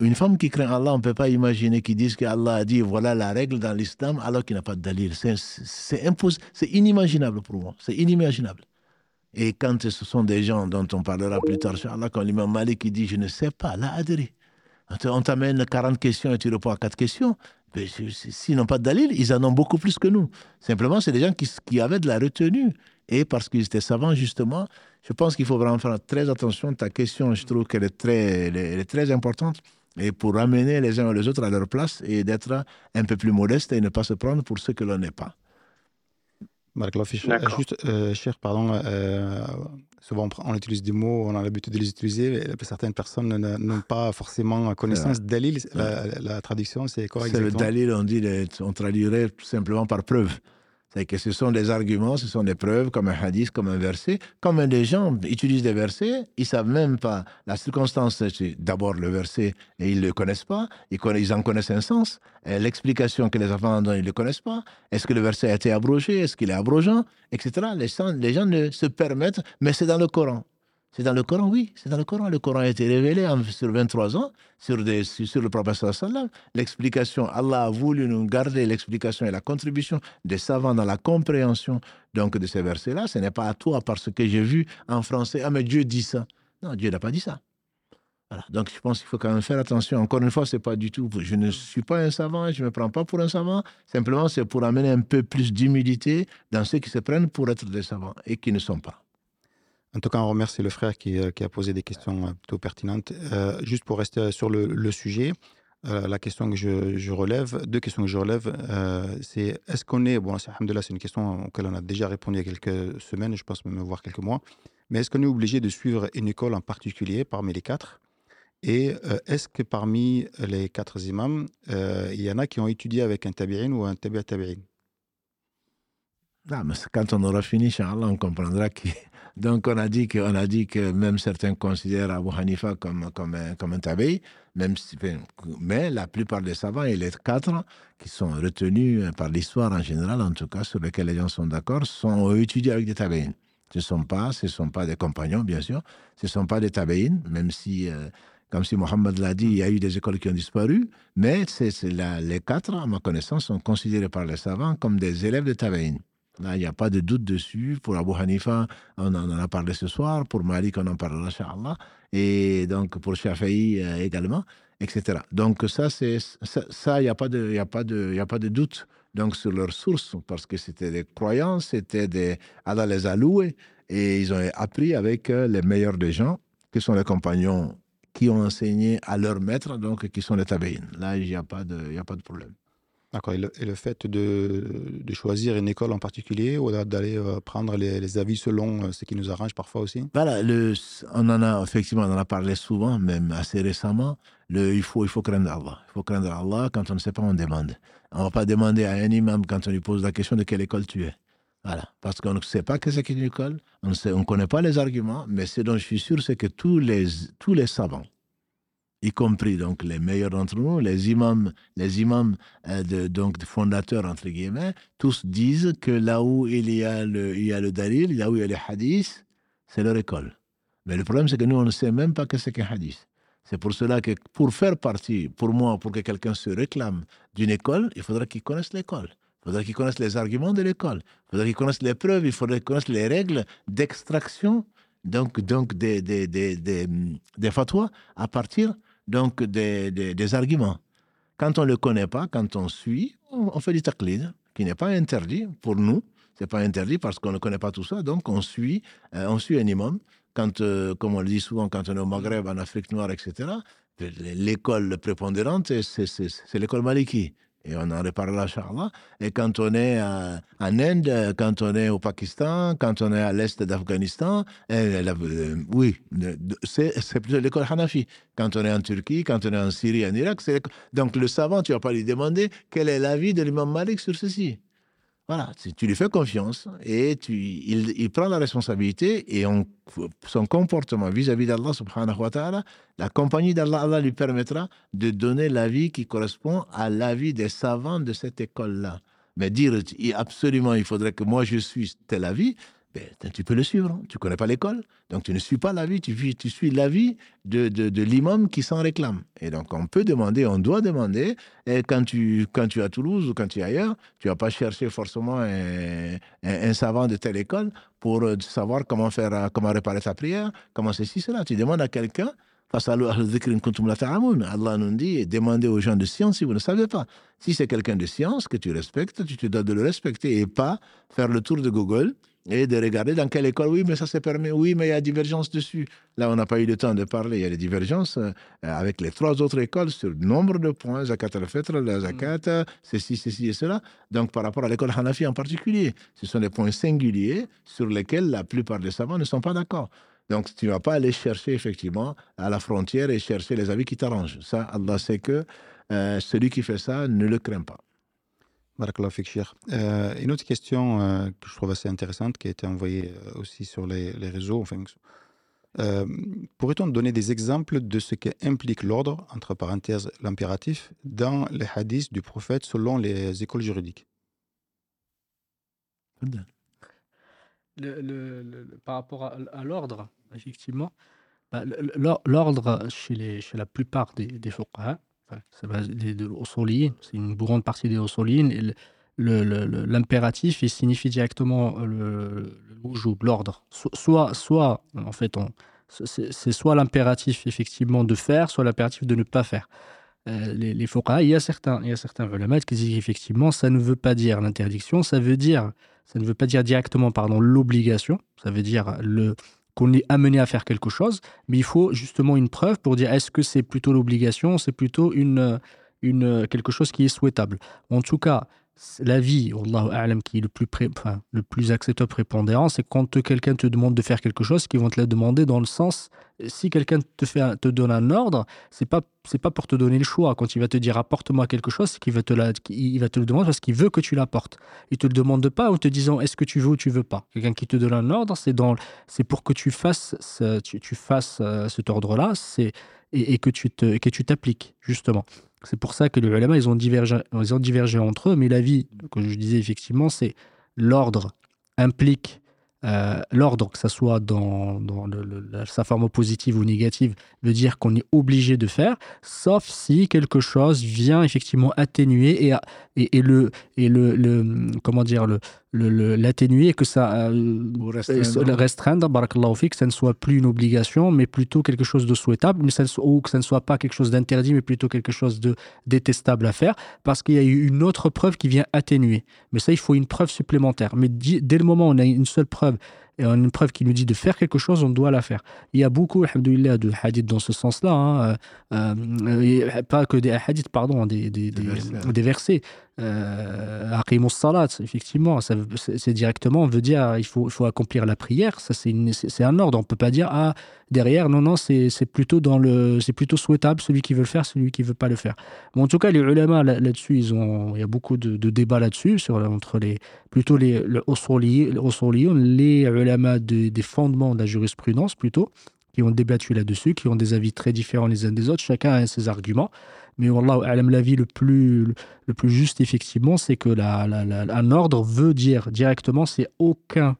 Une femme qui craint Allah, on ne peut pas imaginer qu'il dise qu'Allah a dit voilà la règle dans l'islam alors qu'il n'a pas de dalil. C'est- C'est inimaginable pour moi. C'est inimaginable. Et quand ce sont des gens dont on parlera plus tard, Inch'Allah, comme l'imam Malik qui dit Je ne sais pas, là, adri. On t'amène 40 questions et tu réponds à 4 questions. S'ils n'ont pas de dalil, ils en ont beaucoup plus que nous. Simplement, c'est des gens qui avaient de la retenue. Et parce qu'ils étaient savants, justement, je pense qu'il faut vraiment faire très attention. Ta question, je trouve qu'elle est très, elle est, elle est très importante. Et pour ramener les uns et les autres à leur place et d'être un peu plus modeste et ne pas se prendre pour ce que l'on n'est pas. Barakallahu fiik. D'accord. Juste, euh, cher, pardon, euh, souvent on, utilise des mots, on a l'habitude de les utiliser, mais certaines personnes ne- n'ont pas forcément connaissance. Dalil, la, la traduction, c'est quoi C'est le exactement dalil, on, dit, on traduirait tout simplement par preuve. C'est que ce sont des arguments, ce sont des preuves, comme un hadith, comme un verset. Comme des gens utilisent des versets, ils savent même pas la circonstance. D'abord le verset et ils le connaissent pas. Ils, en connaissent un sens. L'explication que les enfants en donnent, ils le connaissent pas. Est-ce que le verset a été abrogé? Est-ce qu'il est abrogeant? Etc. Les les gens ne se permettent, mais c'est dans le Coran. C'est dans le Coran, oui, c'est dans le Coran. Le Coran a été révélé en- sur 23 ans sur, des, sur, le prophète sallam. L'explication, Allah a voulu nous garder l'explication et la contribution des savants dans la compréhension donc de ces versets-là. Ce n'est pas à toi parce que j'ai vu en français, ah mais Dieu dit ça. Non, Dieu n'a pas dit ça. Voilà. Donc je pense qu'il faut quand même faire attention. Encore une fois, c'est pas du tout. Je ne suis pas un savant, je ne me prends pas pour un savant. Simplement, c'est pour amener un peu plus d'humilité dans ceux qui se prennent pour être des savants et qui ne sont pas. En tout cas, on remercie le frère qui, euh, a posé des questions euh, plutôt pertinentes. Euh, juste pour rester sur le, sujet, euh, la question que je, relève, deux questions que je relève, c'est est-ce qu'on est, bon, c'est une question auquel on a déjà répondu il y a quelques semaines, je pense même voire quelques mois, mais est-ce qu'on est obligé de suivre une école en particulier parmi les quatre? Et est-ce que parmi les quatre imams, il y en a qui ont étudié avec un tabi'in ou un tabi'a tabi'in Non, mais quand on aura fini, Inch'Allah, on comprendra que. Donc, on a dit que, on a dit que même certains considèrent Abu Hanifa comme, comme un, comme un tabi, même si, mais la plupart des savants, et les quatre qui sont retenus par l'histoire en général, en tout cas, sur lesquels les gens sont d'accord, sont étudiés avec des tabi'in. Ce ne sont pas, sont pas des compagnons, bien sûr, ce ne sont pas des tabi'in, même si, euh, comme si Mohammed l'a dit, il y a eu des écoles qui ont disparu, mais c'est, les quatre, à ma connaissance, sont considérés par les savants comme des élèves de tabi'in. Là, il n'y a pas de doute dessus. Pour Abu Hanifa, on en a parlé ce soir. Pour Malik, on en parlera, Inch'Allah. Et donc, pour Shafi'i euh, également, etc. Donc, ça, c'est ça, il n'y a, pas de, a, a pas de doute donc, sur leurs sources, parce que c'était des croyances, c'était des. Allah les a loués, et ils ont appris avec euh, les meilleurs des gens, qui sont les compagnons qui ont enseigné à leur maître, donc qui sont les tabéines. Là, il n'y a, a pas de problème. D'accord. Et, le, fait de, de, choisir une école en particulier ou d'aller euh, prendre les, avis selon euh, ce qui nous arrange parfois aussi? Voilà, on en a effectivement on en a parlé souvent, même assez récemment. Il, faut, il faut craindre Allah. Il faut craindre Allah. Quand on ne sait pas, on demande. On ne va pas demander à un imam quand on lui pose la question de quelle école tu es. Voilà. Parce qu'on ne sait pas que c'est qu'une école, on ne on connaît pas les arguments, mais ce dont je suis sûr, c'est que tous les, tous les savants, y compris donc les meilleurs d'entre nous, les imams, les imams euh, donc fondateurs entre guillemets, tous disent que là où il y a le, il y a le dalil, là où il y a les hadiths, c'est leur école. Mais le problème, c'est que nous, on ne sait même pas que c'est qu'un hadith. C'est pour cela que pour faire partie, pour moi, pour que quelqu'un se réclame d'une école, il faudra qu'il connaisse l'école. Il faudra qu'il connaisse les arguments de l'école. Il faudra qu'il connaisse les preuves. Il faudra qu'il connaisse les règles d'extraction donc, donc des, des, des, des fatwas à partir donc des, arguments. Quand on ne le connaît pas, quand on suit, on, fait du taqlid, qui n'est pas interdit pour nous. C'est pas interdit parce qu'on ne connaît pas tout ça. Donc, on suit, euh, on suit un imam. Quand, euh, comme on le dit souvent, quand on est au Maghreb, en Afrique noire, etc., l'école prépondérante, c'est l'école maliki et on en reparlera, Inch'Allah. Et quand on est en Inde, quand on est au Pakistan, quand on est à l'est d'Afghanistan, eh, euh, oui, c'est plutôt l'école Hanafi. Quand on est en Turquie, quand on est en Syrie, en Irak, c'est donc le savant, tu vas pas lui demander quel est l'avis de l'imam Malik sur ceci. Voilà, tu lui fais confiance et tu, il, prend la responsabilité et son comportement vis-à-vis d'Allah subhanahu wa ta'ala, la compagnie d'Allah Allah lui permettra de donner l'avis qui correspond à l'avis des savants de cette école-là. Mais dire absolument il faudrait que moi je suis tel avis, ben, tu peux le suivre. Hein. Tu connais pas l'école, donc tu ne suis pas l'avis, tu, tu suis l'avis de, de, de l'imam qui s'en réclame. Et donc on peut demander, on doit demander. Et quand tu, quand tu es à Toulouse ou quand tu es ailleurs, tu vas pas chercher forcément un, savant de telle école pour euh, savoir comment faire, euh, comment réparer ta prière, comment ceci, cela. Tu demandes à quelqu'un. Allah nous dit, demandez aux gens de science si vous ne savez pas. Si c'est quelqu'un de science que tu respectes, tu te dois de le respecter et pas faire le tour de Google et de regarder dans quelle école, oui, mais ça se permet, oui, mais il y a divergence dessus. Là, on n'a pas eu le temps de parler, il y a des divergences euh, avec les trois autres écoles sur le nombre de points, Zakat al-Fitr, la Zakat, ceci, ceci et cela. Donc, par rapport à l'école Hanafi en particulier, ce sont des points singuliers sur lesquels la plupart des savants ne sont pas d'accord. Donc, tu ne vas pas aller chercher effectivement à la frontière et chercher les avis qui t'arrangent. Ça, Allah sait que euh, celui qui fait ça ne le craint pas. Euh, une autre question euh, que je trouve assez intéressante qui a été envoyée euh, aussi sur les, réseaux. Enfin, Pourrait-on donner des exemples de ce qu'implique l'ordre, entre parenthèses l'impératif, dans les hadiths du prophète selon les écoles juridiques? Par rapport à, l'ordre, effectivement, bah, l'ordre chez, chez la plupart des, des c'est une grande partie des Ossolines. L'impératif, il signifie directement le, le l'ordre. Soit, soit, en fait, c'est soit l'impératif effectivement de faire, soit l'impératif de ne pas faire. Euh, les, les il y a certains, il y qui disent qu'effectivement, ça ne veut pas dire l'interdiction, ça veut dire, ça ne veut pas dire directement, pardon, l'obligation, ça veut dire le, qu'on est amené à faire quelque chose, mais il faut justement une preuve pour dire est-ce que c'est plutôt l'obligation, c'est plutôt une, une, quelque chose qui est souhaitable. En tout cas, la vie, qui est le plus, le plus acceptable prépondérant, c'est quand quelqu'un te demande de faire quelque chose, qu'ils vont te la demander dans le sens si quelqu'un te, fait te donne un ordre, c'est pas pas pour te donner le choix. Quand il va te dire apporte-moi quelque chose, qu'il va te la, il va te le demander parce qu'il veut que tu l'apportes. Il te le demande pas en te disant est-ce que tu veux ou tu veux pas? Quelqu'un qui te donne un ordre, c'est dans c'est pour que tu fasses ce, tu, fasses euh, cet ordre-là, c'est et, que tu te que tu t'appliques justement. C'est pour ça que les ulama ils ont divergé ils ont divergé entre eux, mais la vie, comme je disais effectivement, c'est l'ordre implique euh, l'ordre, que ce soit dans, sa forme positive ou négative, veut dire qu'on est obligé de faire, sauf si quelque chose vient effectivement atténuer et, et, et le, et le, le, comment dire, le, l'atténuer et que ça euh, restreindre, restreindre que ça ne soit plus une obligation, mais plutôt quelque chose de souhaitable, mais ça, ou que ça ne soit pas quelque chose d'interdit, mais plutôt quelque chose de détestable à faire, parce qu'il y a eu une autre preuve qui vient atténuer. Mais ça, il faut une preuve supplémentaire. Mais dès le moment où on a une seule preuve et une preuve qui nous dit de faire quelque chose, on doit la faire. Il y a beaucoup, de hadiths dans ce sens-là, hein, euh, euh, pas que des hadiths, pardon, des, des, des, des versets. Euh, salat, effectivement, c'est directement, on veut dire, il faut, il faut accomplir la prière, ça c'est un ordre, on peut pas dire, ah, derrière, non, non, c'est plutôt dans le, plutôt souhaitable, celui qui veut le faire, celui qui veut pas le faire. Bon, en tout cas, les ulama là-dessus, ils ont, il y a beaucoup de, débats là-dessus, entre les, plutôt les, les, les ulama des fondements de la jurisprudence, plutôt, qui ont débattu là-dessus, qui ont des avis très différents les uns des autres, chacun a ses arguments. Mais Wallah, l'avis le plus, le plus juste, effectivement, c'est que la, un ordre veut dire directement, c'est aucun,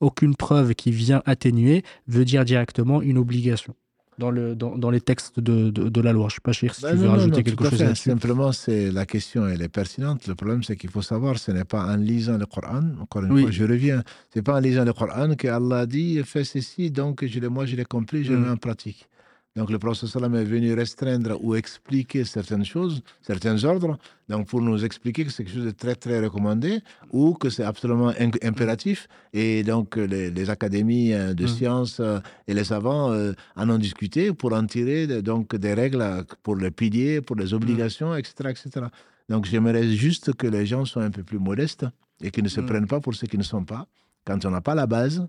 aucune preuve qui vient atténuer, veut dire directement une obligation dans, le, dans, dans les textes de, de, la loi. Je ne sais pas, si ben tu veux rajouter quelque chose là Simplement, c'est, la question elle est pertinente. Le problème, c'est qu'il faut savoir, ce n'est pas en lisant le Coran, encore une fois, je reviens, ce n'est pas en lisant le Coran que Allah dit fais ceci, donc je moi je l'ai compris, je le mm. mets en pratique. Donc le sallam est venu restreindre ou expliquer certaines choses, certains ordres, donc pour nous expliquer que c'est quelque chose de très très recommandé ou que c'est absolument impératif. Et donc les, académies euh, de mm. sciences euh, et les savants euh, en ont discuté pour en tirer donc des règles pour les piliers, pour les mm. obligations, etc., etc. Donc j'aimerais juste que les gens soient un peu plus modestes et qu'ils ne se mm. prennent pas pour ce qu'ils ne sont pas. Quand on n'a pas la base,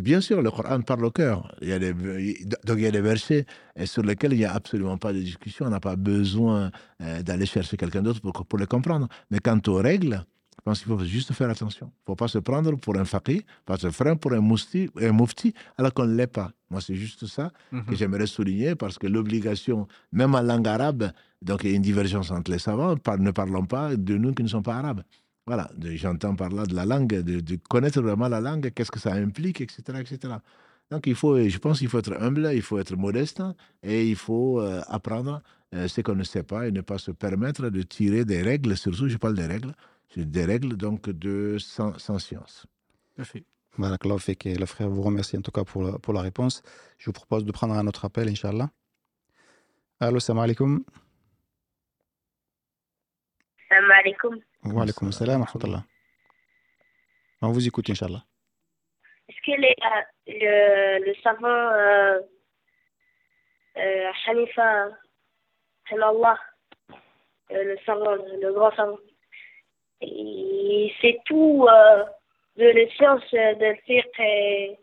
Bien sûr, le Coran parle au cœur. Il y a des, donc il y a des versets sur lesquels il n'y a absolument pas de discussion. On n'a pas besoin euh, d'aller chercher quelqu'un d'autre pour, pour les comprendre. Mais quant aux règles, je pense qu'il faut juste faire attention. Il ne faut pas se prendre pour un faqih, pas se prendre pour un, mufti, un mufti alors qu'on ne l'est pas. Moi, c'est juste ça que mhm. j'aimerais souligner parce que l'obligation, même en langue arabe, donc il y a une divergence entre les savants, ne parlons pas de nous qui ne sommes pas arabes. Voilà, j'entends par là de la langue, de, connaître vraiment la langue, qu'est-ce que ça implique, etc., etc. Donc, il faut, je pense qu'il faut être humble, il faut être modeste et il faut euh, apprendre euh, ce qu'on ne sait pas et ne pas se permettre de tirer des règles, surtout, je parle des règles, des règles donc de sans, science. Parfait. et le frère vous remercie en tout cas pour la, pour la réponse. Je vous propose de prendre un autre appel, Inch'Allah. Allô, salam alaikum. Salam alaikum. Wa alaikum salam wa rahmatullah. On vous écoute, Inch'Allah. Est-ce que les, euh, le, le savant euh, euh, Hanifa, Allah, euh, le savant, le grand savant, c'est tout euh, de les sciences de fiqh et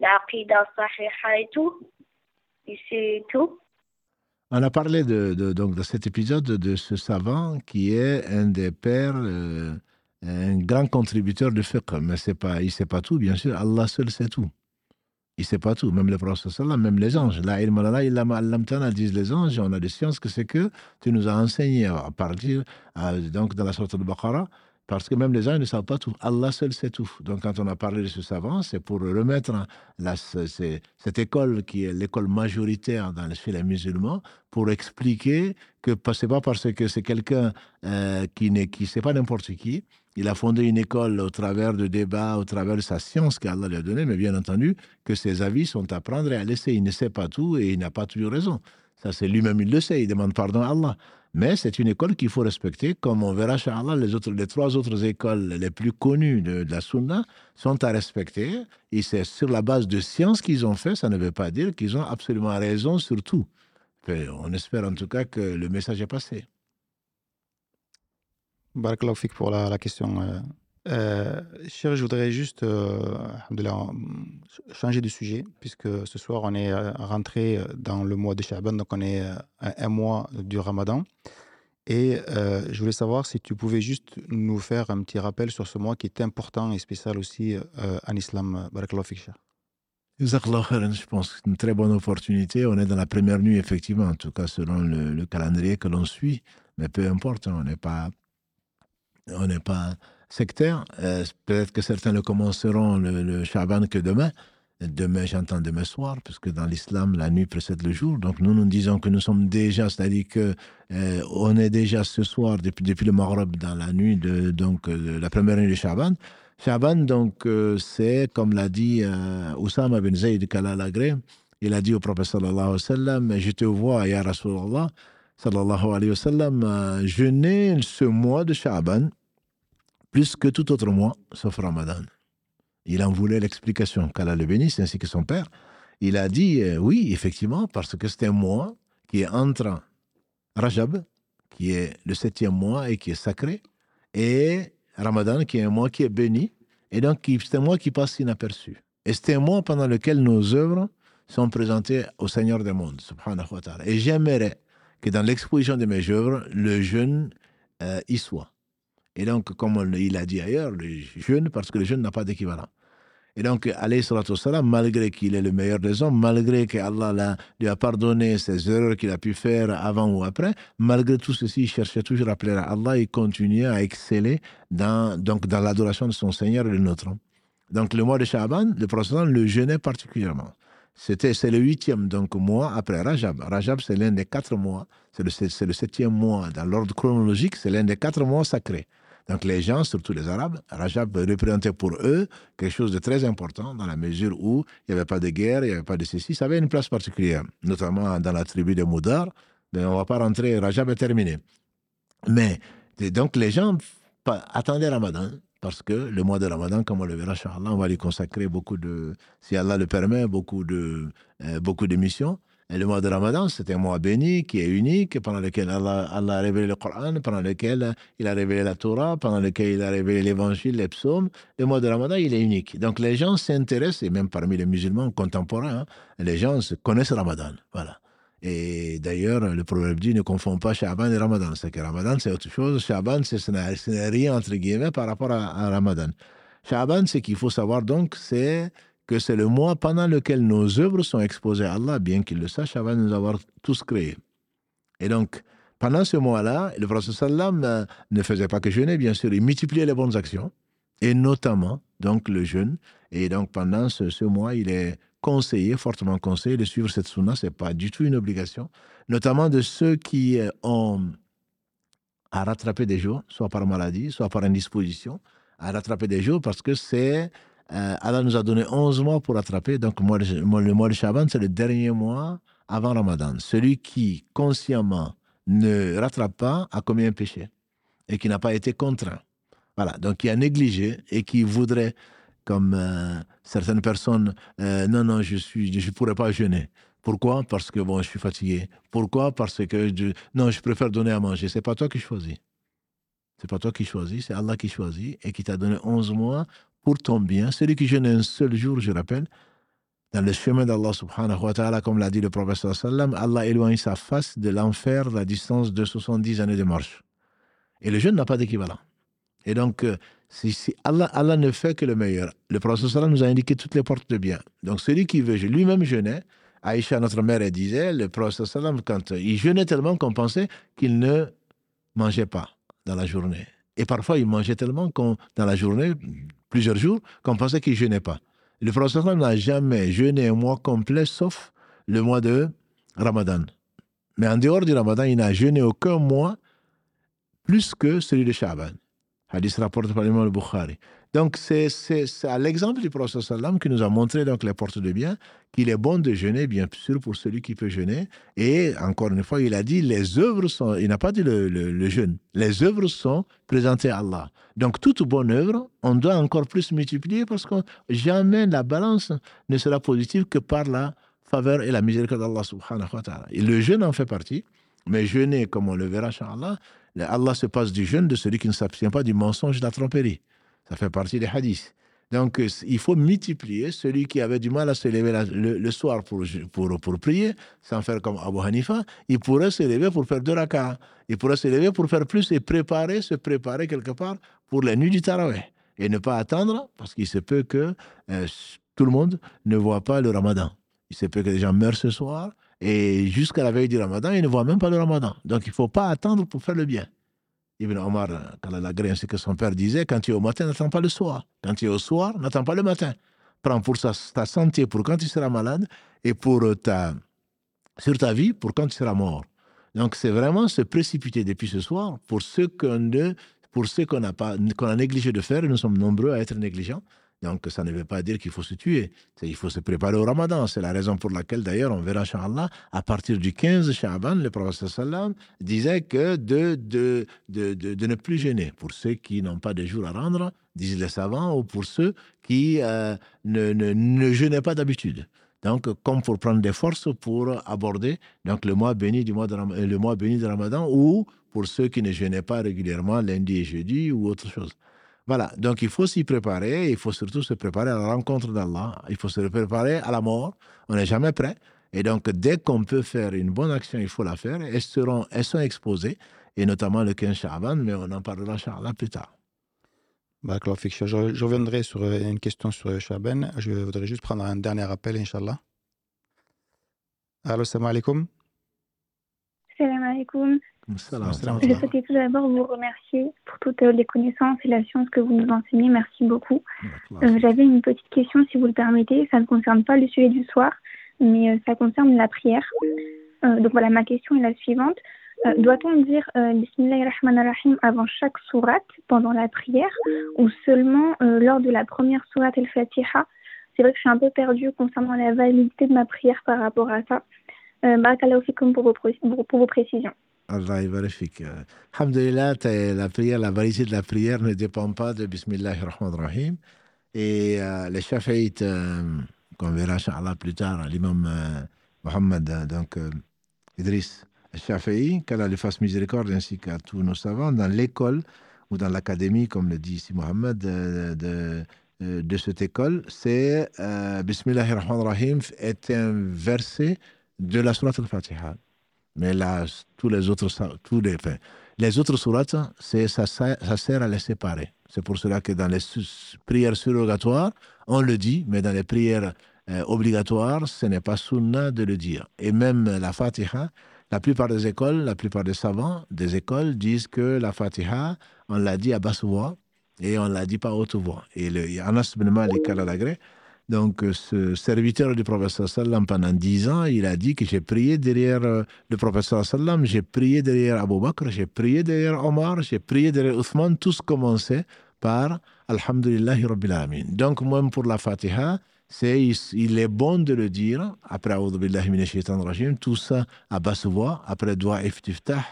l'aqida sahiha et tout? Et c'est tout? On a parlé de, donc de cet épisode de ce savant qui est un des pères, euh, un grand contributeur de fiqh. Mais pas, il ne sait pas tout, bien sûr. Allah seul sait tout. Il ne sait pas tout. Même le prophète, même les anges. La ilma ilma disent les anges. On a des sciences que c'est que tu nous as enseigné à partir, donc dans la sorte de Baqarah, parce que même les gens ne savent pas tout. Allah seul sait tout. Donc, quand on a parlé de ce savant, c'est pour remettre la, cette école qui est l'école majoritaire dans, chez les musulmans, pour expliquer que ce n'est pas parce que c'est quelqu'un euh, qui n'est qui pas n'importe qui. Il a fondé une école au travers de débats, au travers de sa science qu'Allah lui a donnée, mais bien entendu que ses avis sont à prendre et à laisser. Il ne sait pas tout et il n'a pas toujours raison. Ça, c'est lui-même, il le sait, il demande pardon à Allah. Mais c'est une école qu'il faut respecter, comme on verra, Allah, les, autres, les trois autres écoles les plus connues de, la Sunna sont à respecter. Et c'est sur la base de sciences qu'ils ont fait, ça ne veut pas dire qu'ils ont absolument raison sur tout. on espère en tout cas que le message est passé. Barakallahu pour la, question, euh, Euh, cher, je voudrais juste euh, changer de sujet, puisque ce soir, on est euh, rentré dans le mois de Shaban, donc on est un mois du Ramadan. Et je voulais savoir si tu pouvais juste nous faire un petit rappel sur ce mois qui est important et spécial aussi en islam. Je pense que c'est une très bonne opportunité. On est dans la première nuit, effectivement, en tout cas selon le, calendrier que l'on suit. Mais peu importe, on n'est pas, on n'est pas sectaire. Euh, peut-être que certains le commenceront le, le Shaban que demain. Demain, j'entends demain soir, puisque dans l'islam, la nuit précède le jour. Donc nous, nous disons que nous sommes déjà, c'est-à-dire que euh, on est déjà ce soir, depuis, le Maghreb, dans la nuit de donc, euh, la première nuit de Shaban. Shaban, donc, c'est, comme l'a dit Oussama bin Zayd Kalalagré, il a dit au prophète sallallahu alayhi wa sallam, je te vois, ya Rasulallah, sallallahu alayhi wa sallam, jeûner ce mois de Shaban plus que tout autre mois, sauf Ramadan. Il en voulait l'explication. qu'Allah le bénisse, ainsi que son père. Il a dit euh, oui, effectivement, parce que c'est un mois qui est entre Rajab, qui est le septième mois et qui est sacré, et Ramadan, qui est un mois qui est béni, et donc c'est un mois qui passe inaperçu. Et c'est un mois pendant lequel nos œuvres sont présentées au Seigneur des mondes, subhanahu wa ta'ala. Et j'aimerais que dans l'exposition de mes œuvres, le jeûne euh, y soit. Et donc, comme il a dit ailleurs, le jeûne, parce que le jeûne n'a pas d'équivalent. Et donc, alayhi salatu salam, malgré qu'il est le meilleur des hommes, malgré qu'Allah lui a pardonné ses erreurs qu'il a pu faire avant ou après, malgré tout ceci, il cherchait toujours à plaire à Allah et continuait à exceller dans, dans l'adoration de son Seigneur et de notre. Donc, le mois de Shaban, le prophète le jeûnait particulièrement. C'était, c'est le huitième donc, mois après Rajab. Rajab, c'est l'un des quatre mois, c'est le, c'est le septième mois dans l'ordre chronologique, c'est l'un des quatre mois sacrés. Donc les gens, surtout les Arabes, Rajab représentait pour eux quelque chose de très important dans la mesure où il n'y avait pas de guerre, il n'y avait pas de ceci. Ça avait une place particulière, notamment dans la tribu de Moudar. Mais on ne va pas rentrer, Rajab est terminé. Mais donc les gens attendaient Ramadan parce que le mois de Ramadan, comme on le verra, on va lui consacrer beaucoup de, si Allah le permet, beaucoup de, euh, beaucoup de missions. Le mois de Ramadan, c'est un mois béni qui est unique, pendant lequel Allah, a révélé le Coran, pendant lequel il a révélé la Torah, pendant lequel il a révélé l'évangile, les psaumes. Le mois de Ramadan, il est unique. Donc les gens s'intéressent, et même parmi les musulmans contemporains, hein, les gens connaissent Ramadan. Voilà. Et d'ailleurs, le proverbe dit ne confond pas Shaban et Ramadan. C'est que Ramadan, c'est autre chose. Shaban, ce n'est rien, entre guillemets, par rapport à, à Ramadan. Shaban, ce qu'il faut savoir donc, c'est que c'est le mois pendant lequel nos œuvres sont exposées à Allah, bien qu'il le sache avant de nous avoir tous créés. Et donc, pendant ce mois-là, le prophète sallam euh, ne faisait pas que jeûner, bien sûr, il multipliait les bonnes actions, et notamment donc le jeûne. Et donc, pendant ce, mois, il est conseillé, fortement conseillé, de suivre cette sunna. Ce n'est pas du tout une obligation, notamment de ceux qui euh, ont à rattraper des jours, soit par maladie, soit par indisposition, à rattraper des jours parce que c'est euh, Allah nous a donné 11 mois pour attraper. Donc, le mois de Shaban, c'est le dernier mois avant Ramadan. Celui qui consciemment ne rattrape pas a commis un péché et qui n'a pas été contraint. Voilà, donc qui a négligé et qui voudrait, comme euh, certaines personnes, euh, non, non, je ne je pourrais pas jeûner. Pourquoi? Parce que bon, je suis fatigué. Pourquoi? Parce que je, non, je préfère donner à manger. C'est pas toi qui choisis. C'est pas toi qui choisis, c'est Allah qui choisit et qui t'a donné 11 mois pour ton bien. Celui qui jeûne un seul jour, je rappelle, dans le chemin d'Allah subhanahu wa ta'ala, comme l'a dit le prophète sallam, Allah éloigne sa face de l'enfer la distance de 70 années de marche. Et le jeûne n'a pas d'équivalent. Et donc, euh, si, Allah, Allah, ne fait que le meilleur. Le prophète sallam nous a indiqué toutes les portes de bien. Donc, celui qui veut, lui-même jeûner, Aïcha, notre mère, elle disait, le prophète sallam, quand il jeûnait tellement qu'on pensait qu'il ne mangeait pas dans la journée. Et parfois, il mangeait tellement qu'on, dans la journée, plusieurs jours, qu'on pensait qu'il jeûnait pas. Le prophète n'a jamais jeûné un mois complet, sauf le mois de Ramadan. Mais en dehors du Ramadan, il n'a jeûné aucun mois plus que celui de Shaban. Hadith rapporté par l'imam Bukhari. Donc, c'est à l'exemple du prophète qui nous a montré donc les portes de bien, qu'il est bon de jeûner, bien sûr, pour celui qui peut jeûner. Et encore une fois, il a dit, les œuvres sont, il n'a pas dit le, jeûne, les œuvres sont présentées à Allah. Donc, toute bonne œuvre, on doit encore plus multiplier parce que jamais la balance ne sera positive que par la faveur et la miséricorde d'Allah subhanahu wa ta'ala. Et le jeûne en fait partie, mais jeûner, comme on le verra, Allah, Allah se passe du jeûne de celui qui ne s'abstient pas du mensonge et de la tromperie. Ça fait partie des hadiths. Donc, il faut multiplier. Celui qui avait du mal à se lever le, soir pour, pour, pour, prier, sans faire comme Abu Hanifa, il pourrait se lever pour faire deux rakats. Il pourrait se lever pour faire plus et préparer, se préparer quelque part pour la nuit du Taraweh. Et ne pas attendre, parce qu'il se peut que euh, tout le monde ne voit pas le ramadan. Il se peut que les gens meurent ce soir et jusqu'à la veille du ramadan, ils ne voient même pas le ramadan. Donc, il ne faut pas attendre pour faire le bien. Ibn Omar, la ainsi que son père disait, quand tu es au matin, n'attends pas le soir. Quand tu es au soir, n'attends pas le matin. Prends pour ta santé pour quand tu seras malade et pour ta, sur ta vie pour quand tu seras mort. Donc c'est vraiment se précipiter depuis ce soir pour ce qu'on a qu'on a négligé de faire. Et nous sommes nombreux à être négligents. Donc, ça ne veut pas dire qu'il faut se tuer. Il faut se préparer au ramadan. C'est la raison pour laquelle, d'ailleurs, on verra, Inch'Allah, à partir du 15 Sha'ban, le prophète sallam disait que de, de, de, de, ne plus gêner. Pour ceux qui n'ont pas de jours à rendre, disent les savants, ou pour ceux qui euh, ne, ne, ne pas d'habitude. Donc, comme pour prendre des forces pour aborder donc, le, mois béni du mois de, le mois béni de Ramadan, ou pour ceux qui ne jeûnaient pas régulièrement lundi et jeudi, ou autre chose. Voilà, donc il faut s'y préparer, il faut surtout se préparer à la rencontre d'Allah, il faut se préparer à la mort, on n'est jamais prêt. Et donc, dès qu'on peut faire une bonne action, il faut la faire. Elles, seront, elles sont exposées, et notamment le 15 Sha'ban, mais on en parlera, Inch'Allah, plus tard. Je, je reviendrai sur euh, une question sur Sha'ban. Je voudrais juste prendre un dernier appel, Inch'Allah. Allô, salam alaikum. Salam alaikum. Je souhaitais tout d'abord vous remercier pour toutes les connaissances et la science que vous nous enseignez. Merci beaucoup. Euh, j'avais une petite question, si vous le permettez. Ça ne concerne pas le sujet du soir, mais euh, ça concerne la prière. Euh, donc voilà, ma question est la suivante. Doit-on dire Bismillah rahim avant chaque sourate pendant la prière ou seulement lors de la première sourate al-Fatiha? C'est vrai que je suis un peu perdue concernant la validité de ma prière par rapport à ça. Barakallahu pour vos, pour vos précisions. Allah vérifie. Alhamdulillah, la prière, la validité de la prière ne dépend pas de Bismillah ar-Rahman rahim Et euh, les Shafi'ites, euh, qu'on verra Allah plus tard, l'imam euh, Mohammed, donc Idriss Shafi'i, qu'Allah lui fasse miséricorde, ainsi qu'à tous nos savants, dans l'école ou dans l'académie, comme le dit ici Mohammed, de, cette école, c'est Bismillah ar-Rahman rahim est un verset de la Surah al-Fatiha. Mais là, tous les autres, tous les, les autres sourates, ça, ça sert à les séparer. C'est pour cela que dans les prières surrogatoires, on le dit, mais dans les prières euh, obligatoires, ce n'est pas sunna de le dire. Et même la Fatiha, la plupart des écoles, la plupart des savants des écoles disent que la Fatiha, on l'a dit à basse voix et on l'a dit pas haute voix. Et le Anas bin Malik al donc, ce serviteur du professeur sallam pendant dix ans, il a dit que j'ai prié derrière euh, le professeur sallam, j'ai prié derrière Abu Bakr, j'ai prié derrière Omar, j'ai prié derrière Othman, tous commençaient par Alhamdulillahi Rabbil Alamin. Donc, même pour la Fatiha, c'est, il est bon de le dire, après Rajim, tout ça à basse voix, après Dua Iftiftah,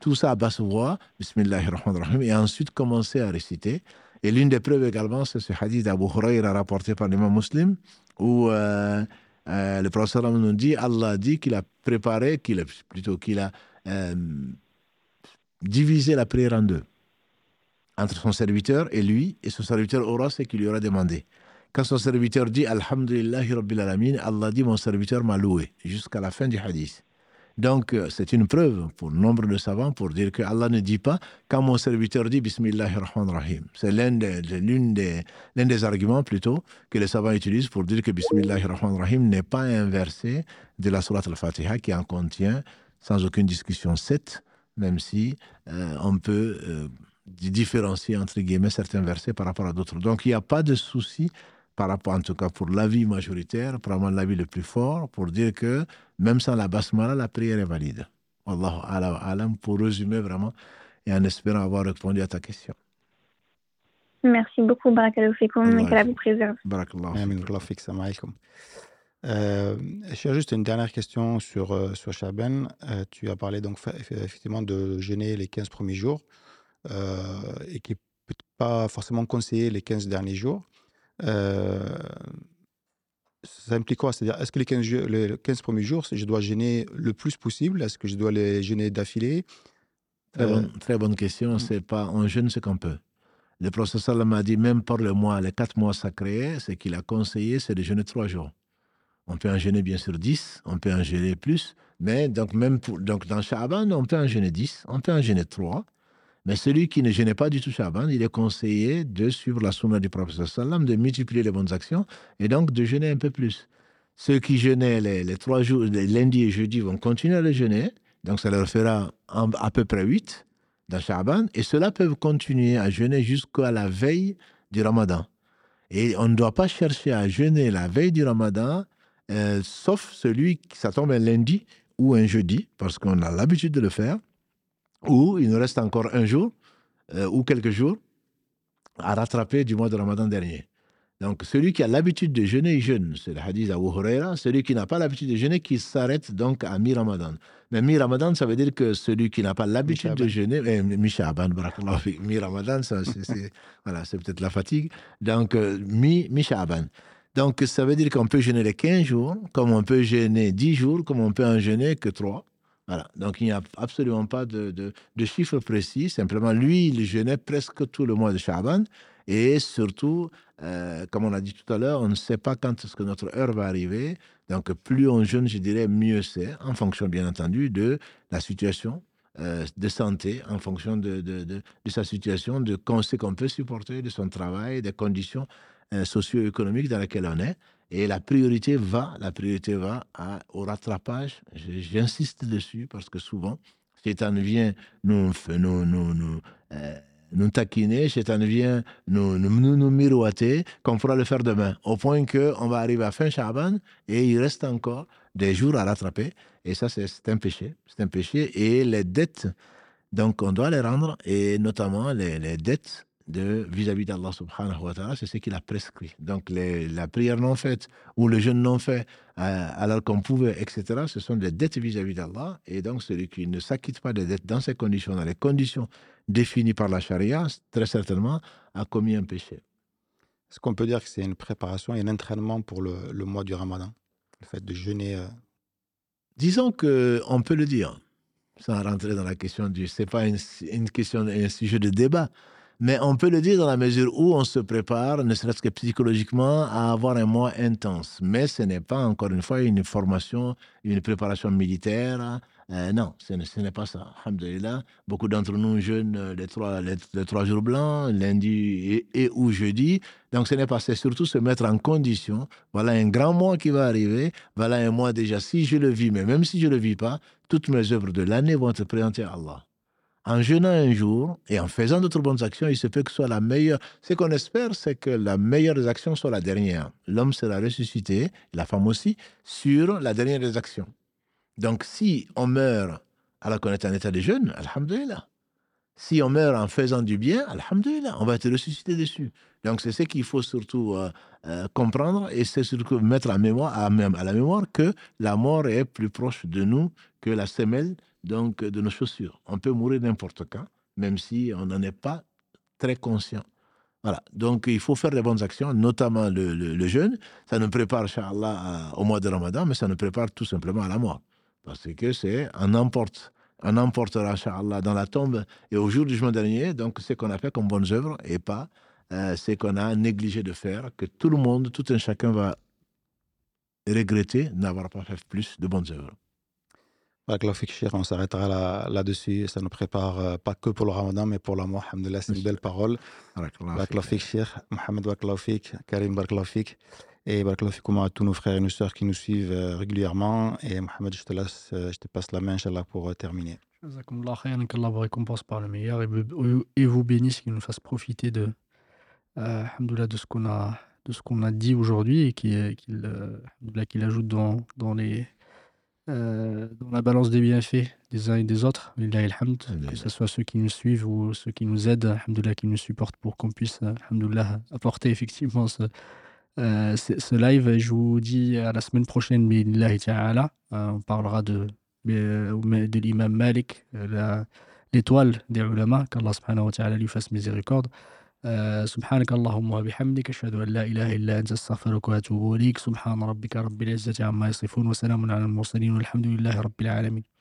tout ça à basse voix, Bismillahirrahmanirrahim, et ensuite commencer à réciter. Et l'une des preuves également, c'est ce hadith d'Abu Huraira rapporté par l'imam muslim, où euh, euh, le professeur nous dit, Allah dit qu'il a préparé, qu'il a, plutôt qu'il a euh, divisé la prière en deux, entre son serviteur et lui, et son serviteur aura ce qu'il lui aura demandé. Quand son serviteur dit Alhamdulillahi Rabbil Alamin, Allah dit Mon serviteur m'a loué, jusqu'à la fin du hadith. Donc, euh, c'est une preuve pour nombre de savants pour dire que Allah ne dit pas quand mon serviteur dit Bismillahir Rahman Rahim. C'est l'un des, des, des, arguments plutôt que les savants utilisent pour dire que Bismillahir Rahman Rahim n'est pas un verset de la Surat al-Fatiha qui en contient sans aucune discussion sept, même si euh, on peut euh, différencier entre guillemets certains versets par rapport à d'autres. Donc, il n'y a pas de souci par rapport, en tout cas pour l'avis majoritaire, probablement l'avis le plus fort, pour dire que même sans la basmala, la prière est valide. Wallahu alam, pour résumer vraiment, et en espérant avoir répondu à ta question. Merci beaucoup, Barakallahu fikoum, et qu'Allah vous préserve. Barakallahu euh, J'ai juste une dernière question sur, euh, sur Shaban. Euh, tu as parlé donc effectivement de jeûner les 15 premiers jours euh, et qui peut pas forcément conseiller les 15 derniers jours. Euh, ça implique quoi? C'est-à-dire, est-ce que les 15, les 15, premiers jours, je dois gêner le plus possible? Est-ce que je dois les gêner d'affilée? Très, bonne, très bonne question. Mm. C'est pas, on jeûne ce qu'on peut. Le professeur a dit, même pour le mois, les quatre mois sacrés, ce qu'il a conseillé, c'est de jeûner trois jours. On peut en jeûner bien sûr dix, on peut en jeûner plus, mais donc même pour, donc dans Shaban, on peut en jeûner dix, on peut en jeûner trois. Mais celui qui ne jeûnait pas du tout Shaban, il est conseillé de suivre la sunna du professeur sallam, de multiplier les bonnes actions et donc de jeûner un peu plus. Ceux qui jeûnaient les, trois jours, les lundi et jeudi, vont continuer à le jeûner. Donc ça leur fera à peu près huit dans Shaban. Et ceux-là peuvent continuer à jeûner jusqu'à la veille du Ramadan. Et on ne doit pas chercher à jeûner la veille du Ramadan, euh, sauf celui qui ça tombe un lundi ou un jeudi, parce qu'on a l'habitude de le faire, ou il nous reste encore un jour euh, ou quelques jours à rattraper du mois de Ramadan dernier. Donc, celui qui a l'habitude de jeûner, il jeûne. C'est le hadith à Huraira. Celui qui n'a pas l'habitude de jeûner, qui s'arrête donc à mi-Ramadan. Mais mi-Ramadan, ça veut dire que celui qui n'a pas l'habitude de jeûner, eh, mi-Sha'ban, mi-Ramadan, c'est voilà, peut-être la fatigue. Donc, euh, mi-Sha'ban. Donc, ça veut dire qu'on peut jeûner les 15 jours, comme on peut jeûner 10 jours, comme on peut en jeûner que 3. Voilà. Donc, il n'y a absolument pas de, de, chiffre précis. Simplement, lui, il jeûnait presque tout le mois de Sha'ban. Et surtout, euh, comme on a dit tout à l'heure, on ne sait pas quand est-ce que notre heure va arriver. Donc, plus on jeûne, je dirais, mieux c'est, en fonction, bien entendu, de la situation euh, de santé, en fonction de, sa situation, de ce qu'on peut supporter, de son travail, des conditions euh, socio-économiques dans lesquelles on est. Et la priorité va, la priorité va au rattrapage. J'insiste dessus parce que souvent, Satan vient nous, nous, nous, nous nous taquiner, Satan vient nous, nous, nous, miroiter, qu'on pourra le faire demain. Au point qu'on va arriver à fin Shaban et il reste encore des jours à rattraper. Et ça, c'est un péché. C'est un péché. Et les dettes, donc on doit les rendre, et notamment les, les dettes de vis-à-vis d'Allah subhanahu wa ta'ala, c'est ce qu'il a prescrit. Donc les, la prière non faite ou le jeûne non fait euh, alors qu'on pouvait, etc., ce sont des dettes vis-à-vis d'Allah. Et donc celui qui ne s'acquitte pas des dettes dans ces conditions, dans les conditions définies par la charia, très certainement a commis un péché. Est-ce qu'on peut dire que c'est une préparation et un entraînement pour le, le, mois du ramadan Le fait de jeûner euh... Disons qu'on peut le dire, sans rentrer dans la question du... Ce n'est pas une, une question, un sujet de débat. Mais on peut le dire dans la mesure où on se prépare, ne serait-ce que psychologiquement, à avoir un mois intense. Mais ce n'est pas, encore une fois, une formation, une préparation militaire. Euh, non, ce n'est pas ça. Alhamdulillah. Beaucoup d'entre nous jeûnent euh, les trois, les, trois jours blancs, lundi et, et, ou jeudi. Donc ce n'est pas, c'est surtout se mettre en condition. Voilà un grand mois qui va arriver. Voilà un mois déjà. Si je le vis, mais même si je ne le vis pas, toutes mes œuvres de l'année vont être présentées à Allah en jeûnant un jour et en faisant d'autres bonnes actions, il se peut que ce soit la meilleure. Ce qu'on espère, c'est que la meilleure des actions soit la dernière. L'homme sera ressuscité, la femme aussi, sur la dernière des actions. Donc, si on meurt alors qu'on est en état de jeûne, alhamdulillah. Si on meurt en faisant du bien, alhamdulillah, on va être ressuscité dessus. Donc, c'est ce qu'il faut surtout euh, euh, comprendre et c'est surtout mettre à, mémoire, à, à la mémoire que la mort est plus proche de nous que la semelle donc de nos chaussures. On peut mourir n'importe quand, même si on n'en est pas très conscient. Voilà, donc il faut faire des bonnes actions, notamment le, jeûne. Ça nous prépare, Inch'Allah, au mois de Ramadan, mais ça nous prépare tout simplement à la mort. Parce que c'est, on emporte, on emportera, Inch'Allah, dans la tombe et au jour du jugement dernier, donc ce qu'on a fait comme bonnes œuvres et pas euh, ce qu'on a négligé de faire, que tout le monde, tout un chacun va regretter n'avoir pas fait plus de bonnes œuvres. On s'arrêtera là, là-dessus. Ça nous prépare euh, pas que pour le ramadan, mais pour la mort. Alhamdulillah, c'est une belle parole. Mohamed Karim Baraklaufik. Et Baraklaufikoum à tous nos frères et nos sœurs qui nous suivent euh, régulièrement. Et Mohamed, je te, laisse, euh, je te passe la main, Inch'Allah, pour terminer. qu'Allah vous récompense par le meilleur et vous bénisse, qu'il nous fasse profiter de, euh, de ce qu'on a, de ce qu'on a dit aujourd'hui et qu'il qu'il ajoute dans, dans les, euh, dans la balance des bienfaits des uns et des autres, que ce soit ceux qui nous suivent ou ceux qui nous aident, qui nous supportent pour qu'on puisse apporter effectivement ce, euh, ce, live. Je vous dis à la semaine prochaine, euh, on parlera de, de l'imam Malik, l'étoile des ulama, qu'Allah lui fasse miséricorde. آه سبحانك اللهم وبحمدك أشهد أن لا إله إلا أنت أستغفرك وأتوب إليك. سبحان ربك رب العزة عما يصفون وسلام على المرسلين والحمد لله رب العالمين.